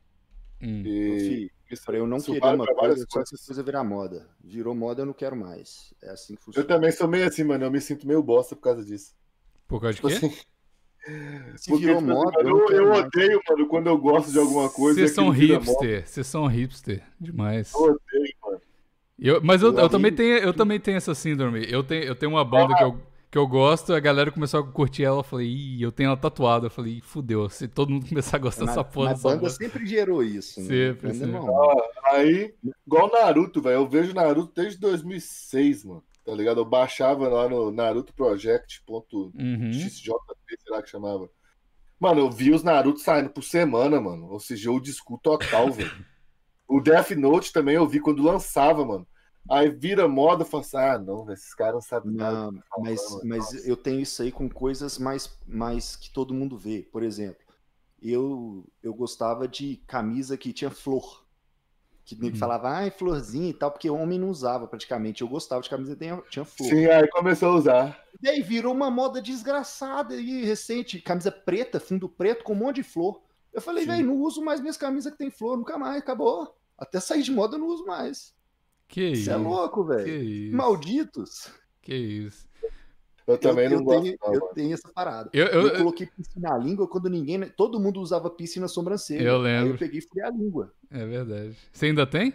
Hum. E isso, pra eu não querer uma coisa, só coisas. essa coisa virar moda. Virou moda, eu não quero mais. É assim que Eu funciona. também sou meio assim, mano. Eu me sinto meio bosta por causa disso. Por causa de Tipo quê? assim, Se porque, virou tipo assim, moda, eu eu, eu odeio, mano, quando eu gosto de alguma coisa. Vocês são hipster. Vocês são hipster demais. Eu odeio. Eu- mas eu, eu também tenho, eu também tenho essa síndrome. Eu tenho, eu tenho uma banda que, eu, que eu gosto, a galera começou a curtir ela, eu falei, ih, eu tenho ela tatuada. Eu falei, ih, fudeu, se todo mundo começar a gostar dessa porra mas dessa banda sempre gerou isso. né? Sempre, Banda sempre. não. Aí, igual Naruto, velho. Eu vejo Naruto desde 2006, mano. Tá ligado? Eu baixava lá no Naruto Project.xjp, Uhum. sei lá que chamava. Mano, eu vi os Naruto saindo por semana, mano. Ou seja, o disco total, velho. O Death Note também eu vi quando lançava, mano. Aí vira moda e fala assim: ah, não, esses caras não sabem nada. Não, mas, falando, mas nossa. eu tenho isso aí com coisas mais, mais que todo mundo vê. Por exemplo, eu, eu gostava de camisa que tinha flor. Que nego Hum. falava, ai, florzinha e tal, porque homem não usava praticamente. Eu gostava de camisa que tinha, tinha flor. Sim, aí começou a usar. E aí virou uma moda desgraçada e recente. Camisa preta, fundo preto, com um monte de flor. Eu falei, velho, não uso mais minhas camisas que tem flor, nunca mais, acabou. Até sair de moda eu não uso mais. Que isso. Você é louco, Que velho. isso. Malditos. Que isso. Eu também eu, não eu gosto, tenho, não, eu mano. tenho essa parada. Eu, Eu, eu, coloquei piercing na língua quando ninguém. Todo mundo usava piercing na sobrancelha. Eu Aí lembro. eu peguei e furei a língua. é verdade. Você ainda tem?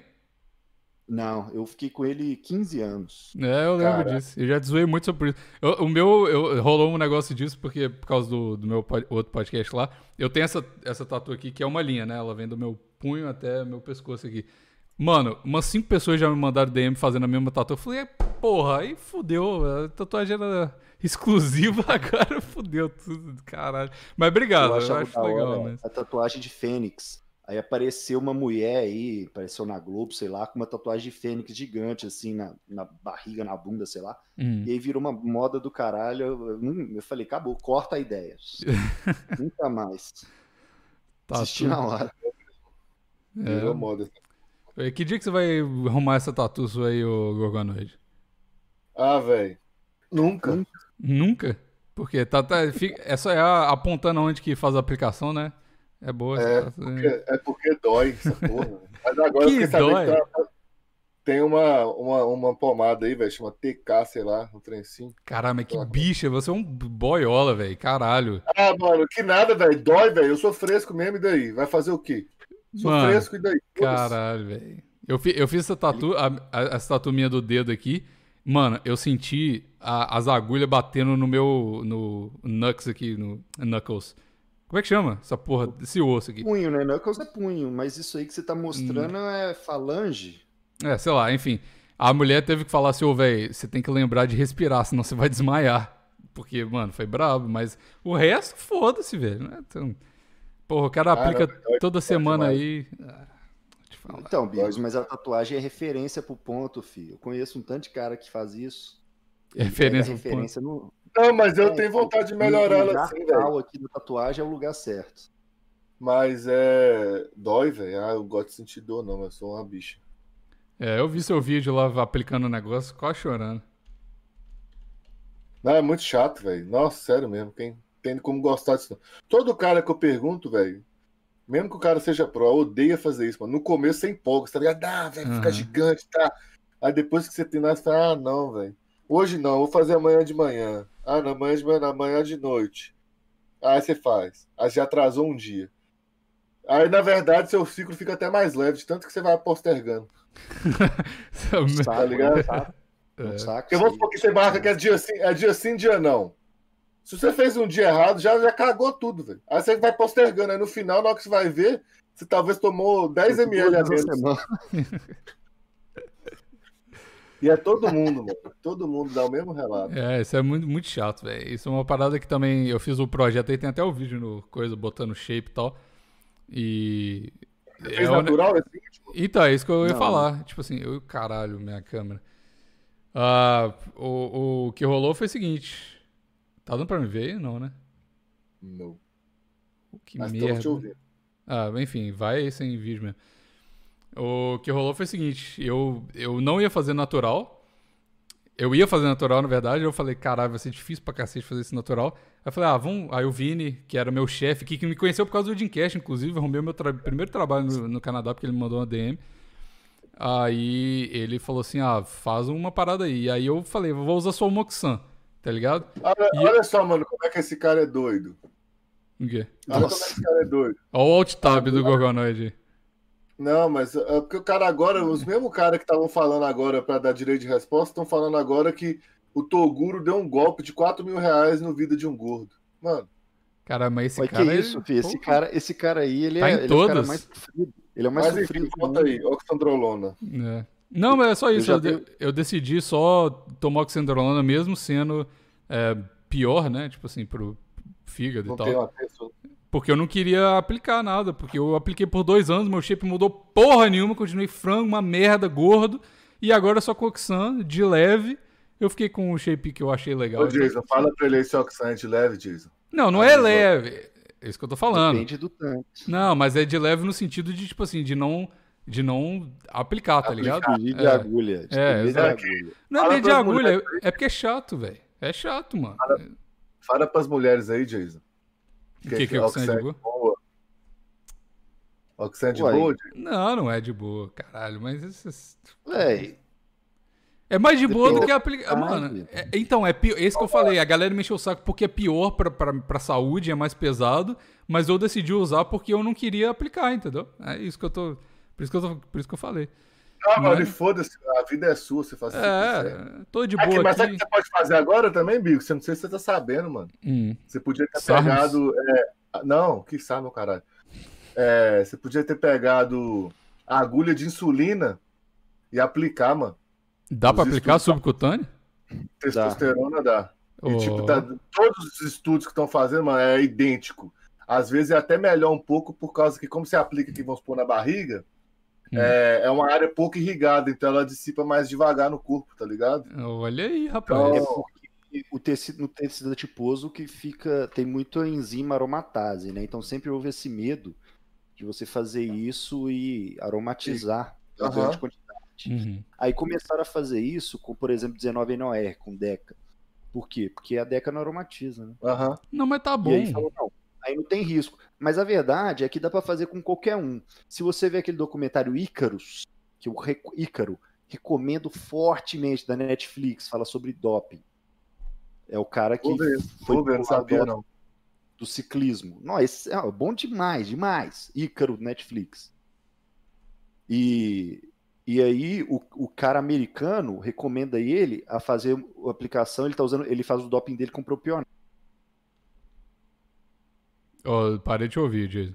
Não, eu fiquei com ele 15 anos. É, eu lembro Cara. disso. Eu já zoei muito sobre isso. Eu- o meu, eu, rolou um negócio disso, porque por causa do, do meu pod- outro podcast lá, eu tenho essa, essa tatu aqui, que é uma linha, né? Ela vem do meu punho até meu pescoço aqui. Mano, umas cinco pessoas já me mandaram DM fazendo a mesma tatu. Eu falei, é, porra, aí fudeu. A tatuagem era [LAUGHS] exclusiva, [LAUGHS] agora fudeu tudo, caralho. Mas obrigado, eu, achava acho da hora legal, né? A tatuagem de Fênix. Aí apareceu uma mulher aí, apareceu na Globo, sei lá, com uma tatuagem de fênix gigante, assim, na, na barriga, na bunda, sei lá. Hum. E aí virou uma moda do caralho. Eu, eu, falei, acabou, corta a ideia. [LAUGHS] Nunca mais. Tá Assisti tudo- na hora. Virou É. moda. Que dia que você vai arrumar essa tatu sua aí, ô Gorgonoide? Ah, velho. Nunca. Nunca? Porque tá, tá, fica- é só é apontando onde que faz a aplicação, né? É boa. É, porque, é porque dói essa [LAUGHS] porra. Mas agora Que eu dói? que tem, tem uma, uma, uma pomada aí, velho, chama TK, sei lá, um trencinho. Caralho, mas que bicha, você é um boiola, velho. Caralho. Ah, mano, que nada, velho. Dói, velho. Eu sou fresco mesmo, e daí? Vai fazer o quê? Sou Mano, fresco, e daí? Caralho, velho. Eu, fi- eu fiz essa tatu, a, a- essa tatu minha do dedo aqui. Mano, eu senti a- as agulhas batendo no meu. no knuckles aqui, no Knuckles. Como é que chama essa porra, esse osso aqui? Punho, né? Knuckles é punho, mas isso aí que você tá mostrando Hum. é falange. É, sei lá, enfim. A mulher teve que falar assim, ô, velho, você tem que lembrar de respirar, senão você vai desmaiar. Porque, mano, foi brabo, mas o resto, foda-se, velho. Né? Então, porra, o cara Cara, aplica dói- toda dói semana demais. aí. Ah. Então, Bigos, mas a tatuagem é referência pro ponto, filho. Eu conheço um tanto de cara que faz isso. Ele Referência referência no. Não, mas eu É, tenho vontade de melhorar ela lugar assim, velho. aqui da tatuagem é o lugar certo. Mas é. Dói, velho. Ah, eu gosto de sentir dor, não, mas eu sou uma bicha. É, eu vi seu vídeo lá aplicando o negócio, quase chorando. Não, é muito chato, velho. Nossa, sério mesmo. Quem tem como gostar disso? não. Todo cara que eu pergunto, velho, mesmo que o cara seja pró, odeia fazer isso, mano. No começo você empolga, você tá ligado? Ah, velho, fica Aham. gigante, tá? Aí depois que você tem lá, você fala, ah, não, velho. Hoje não, vou fazer amanhã de manhã. Ah, na manhã de manhã, na manhã de noite. Aí você faz. Aí já atrasou um dia. Aí, na verdade, seu ciclo fica até mais leve, de tanto que você vai postergando. [LAUGHS] Saco, ligado? Saco, É. um saco, Porque vamos supor que você marca que é dia sim, é dia sim, dia não. Se você fez um dia errado, já, já cagou tudo, velho. Aí você vai postergando. Aí no final, na hora que você vai ver, você talvez tomou 10 ml a menos. [LAUGHS] E é todo mundo, mano. Todo mundo dá o mesmo relato. É, isso é muito, muito chato, velho. Isso é uma parada que também eu fiz o projeto aí, tem até o vídeo no coisa, botando shape e tal. E. Você é fez ne- natural assim? Tipo, Então, é isso que eu ia Não. falar. Tipo assim, eu, caralho, minha câmera. Ah, o, o que rolou foi o seguinte. Tá dando pra me ver aí? Não, né? não. Que Mas merda. te ouvindo. Ah, enfim, vai sem vídeo mesmo. O que rolou foi o seguinte, eu, eu não ia fazer natural. Eu ia fazer natural, na verdade. Eu falei, caralho, vai ser difícil pra cacete fazer isso natural. Aí eu falei, ah, vamos. Aí o Vini, que era meu chefe, que, que me conheceu por causa do Dreamcast, inclusive, arrumei o meu tra- primeiro trabalho no, no Canadá, porque ele me mandou uma DM. Aí ele falou assim: ah, faz uma parada aí. Aí eu falei, vou usar só o Moxan, tá ligado? Olha, E- olha só, mano, como é que esse cara é doido. O quê? Olha Nossa. como é que esse cara é doido. Olha o alt tab do Gorgonoid aí. Não, mas é porque o cara agora, os mesmos caras que estavam falando agora pra dar direito de resposta, estão falando agora que o Toguro deu um golpe de 4 mil reais no vida de um gordo. Mano, Cara, mas esse Mas cara. que ele- isso, filho? Esse cara, esse cara aí, ele Tá é, em ele é o cara todas. mais sofrido. Ele é o mais mas sofrido enfim, conta aí, Oxandrolona. É. Não, mas é só isso. Eu, de- vi- eu decidi só tomar oxandrolona mesmo sendo é, pior, né? Tipo assim, pro fígado Não e tal. Porque eu não queria aplicar nada. Porque eu apliquei por dois anos, meu shape mudou porra nenhuma, continuei frango, uma merda, gordo. E agora só com Oxan, de leve. Eu fiquei com o shape que eu achei legal. Ô, Jason, fala pra ele aí se é oxante leve, Jason. Não, não é Avisou. leve. É isso que eu tô falando. Depende do tanto. Não, mas é de leve no sentido de, tipo assim, de não, de não aplicar, tá ligado? De É. agulha. escolhi É, de agulha. Não é Fala meio de agulha, mulheres é é porque é chato, velho. É chato, mano. Fala pras mulheres aí, Jason. O que, que é Oxan de boa? boa? Oxan de Uai. boa? Não, não é de boa, caralho. Mas isso Véi, é mais de boa do que aplicar. da Mano, é- então, é pior. Esse que eu falei. A galera me encheu o saco porque é pior pra, pra, pra saúde, é mais pesado. Mas eu decidi usar porque eu não queria aplicar, entendeu? É isso que eu tô. Por isso que eu, tô, por isso que eu falei. Ah, mano, Mas- foda-se, a vida é sua, você faz. É, tô de Aqui, boa mas sabe o aqui. que você pode fazer agora também, Bico? Você não sei se você tá sabendo, mano. Hum. Você podia ter pegado. é, não, que sabe, meu caralho. É, você podia ter pegado a agulha de insulina e aplicar, mano. Dá pra Os aplicar subcutâneo? Testosterona dá. E, Ô, tipo, tá- todos os estudos que estão fazendo, mano, é idêntico. às vezes é até melhor um pouco, por causa que, como você aplica aqui, vamos supor, na barriga, Hum. é, é uma área pouco irrigada, então ela dissipa mais devagar no corpo, tá ligado? Olha aí, rapaz. É porque o tecido, no tecido adiposo que fica tem muito enzima aromatase, né? Então sempre houve esse medo de você fazer isso e aromatizar a Aham. grande quantidade. Uhum. Aí começaram a fazer isso com, por exemplo, 19NOR, com DECA. Por quê? Porque a DECA não aromatiza, né? Aham. Não, mas tá E bom. aí falou, não, aí não tem risco. Mas a verdade é que dá pra fazer com qualquer um. Se você vê aquele documentário Ícaros, que eu rec- Ícaro, recomendo fortemente da Netflix, fala sobre doping. É o cara que ver, foi ver, sabia não. do ciclismo. Não, esse é bom demais, demais. Ícaro, Netflix. E, e aí o, o cara americano recomenda ele a fazer a aplicação, ele tá usando, ele faz o doping dele com propionate. Ó, parei de ouvir, Jason.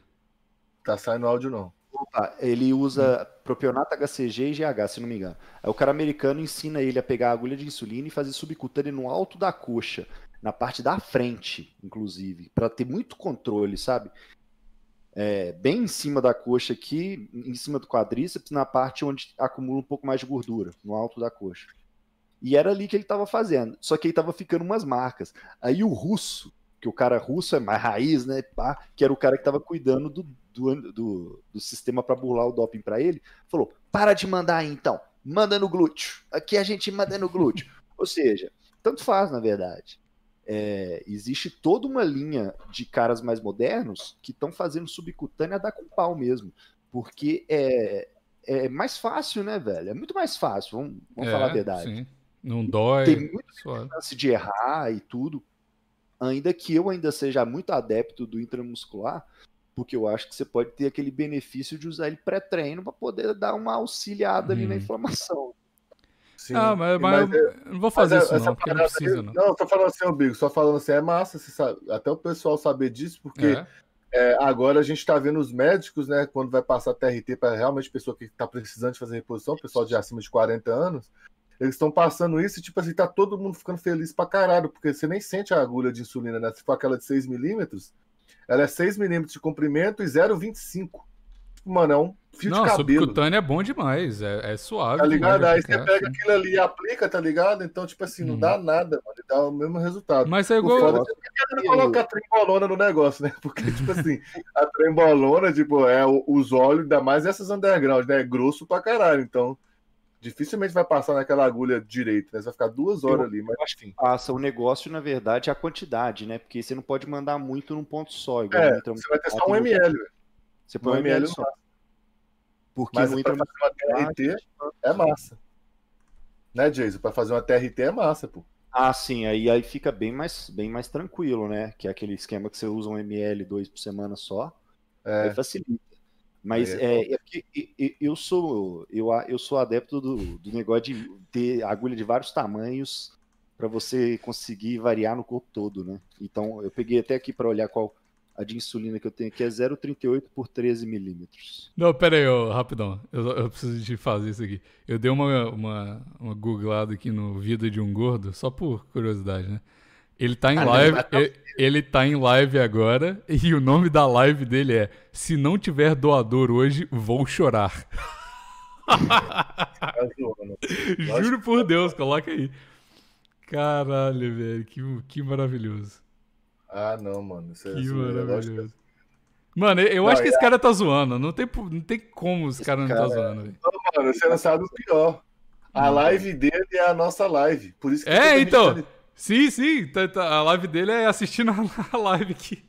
Tá saindo áudio não. Opa, ele usa propionato HCG e GH, se não me engano. Aí o cara americano ensina ele a pegar a agulha de insulina e fazer subcutânea no alto da coxa, na parte da frente, inclusive, Pra ter muito controle, sabe? É, bem em cima da coxa aqui, em cima do quadríceps, na parte onde acumula um pouco mais de gordura, no alto da coxa. E era ali que ele estava fazendo. Só que aí tava ficando umas marcas. Aí o russo, que o cara russo é mais raiz, né? Pá, que era o cara que tava cuidando do, do, do, do sistema para burlar o doping para ele, falou: para de mandar aí então, manda no glúteo. Aqui a gente manda no glúteo. [LAUGHS] Ou seja, tanto faz, na verdade. É, existe toda uma linha de caras mais modernos que estão fazendo subcutânea dar com pau mesmo. Porque é, é mais fácil, né, velho? É muito mais fácil, vamos, vamos É, falar a verdade. Sim. Não dói. Tem muita chance de errar e tudo. Ainda que eu ainda seja muito adepto do intramuscular, porque eu acho que você pode ter aquele benefício de usar ele pré-treino para poder dar uma auxiliada ali na Hum. inflamação. Sim. Ah, mas, mas Mas eu não vou fazer Mas isso não, porque não precisa não. Não, eu tô falando assim, ô Bigo, só falando assim, é massa, você sabe, até o pessoal saber disso, porque É. é, agora a gente tá vendo os médicos, né, quando vai passar TRT para realmente pessoa que tá precisando de fazer reposição, pessoal de acima de 40 anos, eles estão passando isso e, tipo assim, tá todo mundo ficando feliz pra caralho, porque você nem sente a agulha de insulina, né? Se for aquela de 6 milímetros, ela é 6 milímetros de comprimento e 0,25. Tipo, mano, é um fio Não, de cabelo. subcutâneo é bom demais, é, é suave. Tá ligado? Aí você pega aquilo ali e aplica, tá ligado? Então, tipo assim, não Uhum. dá nada, mano. Dá o mesmo resultado. Mas é O foda igual. é que eu quero colocar a trembolona no negócio, né? Porque, tipo assim, [LAUGHS] a trembolona, tipo, é os óleos, ainda mais essas underground, né? É grosso pra caralho. Então, dificilmente vai passar naquela agulha direito, né? Você vai ficar duas horas Eu- ali, mas enfim. Passa o negócio, na verdade, é a quantidade, né? Porque você não pode mandar muito num ponto só. Igual É, você vai ter só um ml, velho. Você põe um Um ml ml só. Porque Mas no pra fazer uma TRT é massa. Né, Jason? Pra fazer uma TRT é massa, pô. Ah, sim, aí, aí fica bem mais, bem mais tranquilo, né? Que é aquele esquema que você usa um ml, dois por semana só. Aí É, facilita. Mas é é, é porque eu sou eu, eu sou adepto do, do negócio de ter agulha de vários tamanhos para você conseguir variar no corpo todo, né? Então eu peguei até aqui para olhar qual a de insulina que eu tenho aqui é 0,38 por 13 milímetros. Não, pera aí, ô, rapidão. Eu, eu preciso de fazer isso aqui. Eu dei uma, uma, uma googlada aqui no Vida de um Gordo, só por curiosidade, né? Ele tá em Ah, não, live. tá- ele, ele tá em live agora e o nome da live dele é Se não tiver doador hoje, vou chorar. [LAUGHS] tá zoando. Juro por Deus, coloca aí. Caralho, velho, que, que maravilhoso. Ah, não, mano. Isso é Que maravilhoso. Mano, eu Não, acho que e esse cara tá zoando. Não tem, não tem como Esse caras não cara tá zoando, velho. Mano, você não sabe o pior. A live dele é a nossa live. Por isso que É, então. mexendo. Sim, sim. tá- tá- a live dele é assistindo [LAUGHS] a live aqui.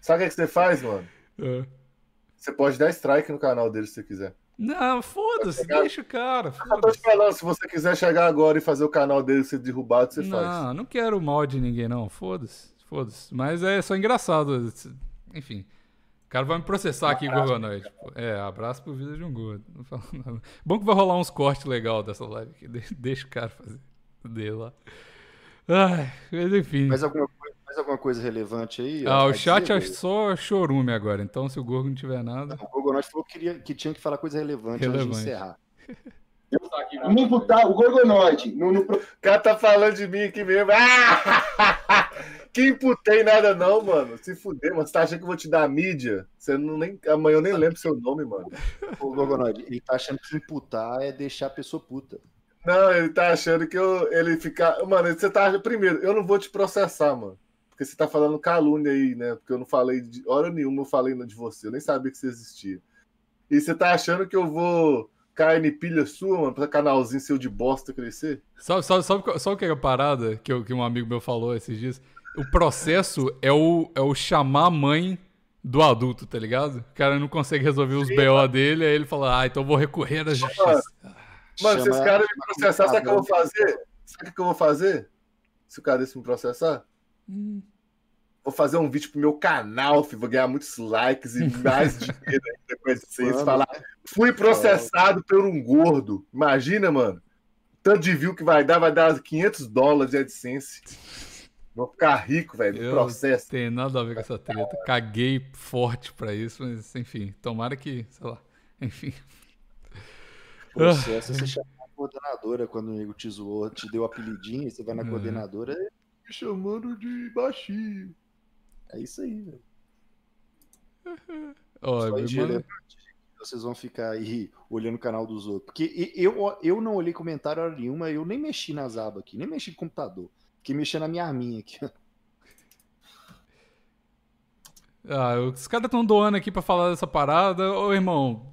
Sabe o que, que você faz, mano? É. Você pode dar strike no canal dele se você quiser. Não, foda-se, deixa o cara. Eu tô te falando, se você quiser chegar agora e fazer o canal dele ser derrubado, você faz. Não, não quero mal de ninguém, não. Foda-se, foda-se. Mas é só engraçado. Enfim. O cara vai me processar aqui, Gorgonoide. Pô, É, abraço pro Vida de um Gordo. Não falo nada. Bom que vai rolar uns cortes legais dessa live aqui. De- [LAUGHS] Deixa o cara fazer dele lá. Ai, mas enfim. Mais alguma, coisa- mais alguma coisa relevante aí? ah, o chat dizer, é só chorume agora. Então, se o Gorgo não tiver nada. O Gogonote falou que, queria, que tinha que falar coisa relevante, antes Relevante. de encerrar. Vamos imputar o Gorgonoide. No, no, O cara tá falando de mim aqui mesmo. Ah! [LAUGHS] que imputei nada, não, mano. Se fuder, mano. Você tá achando que eu vou te dar mídia? Você não nem. Amanhã eu nem lembro seu nome, mano. Ô, Gogonoide, ele tá achando que imputar é deixar a pessoa puta. Não, ele tá achando que eu, ele ficar. Mano, você tá. Primeiro, eu não vou te processar, mano. Porque você tá falando calúnia aí, né? Porque eu não falei de hora nenhuma, eu falei de você. Eu nem sabia que você existia. E você tá achando que eu vou carne pilha sua, mano, pra canalzinho seu de bosta crescer? Sabe, sabe, sabe, sabe o que é a parada que, eu- que um amigo meu falou esses dias? O processo é o, é o chamar a mãe do adulto, tá ligado? O cara não consegue resolver os BO dele, aí ele fala, ah, então eu vou recorrer à justiça. Mano, se Chama- esse cara me processar, sabe o que eu vou fazer? Sabe o que eu vou fazer? Se o cara desse me processar? Hum. Vou fazer um vídeo pro meu canal, filho. Vou ganhar muitos likes e [LAUGHS] mais dinheiro ainda com Mano, falar. Fui processado por um gordo. Imagina, mano. Tanto de view que vai dar, vai dar 500 dólares de AdSense. Vou ficar rico, velho. No Processo. Tem nada a ver com essa treta. Caguei forte pra isso, mas enfim, tomara que, sei lá, enfim. Processo, você chama a coordenadora quando o nego te zoou, te deu apelidinho, você vai na É. coordenadora "É, me chamando de baixinho. É isso aí, velho. [LAUGHS] Ó, Só Vocês vão ficar aí olhando o canal dos outros. Porque eu, eu não olhei comentário hora nenhuma, eu nem mexi nas abas aqui, nem mexi no computador. Fiquei mexendo na minha arminha aqui. [LAUGHS] Ah, os caras estão doando aqui pra falar dessa parada. Ô, irmão,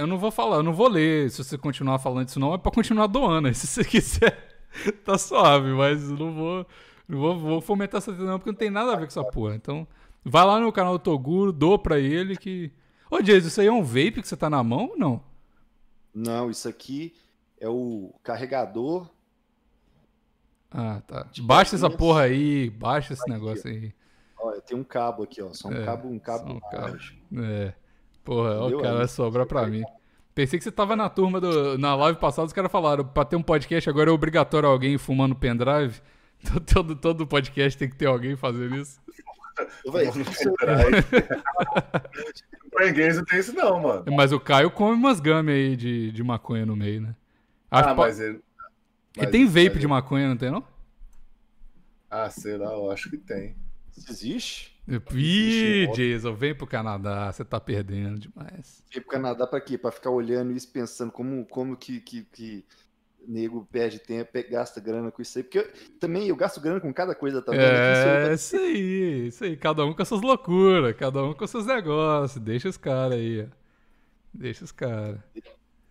eu não vou falar, eu não vou ler se você continuar falando isso, não. É pra continuar doando. [LAUGHS] Se você quiser, tá suave, mas eu não vou, não vou, vou fomentar essa não, porque não tem nada a ver com essa porra. Então, vai lá no canal do Toguro, doa pra ele que. Ô, Jason, isso aí é um vape que você tá na mão ou não? Não, isso aqui é o carregador. Ah, tá. Baixa essa porra aí, baixa esse negócio aí. Olha, tem um cabo aqui, ó. Só um É, cabo, um cabo. só um cabo. É. Porra, o cara Aí vai sobrar pra mim. Pensei que você tava na turma do. Na live passada, os caras falaram, pra ter um podcast agora é obrigatório alguém fumando pendrive. [LAUGHS] Todo, todo, podcast tem que ter alguém fazendo isso. Véi, O Brain Games não tem isso, não, mano. Mas o Caio come umas gummy aí de, de maconha no meio, né? Acho Ah, po- mas ele. Ele mas- tem vape de maconha, não tem não? Ah, sei lá, eu acho que tem. Isso existe? Ih, Jason, vem pro Canadá, você tá perdendo demais. Vem pro Canadá pra quê? Pra ficar olhando isso, pensando como, como que, que, que nego perde tempo, gasta grana com isso aí. Porque eu- também eu gasto grana com cada coisa também. né? É, Isso isso aí, isso aí. Cada um com as suas loucuras, cada um com seus negócios. Deixa os caras aí, ó. Deixa os caras.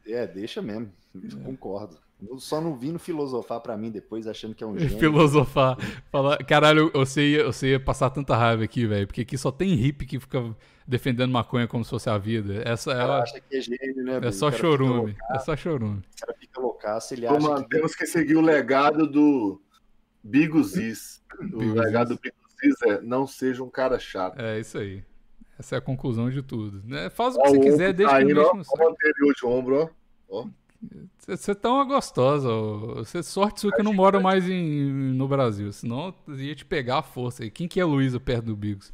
É, deixa mesmo. É. Concordo. Eu só não vim no filosofar pra mim depois, achando que é um [LAUGHS] gênio. Filosofar. Falar, caralho, você ia, você ia passar tanta raiva aqui, velho. Porque aqui só tem hippie que fica defendendo maconha como se fosse a vida. Essa O é, a- acha que é gênio, né? é só O chorume. É só chorume. o cara fica loucaço, ele Pô, acha mano, que... temos que seguir o legado do Biguzis. [LAUGHS] O legado do Biguzis é não seja um cara chato. É isso aí. Essa é a conclusão de tudo. né? Faz o Ó, que você o quiser, ombro desde que mexa ó, no ó, o anterior de ombro, ó. Você você tá uma gostosa. Você sorte sua que eu não moro mais em, no Brasil. Senão eu ia te pegar a força aí. Quem que é Luísa perto do Bigos?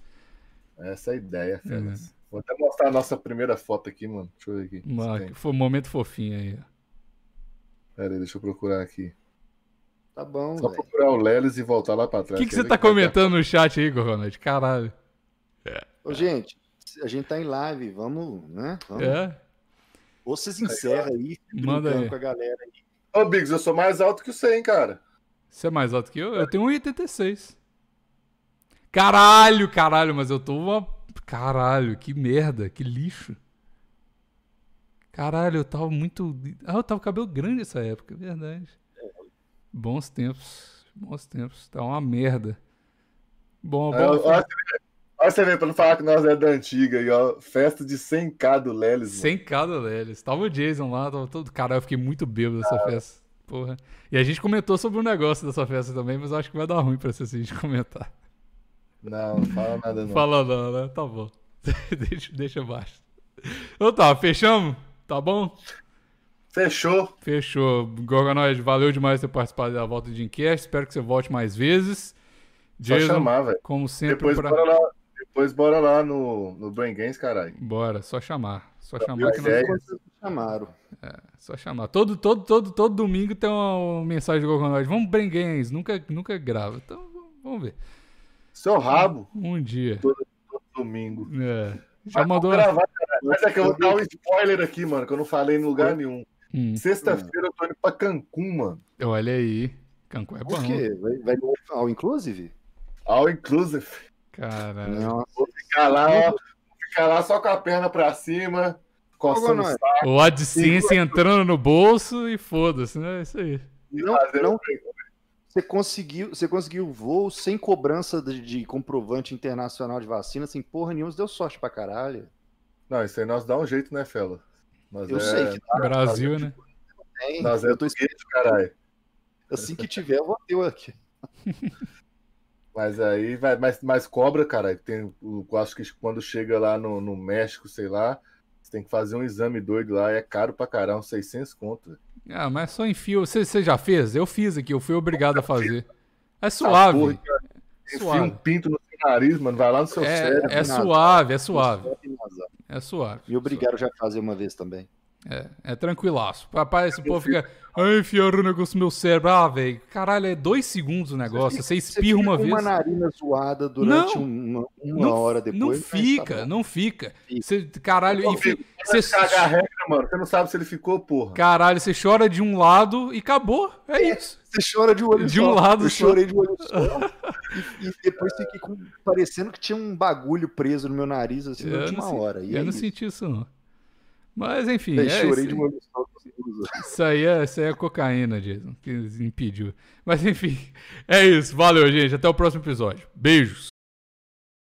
Essa é a ideia, Félix. É. Vou até mostrar a nossa primeira foto aqui, mano. Deixa eu ver aqui. tem. Foi um momento fofinho aí. ó. Pera aí, deixa eu procurar aqui. Tá bom, Só velho. procurar o Lelis e voltar lá pra O trás. que, que Quer você tá vai ter- comentando no chat aí, Coronete? Caralho. Ô, gente, a gente tá em live, vamos, né? Vamos. É? Ou vocês encerram aí, Manda brincando aí. com a galera aí. Ô, Biggs, eu sou mais alto que você, hein, cara. Você é mais alto que eu? Eu tenho 1,86. Caralho, caralho, mas eu tô uma. Caralho, que merda, que lixo. Caralho, eu tava muito. Ah, eu tava com cabelo grande nessa época, é verdade. Bons tempos. Bons tempos. Tá uma merda. Bom, bom. você vê- olha você vê, pra não falar que nós é da antiga aí, ó. Festa de 100k do Lelis, mano. Sem cada Lelis. Tava o Jason lá, tava todo. Caralho, eu fiquei muito bêbado dessa festa. Porra. E a gente comentou sobre o negócio dessa festa também, mas eu acho que vai dar ruim pra você se a gente [LAUGHS] comentar. Não, não fala nada não. Fala não, né? Tá bom. [LAUGHS] deixa, deixa abaixo. Então tá, fechamos? Tá bom? Fechou. Fechou. Gorgonoid, valeu demais ter participado da volta de Incast. Espero que você volte mais vezes. Só Jason, chamar, velho. como sempre, Depois pra... bora lá. Depois bora lá no, no Brain Games, caralho. Bora, só chamar. Só Tá chamar que nós... chamaram. Só chamar. Todo, todo, todo, todo domingo tem uma, mensagem do Gorgonoid. Vamos Brenguens, nunca, nunca grava. Então, vamos ver. Seu rabo, Um dia. domingo. É. Já Mas mandou. gravar. Mas é que eu vou dar um spoiler aqui, mano, que eu não falei em lugar nenhum. Hum, Sexta-feira eu tô indo pra Cancún, mano. olha aí. Cancún é bom. Por quê? Vai, vai no All Inclusive? All inclusive. Cara. Não. Vou ficar lá, ó. Vou ficar lá só com a perna pra cima, coçando o saco. O AdSense entrando no bolso e foda-se, né? É isso aí. e Não, não. Você conseguiu, você conseguiu voo sem cobrança de, de comprovante internacional de vacina, sem porra nenhuma, você deu sorte pra caralho. Não, isso aí nós dá um jeito, né, Fela? Nós Eu é... sei que tá Brasil, né? tem. Nós é eu tô do gueto, caralho. Assim que tiver, eu vou ter aqui. [LAUGHS] Mas aí vai, mas, mas cobra, cara. Tem, eu acho que quando chega lá no, no México, sei lá, você tem que fazer um exame doido lá, é caro pra caralho, uns 600 conto. Ah, mas só enfia. Você, você já fez? Eu fiz aqui, eu fui obrigado a fazer. É suave. porra, Enfia um suave. pinto no seu nariz, mano, vai lá no seu cérebro. É, é suave, é suave. É suave. Me obrigaram já a fazer uma vez também. É, é tranquilaço. Papai, esse povo fica. Ai, enfiaram o negócio no meu cérebro. Ah, velho. Caralho, é dois segundos o negócio. Você espirra uma fica vez. uma narina zoada durante Não. uma, uma Não, hora depois. não tá fica, bom. não fica. Fica. Você, caralho, filho, você, Cagar a regra, mano. Você não sabe se ele ficou, porra. caralho, você chora de um lado e acabou. É isso. Você chora de um olho De só. um lado Eu só. chorei de um olho só. [LAUGHS] e, e depois fiquei com, parecendo que tinha um bagulho preso no meu nariz assim na Eu última não sei- hora. E eu é não isso. senti isso, não. Mas enfim, é chorei de um olho só. isso aí é, isso aí é cocaína, Jason, que impediu. Mas enfim, [LAUGHS] é isso. Valeu, gente. Até o próximo episódio. Beijos.